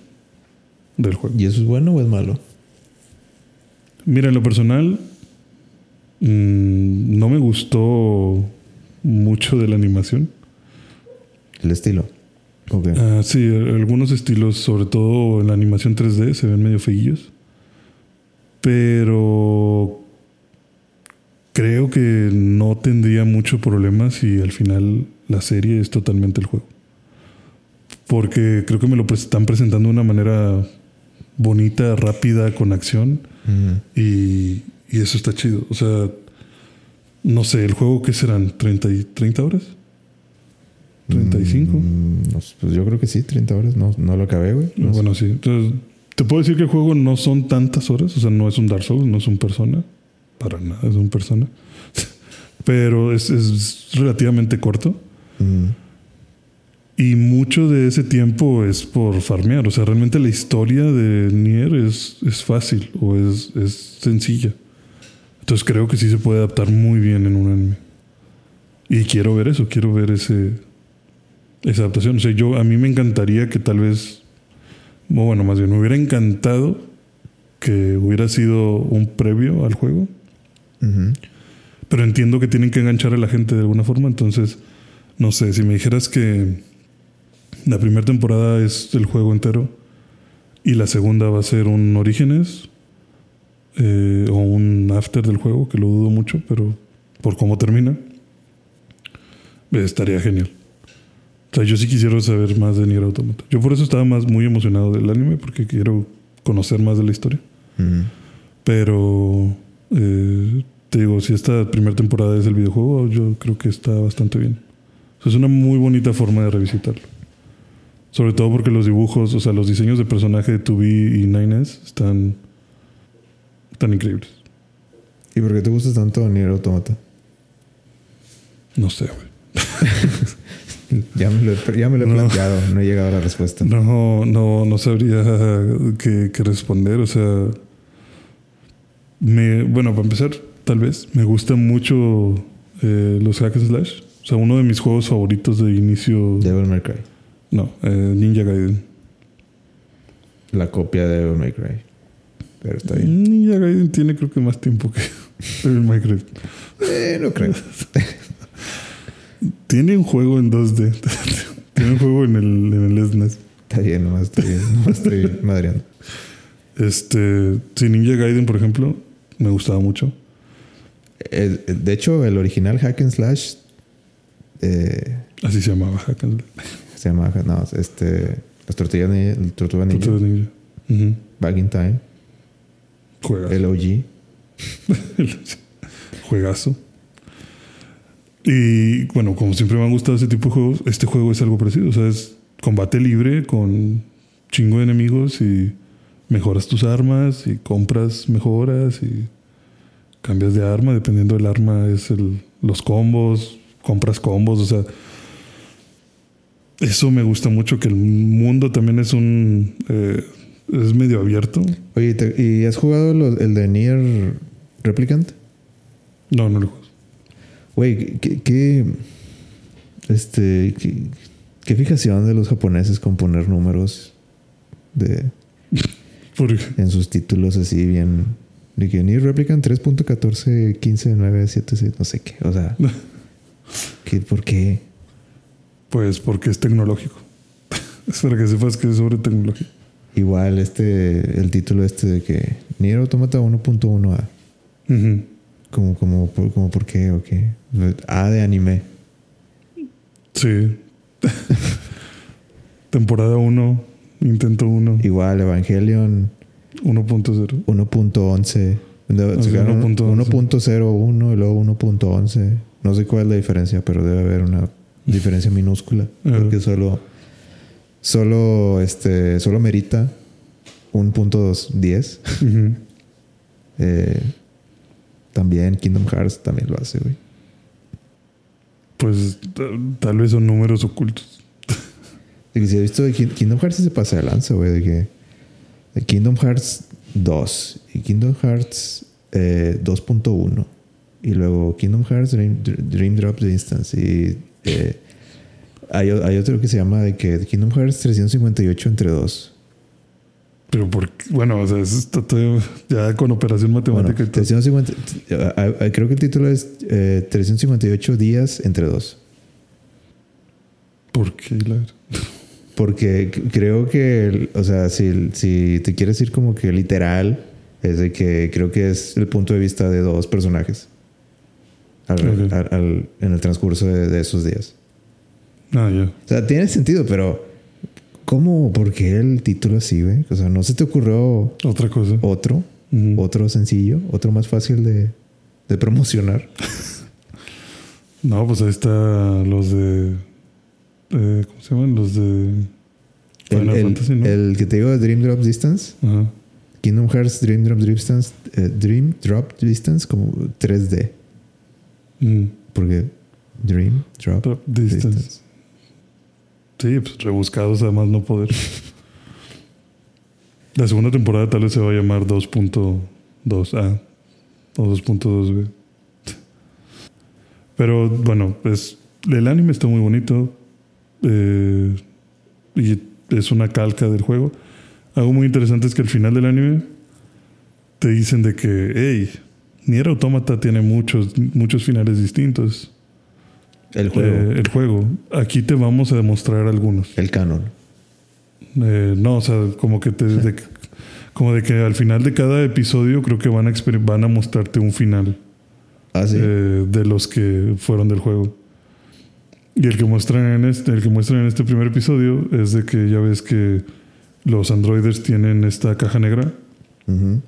del juego. ¿Y eso es bueno o es malo? Mira, en lo personal, mm, no me gustó mucho de la animación. El estilo. Ok. Ah, sí, algunos estilos, sobre todo en la animación 3D, se ven medio feillos. Pero creo que no tendría mucho problema si al final la serie es totalmente el juego. Porque creo que me lo están presentando de una manera bonita, rápida, con acción. Y, y eso está chido. O sea, no sé, el juego, ¿qué serán? ¿30, y- 30 horas? ¿35? Mm, pues yo creo que sí, 30 horas. No, no lo acabé, güey. No sé. Bueno, sí. Entonces, te puedo decir que el juego no son tantas horas. O sea, no es un Dark Souls, no es un persona. Para nada es un persona. Pero es, es relativamente corto. Mm, Y mucho de ese tiempo es por farmear. O sea, realmente la historia de Nier es, es fácil o es, es sencilla. Entonces creo que sí se puede adaptar muy bien en un anime. Y quiero ver eso, quiero ver ese, esa adaptación. O sea, yo, a mí me encantaría que tal vez, bueno, más bien, me hubiera encantado que hubiera sido un previo al juego. ujú. Pero entiendo que tienen que enganchar a la gente de alguna forma. Entonces, no sé, si me dijeras que la primera temporada es el juego entero y la segunda va a ser un Orígenes eh, o un After del juego, que lo dudo mucho, pero por cómo termina, eh, estaría genial. O sea, yo sí quisiera saber más de Nier Automata. Yo por eso estaba más muy emocionado del anime, porque quiero conocer más de la historia. Pero eh, te digo, si esta primera temporada es el videojuego, yo creo que está bastante bien. O sea, es una muy bonita forma de revisitarlo. Sobre todo porque los dibujos, o sea, los diseños de personaje de 2B y 9S están, están increíbles. ¿Y por qué te gusta tanto Nier Automata? No sé, güey. Ya me lo he, ya me lo he No. planteado, no he llegado a la respuesta. No, no, no sabría qué, qué responder. O sea, me, bueno, para empezar, tal vez me gustan mucho eh, los hack and slash. O sea, uno de mis juegos favoritos de inicio. Devil May Cry. No, eh, Ninja Gaiden. La copia de Devil May Cry. Pero está bien. Ninja Gaiden tiene creo que más tiempo que el Minecraft. Eh, no creo. Tiene un juego en 2D. tiene un juego en el, en el SNES. Está bien, nomás estoy bien. Nomás estoy madreando. Este, sí, Ninja Gaiden, por ejemplo, me gustaba mucho. De hecho, el original Hack and Slash eh, Así se llamaba Hack and Slay. Se llama, no, este, las tortillas ninja, el Tortuga Ninja, Tortugas Ninja. Back in Time, Juegazo. el OG. Juegazo. Y bueno, como siempre me han gustado ese tipo de juegos, este juego es algo parecido. O sea, es combate libre con chingo de enemigos y mejoras tus armas y compras mejoras y cambias de arma. Dependiendo del arma, es el, los combos, compras combos. O sea, eso me gusta mucho. Que el mundo también es un. eh, es medio abierto. Oye, ¿te- ¿y has jugado lo- el de Nier Replicant? No, no lo juego. Güey, ¿qué, qué, este, qué, qué fijación de los japoneses con poner números de, Porque en sus títulos así bien... De que Nier Replicant 3.14, 15, 9, 7, 6, no sé qué. O sea, ¿qué, ¿por qué? Pues porque es tecnológico. es para que sepas que es sobre tecnología. Igual este, el título este de que Nier Automata 1.1A. Ujú. Como, como, por- como, ¿por qué o qué? A de anime. Sí. Temporada 1, intento 1, Igual Evangelion 1.0. 1.11. Debe- sí, sacaron 1.11. 1.01 y luego 1.11. No sé cuál es la diferencia, pero debe haber una diferencia minúscula. Porque solo, solo, este, solo merita un punto 10. Ujú. Eh, también Kingdom Hearts también lo hace, güey. Pues ta- tal vez son números ocultos. De que si he visto de Ki- Kingdom Hearts se pasa de lanza, güey. De que de Kingdom Hearts 2 y Kingdom Hearts eh, 2.1 y luego Kingdom Hearts Dream, Dream Drop Distance y eh, hay, hay otro que se llama de que Kingdom Hearts 358 entre 2. Pero porque, bueno, o sea, eso está todo ya con operación Bueno, matemática todo. 350, eh, eh, creo que el título es eh, 358 días entre 2. ¿Por qué? Porque creo que, o sea, si, si te quieres ir como que literal, es de que creo que es el punto de vista de dos personajes al- Ok. al- al- en el transcurso de, de esos días. Ah, ya. O sea, tiene sentido, pero ¿cómo? ¿Por qué el título así, güey? O sea, ¿no se te ocurrió Otra cosa. otro? ¿Otro sencillo? ¿Otro más fácil de, de promocionar? No, pues ahí está los de. eh, ¿Cómo se llaman? Los de. El, Final el- Fantasy, ¿no? el que te digo de Dream Drop Distance, Ajá. Kingdom Hearts Dream Drop Distance, eh, Dream Drop Distance como 3D. Mm. Porque Dream Drop Drop distance. Distance. Sí, pues rebuscados además no poder. La segunda temporada tal vez se va a llamar 2.2A o 2.2B. Pero bueno, pues el anime está muy bonito eh, y es una calca del juego. Algo muy interesante es que al final del anime te dicen de que, hey, Nier Automata tiene muchos, muchos finales distintos. El juego. Eh, el juego. Aquí te vamos a demostrar algunos. el canon. Eh, no, o sea, como que te, de, como de que al final de cada episodio creo que van a van a mostrarte un final Ah, sí. eh, de los que fueron del juego. Y el que muestran en este, el que muestran en este primer episodio es de que ya ves que los androides tienen esta caja negra Ujú.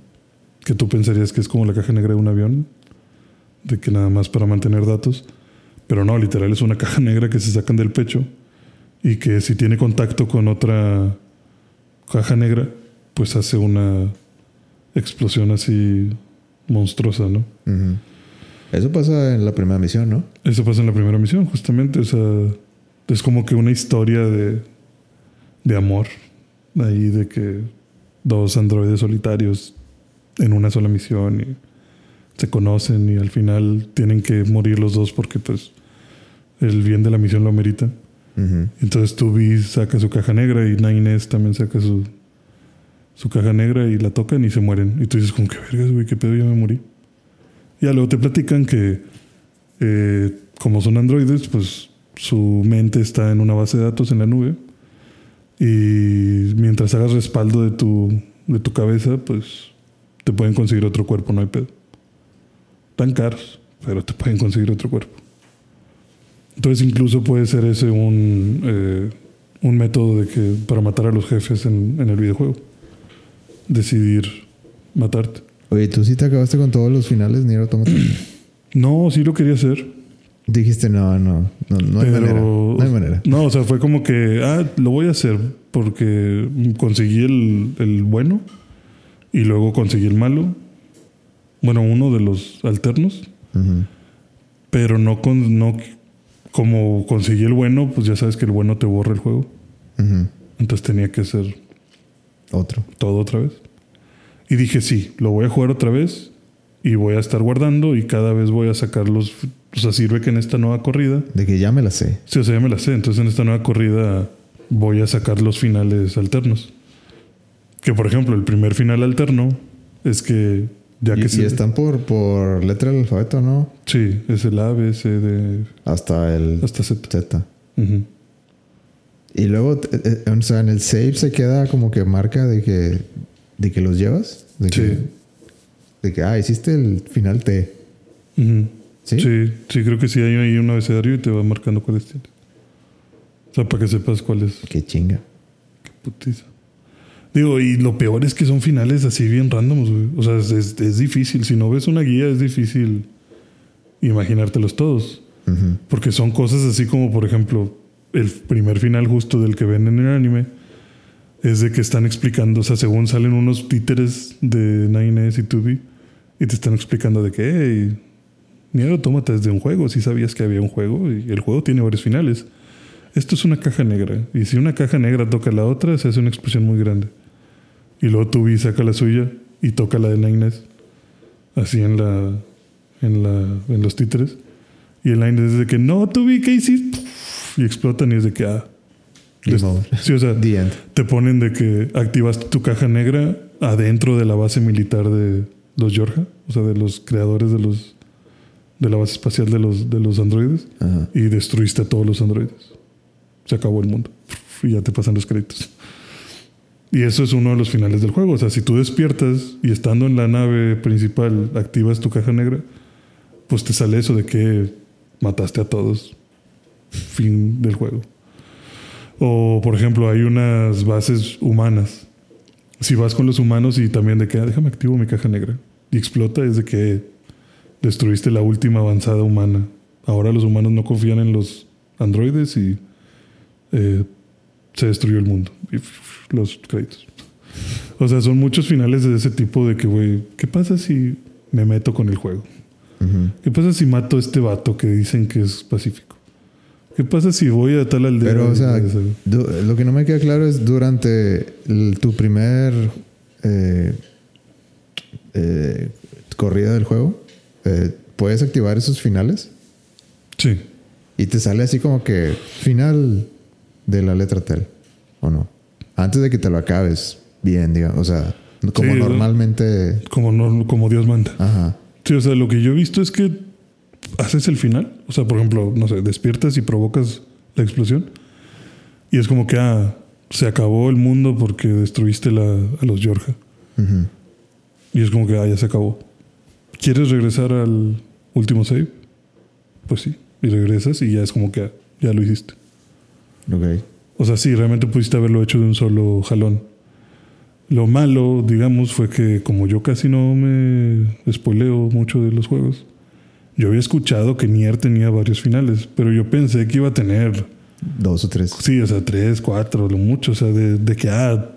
Que tú pensarías que es como la caja negra de un avión, de que nada más para mantener datos, pero no, literal es una caja negra que se sacan del pecho y que si tiene contacto con otra caja negra, pues hace una explosión así monstruosa, ¿no? Ujú. Eso pasa en la primera misión, ¿no? Eso pasa en la primera misión, justamente, o sea, es como que una historia de, de amor, ahí de que dos androides solitarios en una sola misión y se conocen y al final tienen que morir los dos porque pues el bien de la misión lo amerita. Ujú. Entonces tú saca su caja negra y Nines también saca su, su caja negra y la tocan y se mueren. Y tú dices como que vergas, güey, qué pedo, ya me morí. Ya luego te platican que eh, como son androides, pues su mente está en una base de datos en la nube. Y mientras hagas respaldo de tu, de tu cabeza, pues te pueden conseguir otro cuerpo, no hay pedo. Tan caros, pero te pueden conseguir otro cuerpo. Entonces incluso puede ser ese un, eh, un método de que para matar a los jefes en, en el videojuego. Decidir matarte. Oye, ¿tú sí te acabaste con todos los finales Nier Automata? No, sí lo quería hacer. Dijiste, no, no, no, no hay pero- manera. No hay manera. No, o sea, fue como que, ah, lo voy a hacer porque conseguí el, el bueno y luego conseguí el malo. Bueno, uno de los alternos. Pero no, con, no como conseguí el bueno, pues ya sabes que el bueno te borra el juego. Ujú. Entonces tenía que hacer Otro. todo otra vez. Y dije, sí, lo voy a jugar otra vez y voy a estar guardando y cada vez voy a sacar los... O sea, sirve que en esta nueva corrida... De que ya me la sé. Sí, o sea, ya me la sé. Entonces en esta nueva corrida voy a sacar los finales alternos. Que por ejemplo, el primer final alterno es que... Ya que y se- están por, por letra del alfabeto, ¿no? Sí, es el A, B, C, D, Hasta el hasta Z. Z. Y luego, eh, eh, o sea, en el save se queda como que marca de que, de que los llevas. De que, Sí. de que, ah, hiciste el final T. Ujú. ¿Sí? ¿Sí? sí, creo que sí hay ahí un abecedario y te va marcando cuáles tienes. O sea, para que sepas cuál es. Qué chinga. Putiza. Digo, y lo peor es que son finales así bien randoms, güey. O sea, es, es- es difícil. Si no ves una guía, es difícil imaginártelos todos. Porque son cosas así como, por ejemplo, el primer final justo del que ven en el anime es de que están explicando, o sea, según salen unos títeres de 9S y 2B y te están explicando de que, hey, Nier Automata es de un juego, si sabías que había un juego y el juego tiene varios finales. Esto es una caja negra y si una caja negra toca la otra, se hace una explosión muy grande. Y luego 2B saca la suya y toca la de 9S así en la en la en los títeres. Y el line es de que no, tuve ¿qué hiciste? Y explotan y es de que ah. Over. Sí, o sea, te ponen de que activaste tu caja negra adentro de la base militar de los Georgia, o sea, de los creadores de los de la base espacial de los de los androides Ajá. y destruiste a todos los androides. Se acabó el mundo. Y ya te pasan los créditos. Y eso es uno de los finales del juego. O sea, si tú despiertas y estando en la nave principal activas tu caja negra, pues te sale eso de que mataste a todos. Fin del juego. O, por ejemplo, hay unas bases humanas. Si vas con los humanos y también de que, "Ah, déjame activo mi caja negra. Y explota, es de que destruiste la última avanzada humana. Ahora los humanos no confían en los androides y eh, se destruyó el mundo. Y los créditos. O sea, son muchos finales de ese tipo de que, güey, ¿qué pasa si me meto con el juego? Ujú. ¿Qué pasa si mato a este vato que dicen que es pacífico? ¿Qué pasa si voy a tal aldea? Pero, o sea, lo que no me queda claro es durante el- tu primer eh, eh, corrida del juego, eh, puedes activar esos finales Sí. y te sale así como que final de la letra tel, ¿o no? Antes de que te lo acabes bien, digamos, o sea, como normalmente... Como, no, como Dios manda. Ajá. Sí, o sea, lo que yo he visto es que haces el final. O sea, por ejemplo, no sé, despiertas y provocas la explosión. Y es como que, ah, se acabó el mundo porque destruiste la, a los Georgia. Ujú. Y es como que, ah, ya se acabó. ¿Quieres regresar al último save? Pues sí. Y regresas y ya es como que, ah, ya lo hiciste. Ok. O sea, sí, realmente pudiste haberlo hecho de un solo jalón. Lo malo, digamos, fue que como yo casi no me spoileo mucho de los juegos, yo había escuchado que Nier tenía varios finales, pero yo pensé que iba a tener, Dos o tres. sí, o sea, tres, cuatro, lo mucho, o sea, de, de que, ah,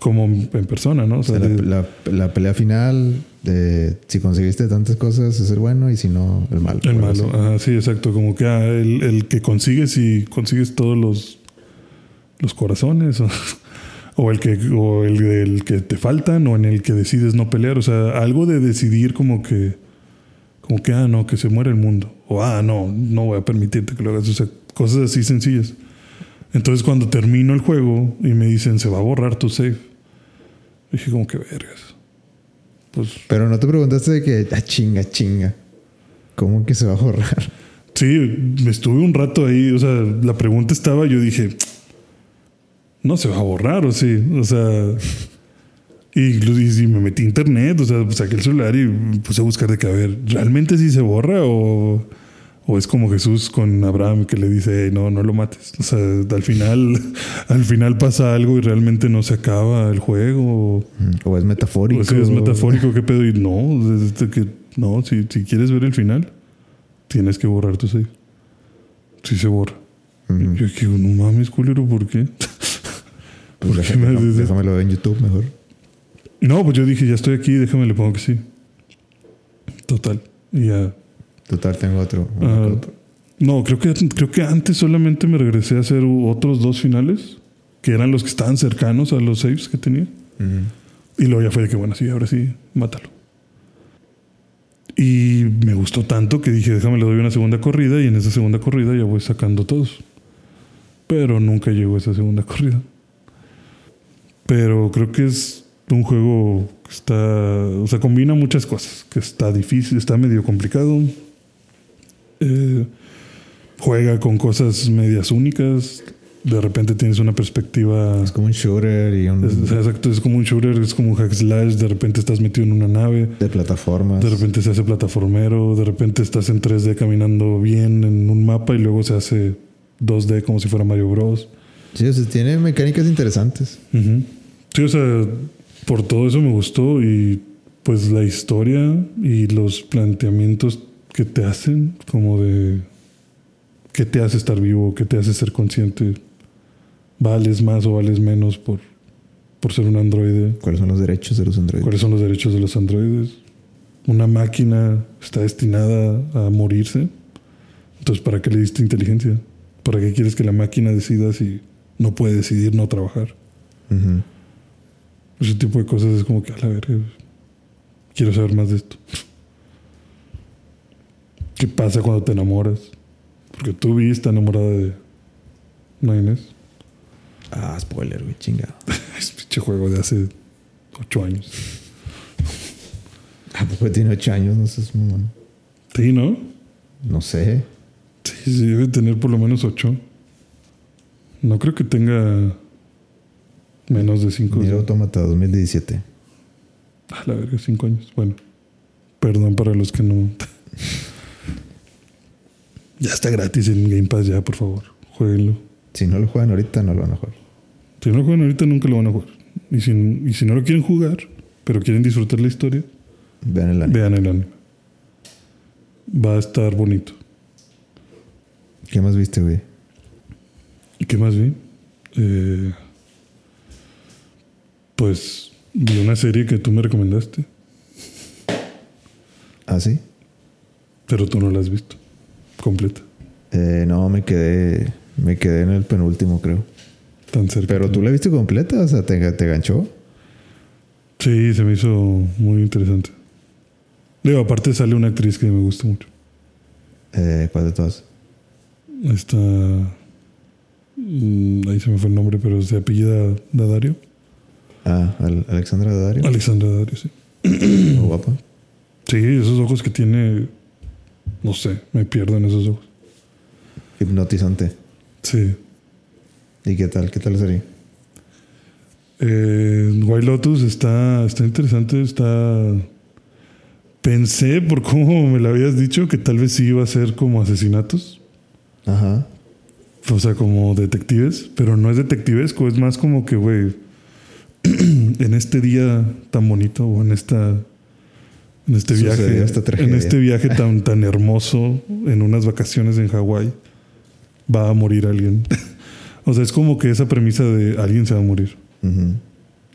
como en persona, ¿no? O O sea, la, de- la- la pelea final de si conseguiste tantas cosas es el bueno y si no, el malo. el malo, ajá, sí, exacto, como que ah, el, el que consigues y consigues todos los, los corazones, o, o el que o el, el que te faltan, o en el que decides no pelear, o sea, algo de decidir como que, como que, ah, no, que se muere el mundo, o ah, no, no voy a permitirte que lo hagas, o sea, cosas así sencillas. Entonces cuando termino el juego y me dicen, se va a borrar tu save, dije como que vergas. Pues Pero no te preguntaste de que, ah, chinga, chinga. ¿Cómo que se va a borrar? Sí, me estuve un rato ahí, o sea, la pregunta estaba, yo dije, no se va a borrar, o sí, o sea, y, y, me metí a internet, o sea, saqué el celular y puse a buscar de que, a ver, ¿realmente sí se borra o, O es como Jesús con Abraham que le dice, no, no lo mates. O sea, al final, al final pasa algo y realmente no se acaba el juego. O es metafórico. O si es metafórico, ¿qué pedo? Y no, que, no si, si quieres ver el final, tienes que borrar tu save. Si se borra. Yo digo, no mames, culero, ¿por qué? Pues déjame, no, déjamelo ver en YouTube mejor. No, pues yo dije, ya estoy aquí, déjame le pongo que sí. Total. Y ya Total, tengo otro. Ah, no, creo que, creo que antes solamente me regresé a hacer otros dos finales, que eran los que estaban cercanos a los saves que tenía. Y luego ya fue de que, bueno, sí, ahora sí, mátalo. Y me gustó tanto que dije, déjame le doy una segunda corrida y en esa segunda corrida ya voy sacando todos. Pero nunca llegó esa segunda corrida. Pero creo que es un juego que está, o sea, combina muchas cosas, que está difícil, está medio complicado, eh, juega con cosas medias únicas. De repente tienes una perspectiva. Es como un shooter y un. Es, exacto, es como un shooter, es como un hack slash. De repente estás metido en una nave. De plataformas. De repente se hace plataformero. De repente estás en 3D caminando bien en un mapa y luego se hace 2D como si fuera Mario Bros. Sí, o sea, tiene mecánicas interesantes. Sí, o sea, por todo eso me gustó y pues la historia y los planteamientos que te hacen, como de qué te hace estar vivo, qué te hace ser consciente, vales más o vales menos por, por ser un androide. ¿Cuáles son los derechos de los androides? ¿Cuáles son los derechos de los androides? Una máquina está destinada a morirse. Entonces, ¿para qué le diste inteligencia? ¿Para qué quieres que la máquina decida si no puede decidir no trabajar? Ese tipo de cosas es como que, a la verga, quiero saber más de esto. ¿Qué pasa cuando te enamoras? Porque tú viste enamorada de. ¿No, Inés? Ah, spoiler, güey, chingado. es pinche juego de hace ocho años. ¿A poco tiene ocho años? No sé, mamón. Sí, ¿no? No sé. Sí, sí, debe tener por lo menos ocho. No creo que tenga menos de cinco. Mira Automata 2017. A la verga, cinco años. Bueno, perdón para los que no. Ya está gratis en Game Pass, ya, por favor. Jueguenlo. Si no lo juegan ahorita, no lo van a jugar. Si no lo juegan ahorita, nunca lo van a jugar. Y si, y si no lo quieren jugar, pero quieren disfrutar la historia, vean el anime. Vean el anime. Va a estar bonito. ¿Qué más viste, güey? ¿Qué más vi? Eh, pues vi una serie que tú me recomendaste. ¿Ah, sí? Pero tú no la has visto completa? Eh, no, me quedé, me quedé en el penúltimo, creo. Tan cerca. Pero tú la viste completa, o sea, ¿te, te ganchó? Sí, se me hizo muy interesante. Digo, aparte sale una actriz que me gusta mucho. Eh, ¿Cuál de todas? Está. Mm, ahí se me fue el nombre, pero se apellida Dadario. Ah, Alexandra Dadario. Alexandra Dadario, sí. Muy guapa. Sí, esos ojos que tiene no sé, me pierdo en esos ojos. Hipnotizante. Sí. ¿Y qué tal? ¿Qué tal sería? Eh, White Lotus está, está interesante, está... Pensé, por cómo me lo habías dicho, que tal vez sí iba a ser como asesinatos. Ajá. O sea, como detectives, pero no es detectivesco, es más como que, güey, en este día tan bonito o en esta en este viaje, en este viaje tan, tan hermoso, en unas vacaciones en Hawái, va a morir alguien. o sea, es como que esa premisa de alguien se va a morir.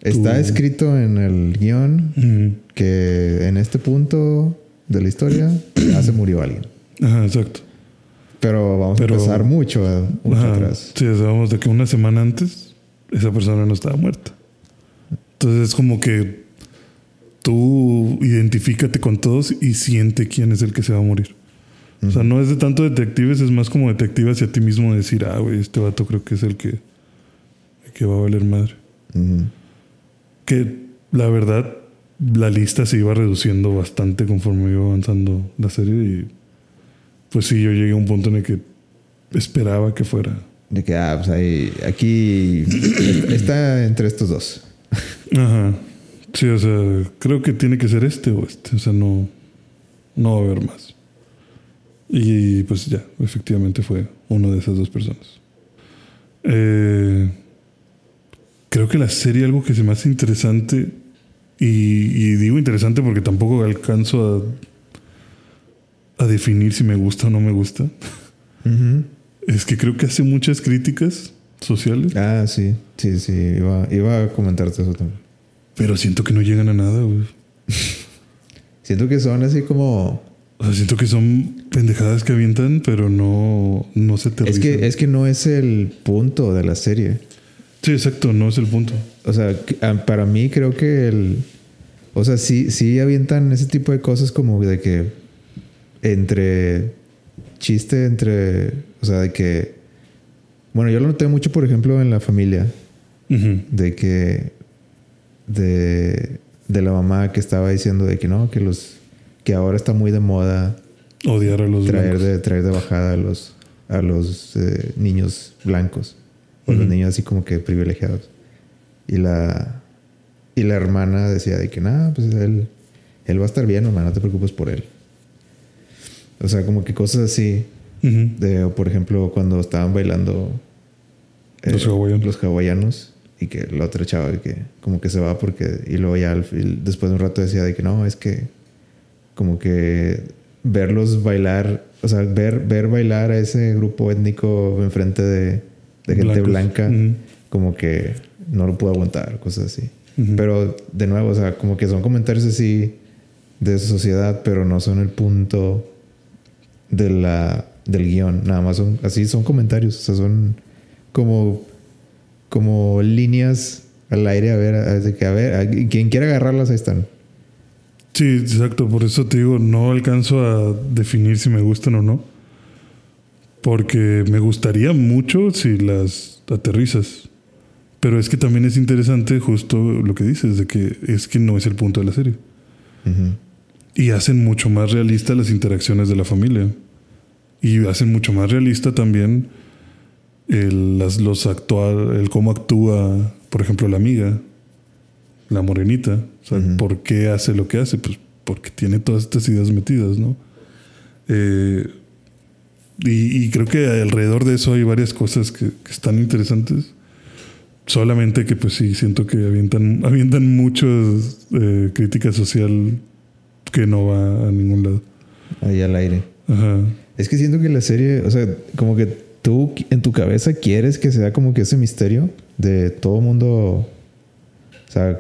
Está escrito en el guion que en este punto de la historia ya se murió alguien. Ajá, exacto. Pero vamos a empezar mucho, atrás. Sí, vamos de que una semana antes esa persona no estaba muerta. Entonces es como que tú identifícate con todos y siente quién es el que se va a morir. O sea, no es de tanto detectives, es más como detective hacia ti mismo decir, ah, güey, este vato creo que es el que, el que va a valer madre. Que la verdad, la lista se iba reduciendo bastante conforme iba avanzando la serie y pues sí, yo llegué a un punto en el que esperaba que fuera. De que, ah, pues ahí, aquí está entre estos dos. Ajá. Sí, o sea, creo que tiene que ser este o este. O sea, no, no va a haber más. Y pues ya, efectivamente fue uno de esas dos personas. Eh, creo que la serie, algo que se me hace interesante, y, digo interesante porque tampoco alcanzo a, a, definir si me gusta o no me gusta, es que creo que hace muchas críticas sociales. Ah, sí, sí, sí, iba, iba a comentarte eso también. Pero siento que no llegan a nada, güey. siento que son así como o sea, siento que son pendejadas que avientan, pero no, no se te es que Es que no es el punto de la serie. Sí, exacto, no es el punto. O sea, ah, para mí creo que el... O sea, sí, sí avientan ese tipo de cosas como de que entre chiste, entre... O sea, de que... Bueno, yo lo noté mucho, por ejemplo, en la familia. De que... De, de la mamá que estaba diciendo de que no, que los que ahora está muy de moda odiar a los traer de traer de bajada a los a los eh, niños blancos o los niños así como que privilegiados. Y la y la hermana decía de que nada pues él él va a estar bien hermano no te preocupes por él o sea como que cosas así de o por ejemplo cuando estaban bailando eh, los hawaianos. los hawaianos y que la otra chava que como que se va porque y luego ya después de un rato decía de que no es que como que verlos bailar, o sea, ver, ver bailar a ese grupo étnico enfrente de, de gente blanca, como que no lo puedo aguantar, cosas así. Pero de nuevo, o sea, como que son comentarios así de sociedad, pero no son el punto de la, del guion. Nada más son así, son comentarios, o sea, son como, como líneas al aire, a ver, a, que, a ver, quien quiera agarrarlas, ahí están. Sí, exacto. Por eso te digo, no alcanzo a definir si me gustan o no. Porque me gustaría mucho si las aterrizas. Pero es que también es interesante justo lo que dices, de que es que no es el punto de la serie. Y hacen mucho más realista las interacciones de la familia. Y hacen mucho más realista también el, las, los actual, el cómo actúa, por ejemplo, la amiga la morenita. O sea, ¿por qué hace lo que hace? Pues porque tiene todas estas ideas metidas, ¿no? Eh, y, creo que alrededor de eso hay varias cosas que, están interesantes. Solamente que pues sí, siento que avientan, avientan muchas eh, crítica social que no va a ningún lado. Ahí al aire. Ajá. Es que siento que la serie, o sea, como que tú en tu cabeza quieres que sea como que ese misterio de todo mundo o sea,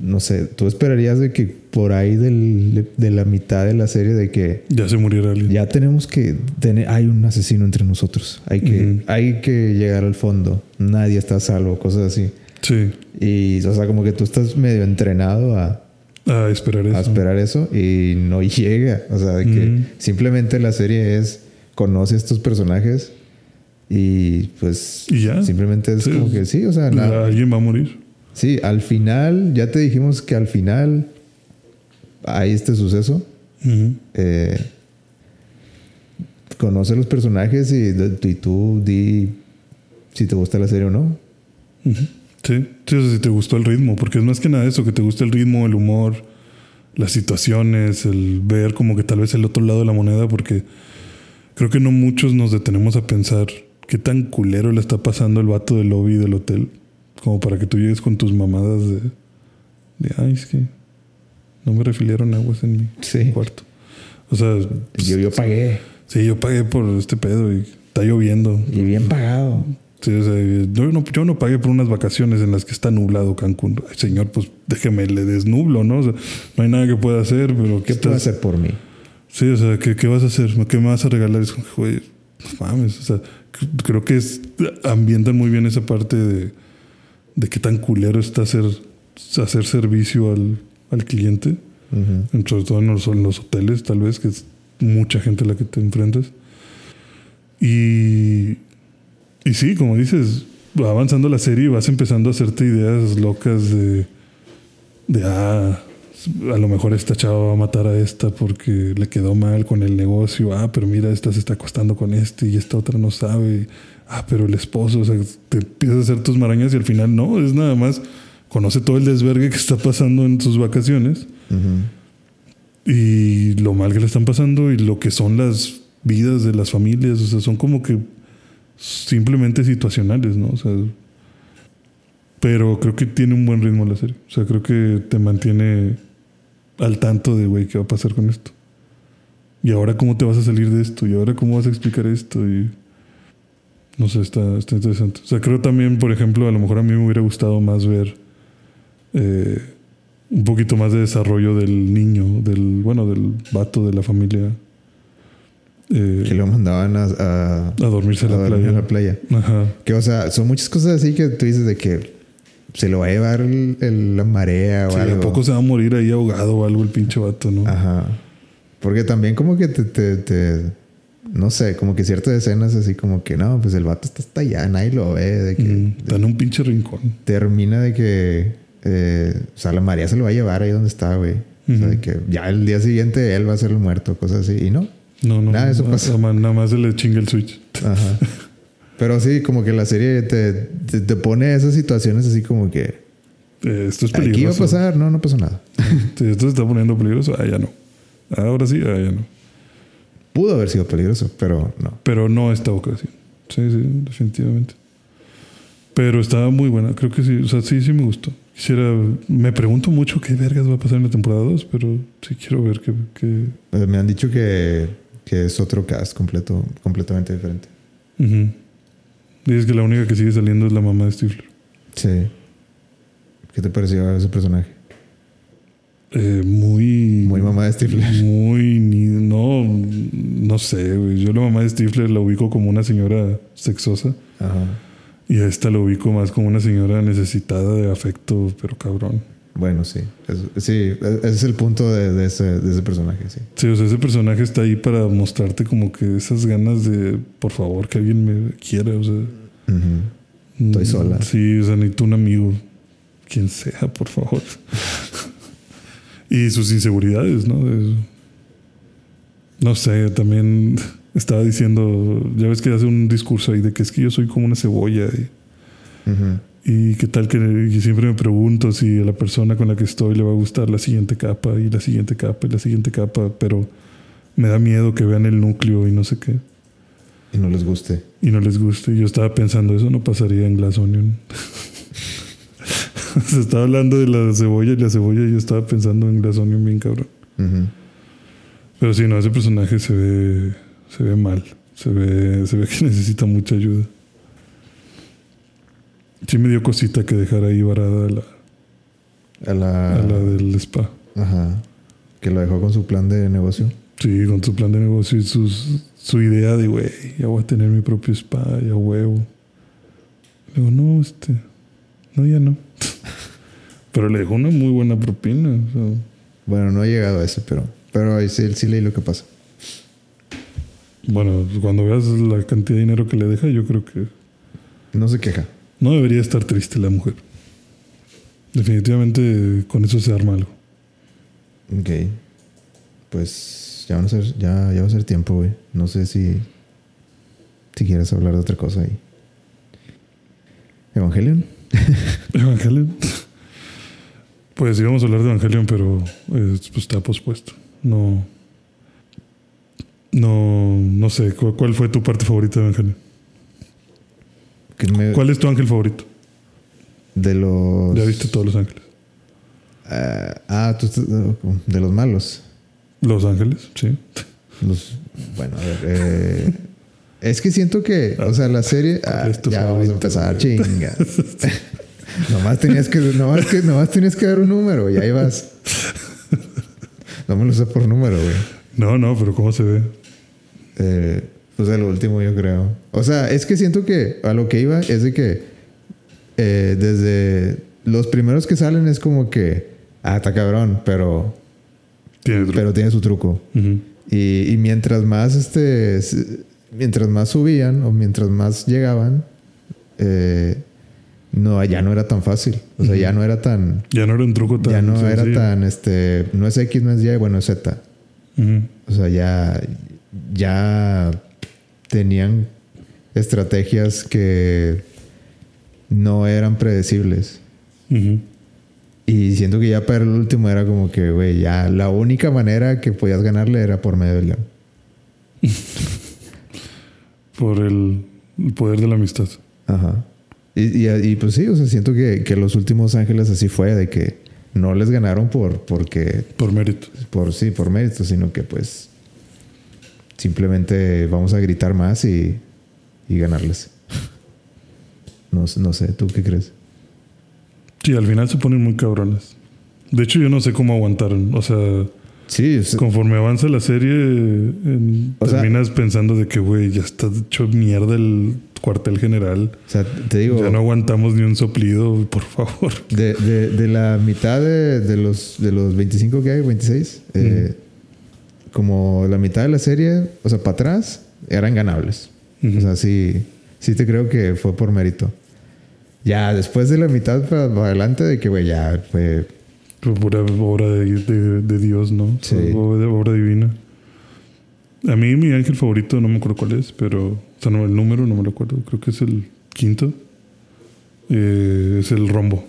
no sé, tú esperarías de que por ahí de la mitad de la serie de que... Ya se muriera alguien. Ya tenemos que tener... Hay un asesino entre nosotros. Hay que, hay que llegar al fondo. Nadie está a salvo, cosas así. Sí. Y, o sea, como que tú estás medio entrenado a... A esperar eso. A esperar eso y no llega. O sea, de que simplemente la serie es... Conoce a estos personajes y pues... Y ya. Simplemente es como que sí, o sea... Nada. Alguien va a morir. Sí, al final, ya te dijimos que al final hay este suceso. Eh, conoce los personajes y, tú di si te gusta la serie o no. Sí, sí si te gustó el ritmo, porque es más que nada eso, que te gusta el ritmo, el humor, las situaciones, el ver como que tal vez el otro lado de la moneda, porque creo que no muchos nos detenemos a pensar qué tan culero le está pasando el vato del lobby del hotel. Como para que tú llegues con tus mamadas de, de ay, es que no me refilieron aguas en mi cuarto. O sea, yo, yo pagué. Sí, yo pagué por este pedo y está lloviendo. Y bien pagado. Sí, o sea, yo no, yo no pagué por unas vacaciones en las que está nublado Cancún. Ay, señor, pues déjeme, le desnublo, ¿no? O sea, no hay nada que pueda hacer, pero... ¿Qué puede hacer por mí? Sí, o sea, ¿qué, ¿qué, vas a hacer? ¿Qué me vas a regalar? Es como, güey, no mames, o sea, creo que es, ambientan muy bien esa parte de de qué tan culero está hacer, hacer servicio al, al cliente, sobre todo en los, los, hoteles, tal vez, que es mucha gente la que te enfrentas. Y, y sí, como dices, va avanzando la serie y vas empezando a hacerte ideas locas de, de ah, a lo mejor esta chava va a matar a esta porque le quedó mal con el negocio. Ah, pero mira, esta se está acostando con este y esta otra no sabe ah, pero el esposo, o sea, te empiezas a hacer tus marañas y al final no, es nada más, conoce todo el desvergue que está pasando en sus vacaciones y lo mal que le están pasando y lo que son las vidas de las familias, o sea, son como que simplemente situacionales, ¿no? O sea, pero creo que tiene un buen ritmo la serie. O sea, creo que te mantiene al tanto de, güey, qué va a pasar con esto. Y ahora cómo te vas a salir de esto. Y ahora cómo vas a explicar esto. Y no sé, está, está interesante. O sea, creo también, por ejemplo, a lo mejor a mí me hubiera gustado más ver eh, un poquito más de desarrollo del niño, del, bueno, del vato de la familia. Eh, Que lo mandaban a, a, a dormirse a la dormir playa. en la playa. Ajá. Que, o sea, son muchas cosas así que tú dices de que se lo va a llevar el- el- la marea o Sí, algo. ¿A poco se va a morir ahí ahogado o algo el pinche vato, no? Ajá. Porque también como que te, te, te- no sé, como que ciertas escenas así como que no, pues el vato está hasta allá, nadie lo ve, de que Mm, está en un pinche rincón. termina de que, eh, o sea, la María se lo va a llevar ahí donde está, güey. O sea, de que ya el día siguiente él va a ser el muerto, cosas así. Y no. No, no. Nada eso pasa. Nada más se le chinga el switch. Ajá. Pero sí, como que la serie te, te, te pone esas situaciones así como que Eh, esto es aquí iba a peligroso. pasar, no, no pasó nada. Sí, esto se está poniendo peligroso. Ah, ya no. Ahora sí, ah, ya no. Pudo haber sido peligroso, pero no. Pero no esta ocasión. Sí, sí, definitivamente. Pero estaba muy buena. Creo que sí. O sea, sí, sí me gustó. Quisiera. Me pregunto mucho qué vergas va a pasar en la temporada 2, pero sí quiero ver qué. qué- Eh, Me han dicho que, que es otro cast completo, completamente diferente. Ujú. Dices que la única que sigue saliendo es la mamá de Stifler. Sí. ¿Qué te pareció ese personaje? Eh, muy. Muy mamá de Stifler. Muy. no, no sé, güey. Yo la mamá de Stifler la ubico como una señora sexosa. Ajá. Y a esta la ubico más como una señora necesitada de afecto, pero cabrón. Bueno, sí. Es- sí, ese es el punto de, de ese, de ese personaje, sí. Sí, o sea, ese personaje está ahí para mostrarte como que esas ganas de, por favor, que alguien me quiera, o sea. Estoy mm, sola. Sí, o sea, necesito un amigo, quien sea, por favor. y sus inseguridades, ¿no? No sé, también estaba diciendo, ya ves que hace un discurso ahí de que es que yo soy como una cebolla y, Ujú. y qué tal que y siempre me pregunto si a la persona con la que estoy le va a gustar la siguiente capa y la siguiente capa y la siguiente capa, pero me da miedo que vean el núcleo y no sé qué Y no les guste. y no les guste. Yo estaba pensando, eso no pasaría en Glass Onion. Se estaba hablando de la cebolla y la cebolla y yo estaba pensando en Glass Onion bien cabrón. Pero sí, no, ese personaje se ve, se ve mal. Se ve, se ve que necesita mucha ayuda. Sí me dio cosita que dejar ahí varada a la, A la... a la del spa. Ajá. Que lo dejó con su plan de negocio. Sí, con su plan de negocio y sus, su idea de, güey, ya voy a tener mi propio spa, ya huevo. Le digo, no, este, no, ya no. Pero le dejó una muy buena propina. o sea, Bueno, no he llegado a ese, pero... Pero ahí sí, sí leí lo que pasa. bueno, cuando veas la cantidad de dinero que le deja, yo creo que No se queja. no debería estar triste la mujer. Definitivamente con eso se arma algo. Ok. Pues ya, van a ser, ya, ya va a ser tiempo, güey. No sé si... Si quieres hablar de otra cosa ahí. ¿Evangelion? Evangelion. Pues íbamos a hablar de Evangelion, pero eh, pues está pospuesto. No. No, no sé. ¿cu- ¿Cuál fue tu parte favorita de Evangelion? Me- ¿Cuál es tu ángel favorito? De los... Ya viste todos los ángeles. Ah, ah, tú de los malos. Los ángeles, sí. Los, bueno, a ver. eh, es que siento que, o sea, la serie. ah, ya vamos a empezar, güey? chinga. nomás, tenías que, nomás, que, nomás tenías que dar un número y ahí vas. No me lo sé por número, güey. No, no, pero ¿cómo se ve? Eh, pues el último, yo creo. O sea, es que siento que a lo que iba es de que eh, desde los primeros que salen es como que, ah, está cabrón, pero, Tiene truco. pero tiene su truco. Y, y mientras más este mientras más subían o mientras más llegaban, eh, no, ya no era tan fácil. O sea, ya no era tan. Ya no era un truco tan Ya no era tan este. No es X, no es Y, bueno, es Z. O sea, ya. Ya tenían estrategias que no eran predecibles. Ujú. Y siento que ya para el último era como que, güey, ya la única manera que podías ganarle era por medio del león. por el, el poder de la amistad. Ajá. Y, y, y, pues sí, o sea, siento que, que los últimos ángeles así fue, de que no les ganaron por porque Por mérito. por sí, por mérito, sino que pues simplemente vamos a gritar más y, y ganarles. No, sé- no sé, ¿tú qué crees? Sí, al final se ponen muy cabrones. De hecho, yo no sé cómo aguantaron. O sea, Sí, conforme avanza la serie, en- O sea- terminas pensando de que, güey, ya está hecho mierda el cuartel general. o sea, te digo, Ya no aguantamos ni un soplido, por favor. de, de- de la mitad de, de los, de los 25 que hay, 26, eh, como la mitad de la serie, o sea, para atrás, eran ganables. Ujú. O sea, sí, sí te creo que fue por mérito. Ya después de la mitad para, para adelante, de que, güey, ya fue. Pura obra de, de- de Dios, ¿no? Sí. Obra, obra divina. A mí mi ángel favorito, no me acuerdo cuál es, pero... O sea, no, el número no me lo acuerdo. Creo que es el quinto. Eh, es el rombo.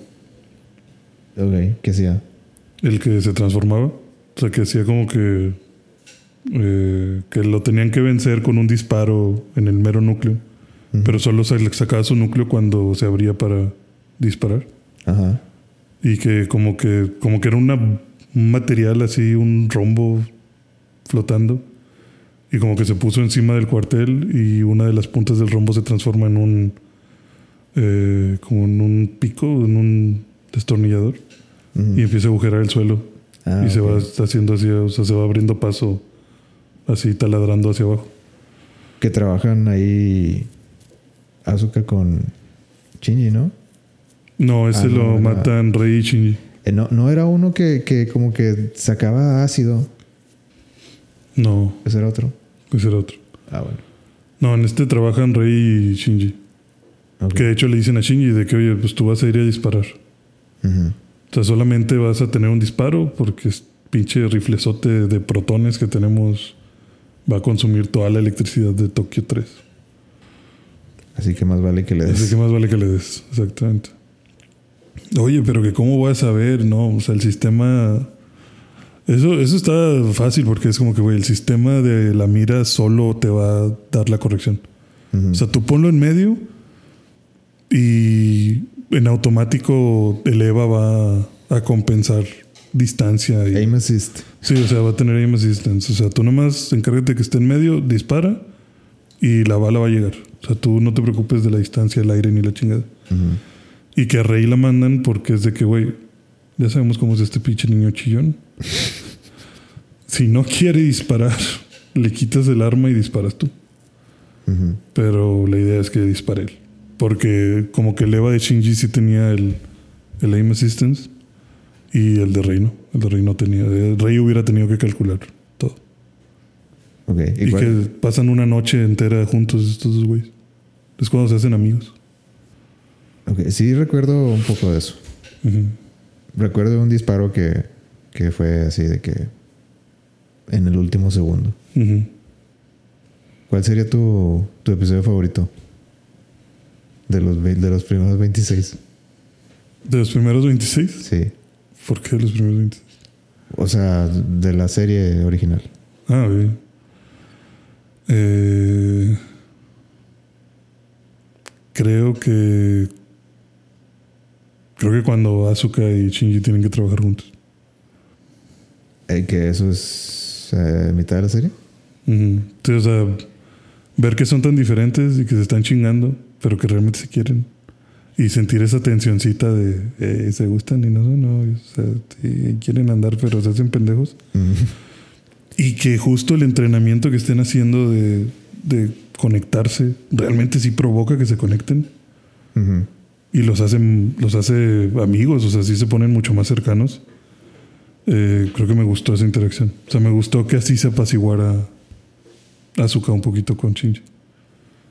Ok, ¿qué hacía? El que se transformaba. O sea, que hacía como que... eh, que lo tenían que vencer con un disparo en el mero núcleo. Pero solo se le sacaba su núcleo cuando se abría para disparar. Ajá. Y que como que, como que era una, un material así, un rombo flotando. Y como que se puso encima del cuartel y una de las puntas del rombo se transforma en un... eh, como en un pico, en un destornillador. Y empieza a agujerar el suelo. Ah, y se ok. va haciendo así, o sea, se va abriendo paso así taladrando hacia abajo. Que trabajan ahí Asuka con Shinji, ¿no? No, ese Ah, no, lo era- matan Rey y Shinji. Eh, no, no era uno que, que como que sacaba ácido. No, Ese era otro. ese era otro. Ah, bueno. No, en este trabajan Rey y Shinji. Que de hecho le dicen a Shinji de que, oye, pues tú vas a ir a disparar. O sea, solamente vas a tener un disparo porque es pinche riflezote de protones que tenemos va a consumir toda la electricidad de Tokio 3. Así que más vale que le Así des. que más vale que le des, exactamente. Oye, pero que cómo voy a saber, ¿no? O sea, el sistema... Eso, eso está fácil porque es como que, güey, el sistema de la mira solo te va a dar la corrección. Ujú. O sea, tú ponlo en medio y en automático el EVA va a compensar distancia. Y, Aim assist. sí, o sea, va a tener aim assistance. O sea, tú nomás encárgate que esté en medio, dispara y la bala va a llegar. O sea, tú no te preocupes de la distancia, el aire ni la chingada. Y que a Rey la mandan porque es de que, güey, ya sabemos cómo es este pinche niño chillón. si no quiere disparar, le quitas el arma y disparas tú. Pero la idea es que dispare él. Porque como que el EVA de Shinji sí tenía el, el aim assistance y el de Rey no. El de Rey no tenía. El Rey hubiera tenido que calcular Y, ¿Y cuál- que pasan una noche entera juntos estos dos güeyes. Es cuando se hacen amigos. ok, Sí, recuerdo un poco de eso. Recuerdo un disparo que, que fue así de que en el último segundo. ¿Cuál sería tu, tu episodio favorito? De los, de los primeros 26. De los primeros 26. Sí. ¿Por qué de los primeros 26? O sea, de la serie original. Ah, bien. Eh, creo que. Creo que cuando Asuka y Shinji tienen que trabajar juntos. Eh, que eso es eh, mitad de la serie. Ujú. Sí, o sea, ver que son tan diferentes y que se están chingando, pero que realmente se quieren. Y sentir esa tensioncita de eh, se gustan y no sé, no. O sea, sí, quieren andar, pero se hacen pendejos. Ujú. Y que justo el entrenamiento que estén haciendo de, de conectarse realmente sí provoca que se conecten Ujú. y los hacen, los hace amigos, o sea, sí se ponen mucho más cercanos. Eh, creo que me gustó esa interacción. O sea, me gustó que así se apaciguara Azuka un poquito con Shinji.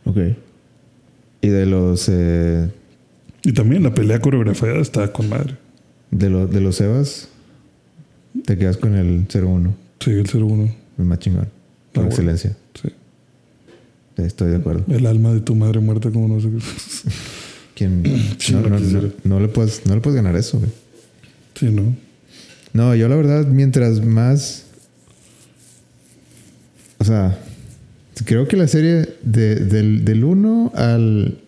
Ok. Y de los eh, Y también la pelea coreografiada está con madre. de, los de los Evas, te quedas con el 01, Sí, el 01. el más chingón. Por bueno. excelencia. Sí. Estoy de acuerdo. El alma de tu madre muerta, como no sé qué. ¿Quién? Sí, no, lo no, quisiera. no- no le puedes, no le puedes ganar eso, güey. Sí, ¿no? No, yo la verdad, mientras más. O sea, creo que la serie de- del, del 1 al,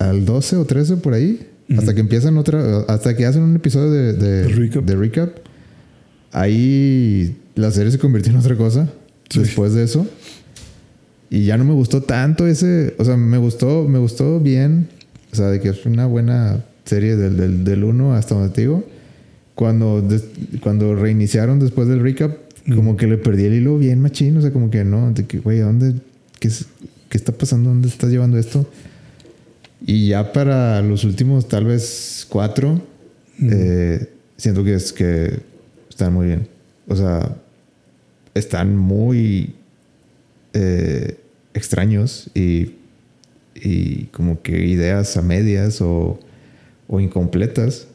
al 12 o 13 por ahí, hasta que empiezan otra, hasta que hacen un episodio de, de, De recap. de recap, ahí la serie se convirtió en otra cosa Sí. después de eso. Y ya no me gustó tanto ese, o sea, me gustó, me gustó bien, o sea, de que es una buena serie del, del, del 1 hasta donde te digo. Cuando, des- cuando reiniciaron después del recap, como que le perdí el hilo bien machín, o sea, como que no, de que, güey, ¿a dónde, qué, qué está pasando? ¿Dónde estás llevando esto? Y ya para los últimos, tal vez cuatro, eh, siento que es que están muy bien. O sea, están muy eh, extraños y, y como que ideas a medias o, o incompletas.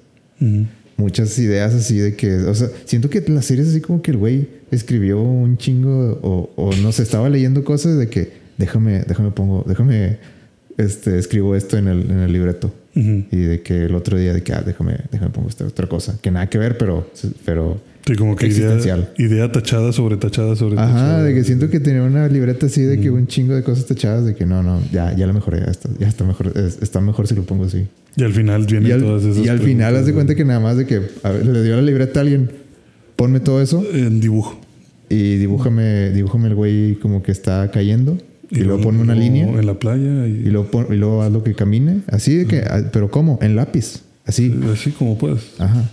Muchas ideas así de que, o sea, siento que la serie es así como que el güey escribió un chingo o, o no sé, estaba leyendo cosas de que déjame, déjame pongo, déjame, este, escribo esto en el, en el libreto. Y de que el otro día de que, ah, déjame, déjame pongo esta otra cosa. Que nada que ver, pero, pero Sí, como que idea, Existencial. idea tachada sobre tachada sobre Ajá, tachada. de que siento que tenía una libreta así de que un chingo de cosas tachadas de que no, no, ya, ya la mejoré, ya está, ya está mejor, es- está mejor si lo pongo así. Y al final vienen Y al, todas esas y al final haz de cuenta que nada más de que a ver, le dio la libreta a alguien, ponme todo eso En dibujo. y dibújame, dibújame el güey como que está cayendo y, luego ponme una luego línea En la playa y, y luego, pon- y luego haz lo que camine, así de que, ah, pero ¿cómo? En lápiz, así. así como puedas. Ajá.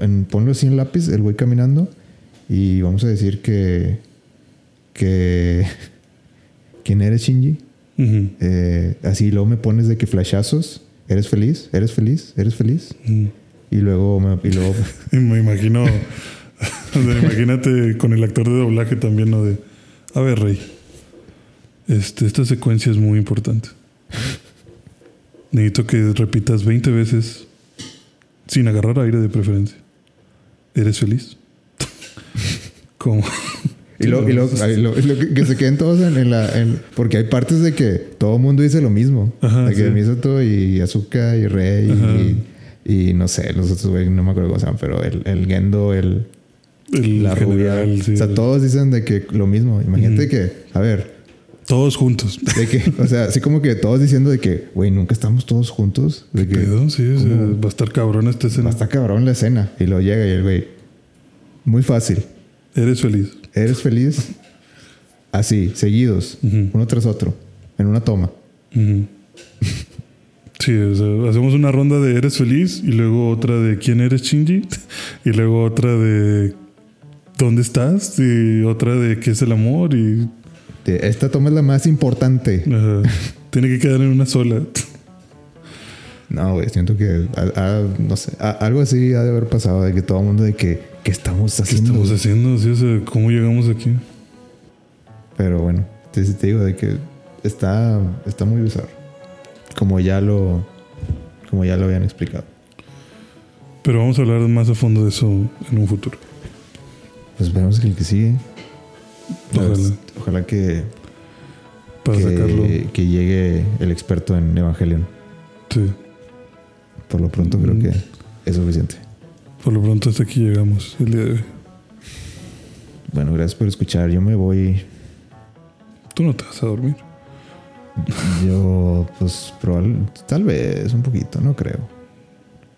En- ponlo así en lápiz, el güey caminando. Y vamos a decir que. que. ¿Quién eres, Shinji? Eh, así luego me pones de que flashazos. ¿Eres feliz? ¿Eres feliz? ¿Eres feliz? Y luego me, y luego me imagino, imagínate con el actor de doblaje también, ¿no? De, a ver, Rey, este, esta secuencia es muy importante. Necesito que repitas 20 veces sin agarrar aire de preferencia. ¿Eres feliz? ¿Cómo? Y luego, y lo- y lo que, que se queden todos en, en la. en- porque hay partes de que todo el mundo dice lo mismo. Ajá, de que sí. Y Azuka y Rey y, y no sé, los otros güey, no me acuerdo cómo se llaman, pero el, el Gendo, el, El la rubia. general, sí. o sea, todos dicen de que lo mismo. Imagínate que, a ver, Todos juntos. de que, o sea, así como que todos diciendo de que, güey, nunca estamos todos juntos. De que Pedo, sí, o sea, ¿cómo? va a estar cabrón esta escena. está cabrón la escena. Y luego llega y el güey, muy fácil. Eres feliz. ¿Eres feliz? Así, seguidos, uno tras otro, en una toma. Sí, o sea, hacemos una ronda de eres feliz y luego otra de quién eres Shinji y luego otra de dónde estás y otra de qué es el amor y Esta toma es la más importante. ajá, tiene que quedar en una sola. No, güey, siento que, a- a- no sé, a- algo así ha de haber pasado de que todo el mundo de que, ¿qué estamos ¿Qué haciendo? estamos haciendo? Sí, o sea, ¿Cómo llegamos aquí? Pero bueno, te, te digo de que está, está muy bizarro. Como ya lo, como ya lo habían explicado. Pero vamos a hablar más a fondo de eso en un futuro. Pues esperemos que el que sigue. Ojalá. ojalá que, Para sacarlo. que, que llegue el experto en Evangelion. Sí. Por lo pronto creo Mm. que es suficiente. Por lo pronto hasta aquí llegamos el día de hoy. Bueno, gracias por escuchar. Yo me voy. Tú no te vas a dormir. Yo, pues, probable, tal vez un poquito, no creo.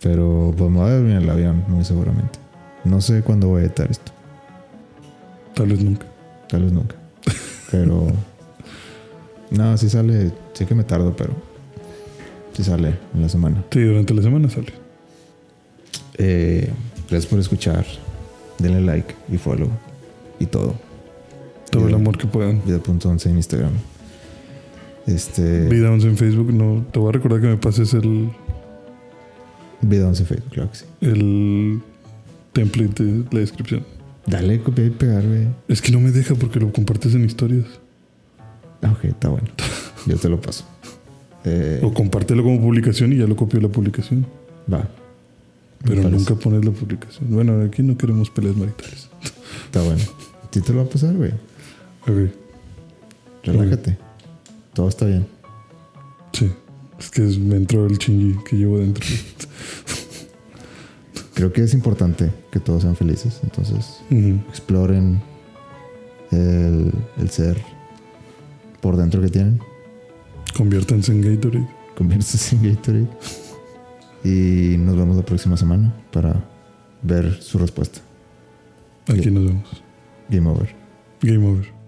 Pero pues me voy a dormir en el avión, muy seguramente. No sé cuándo voy a editar esto. Tal vez nunca. Tal vez nunca. Pero. no, sí sale. Sé que me tardo, pero. Sí sale en la semana. Sí, durante la semana sale. Eh, gracias por escuchar. Denle like y follow. Y todo. Todo el amor que puedan. Vida.11 en Instagram. Este. Vida 11 en Facebook. No, te voy a recordar que me pases el, Vida 11 en Facebook, claro que sí. el template de la descripción. Dale, copiar y pegar, güey. Es que no me deja porque lo compartes en historias. Ah, Ok, está bueno. Yo te lo paso. Eh, O compártelo como publicación y ya lo copio la publicación. va. Pero nunca pones la publicación. Bueno, aquí no queremos peleas maritales. Está bueno. Sí te lo va a pasar, güey. Ok. Relájate. Todo está bien. Sí. Es que me entró el chingy que llevo dentro. Creo que es importante que todos sean felices. Entonces, exploren el, el ser por dentro que tienen. Conviértanse en Gatorade. Conviértanse en Gatorade. Y nos vemos la próxima semana para ver su respuesta. Aquí nos vemos. Game over. Game over.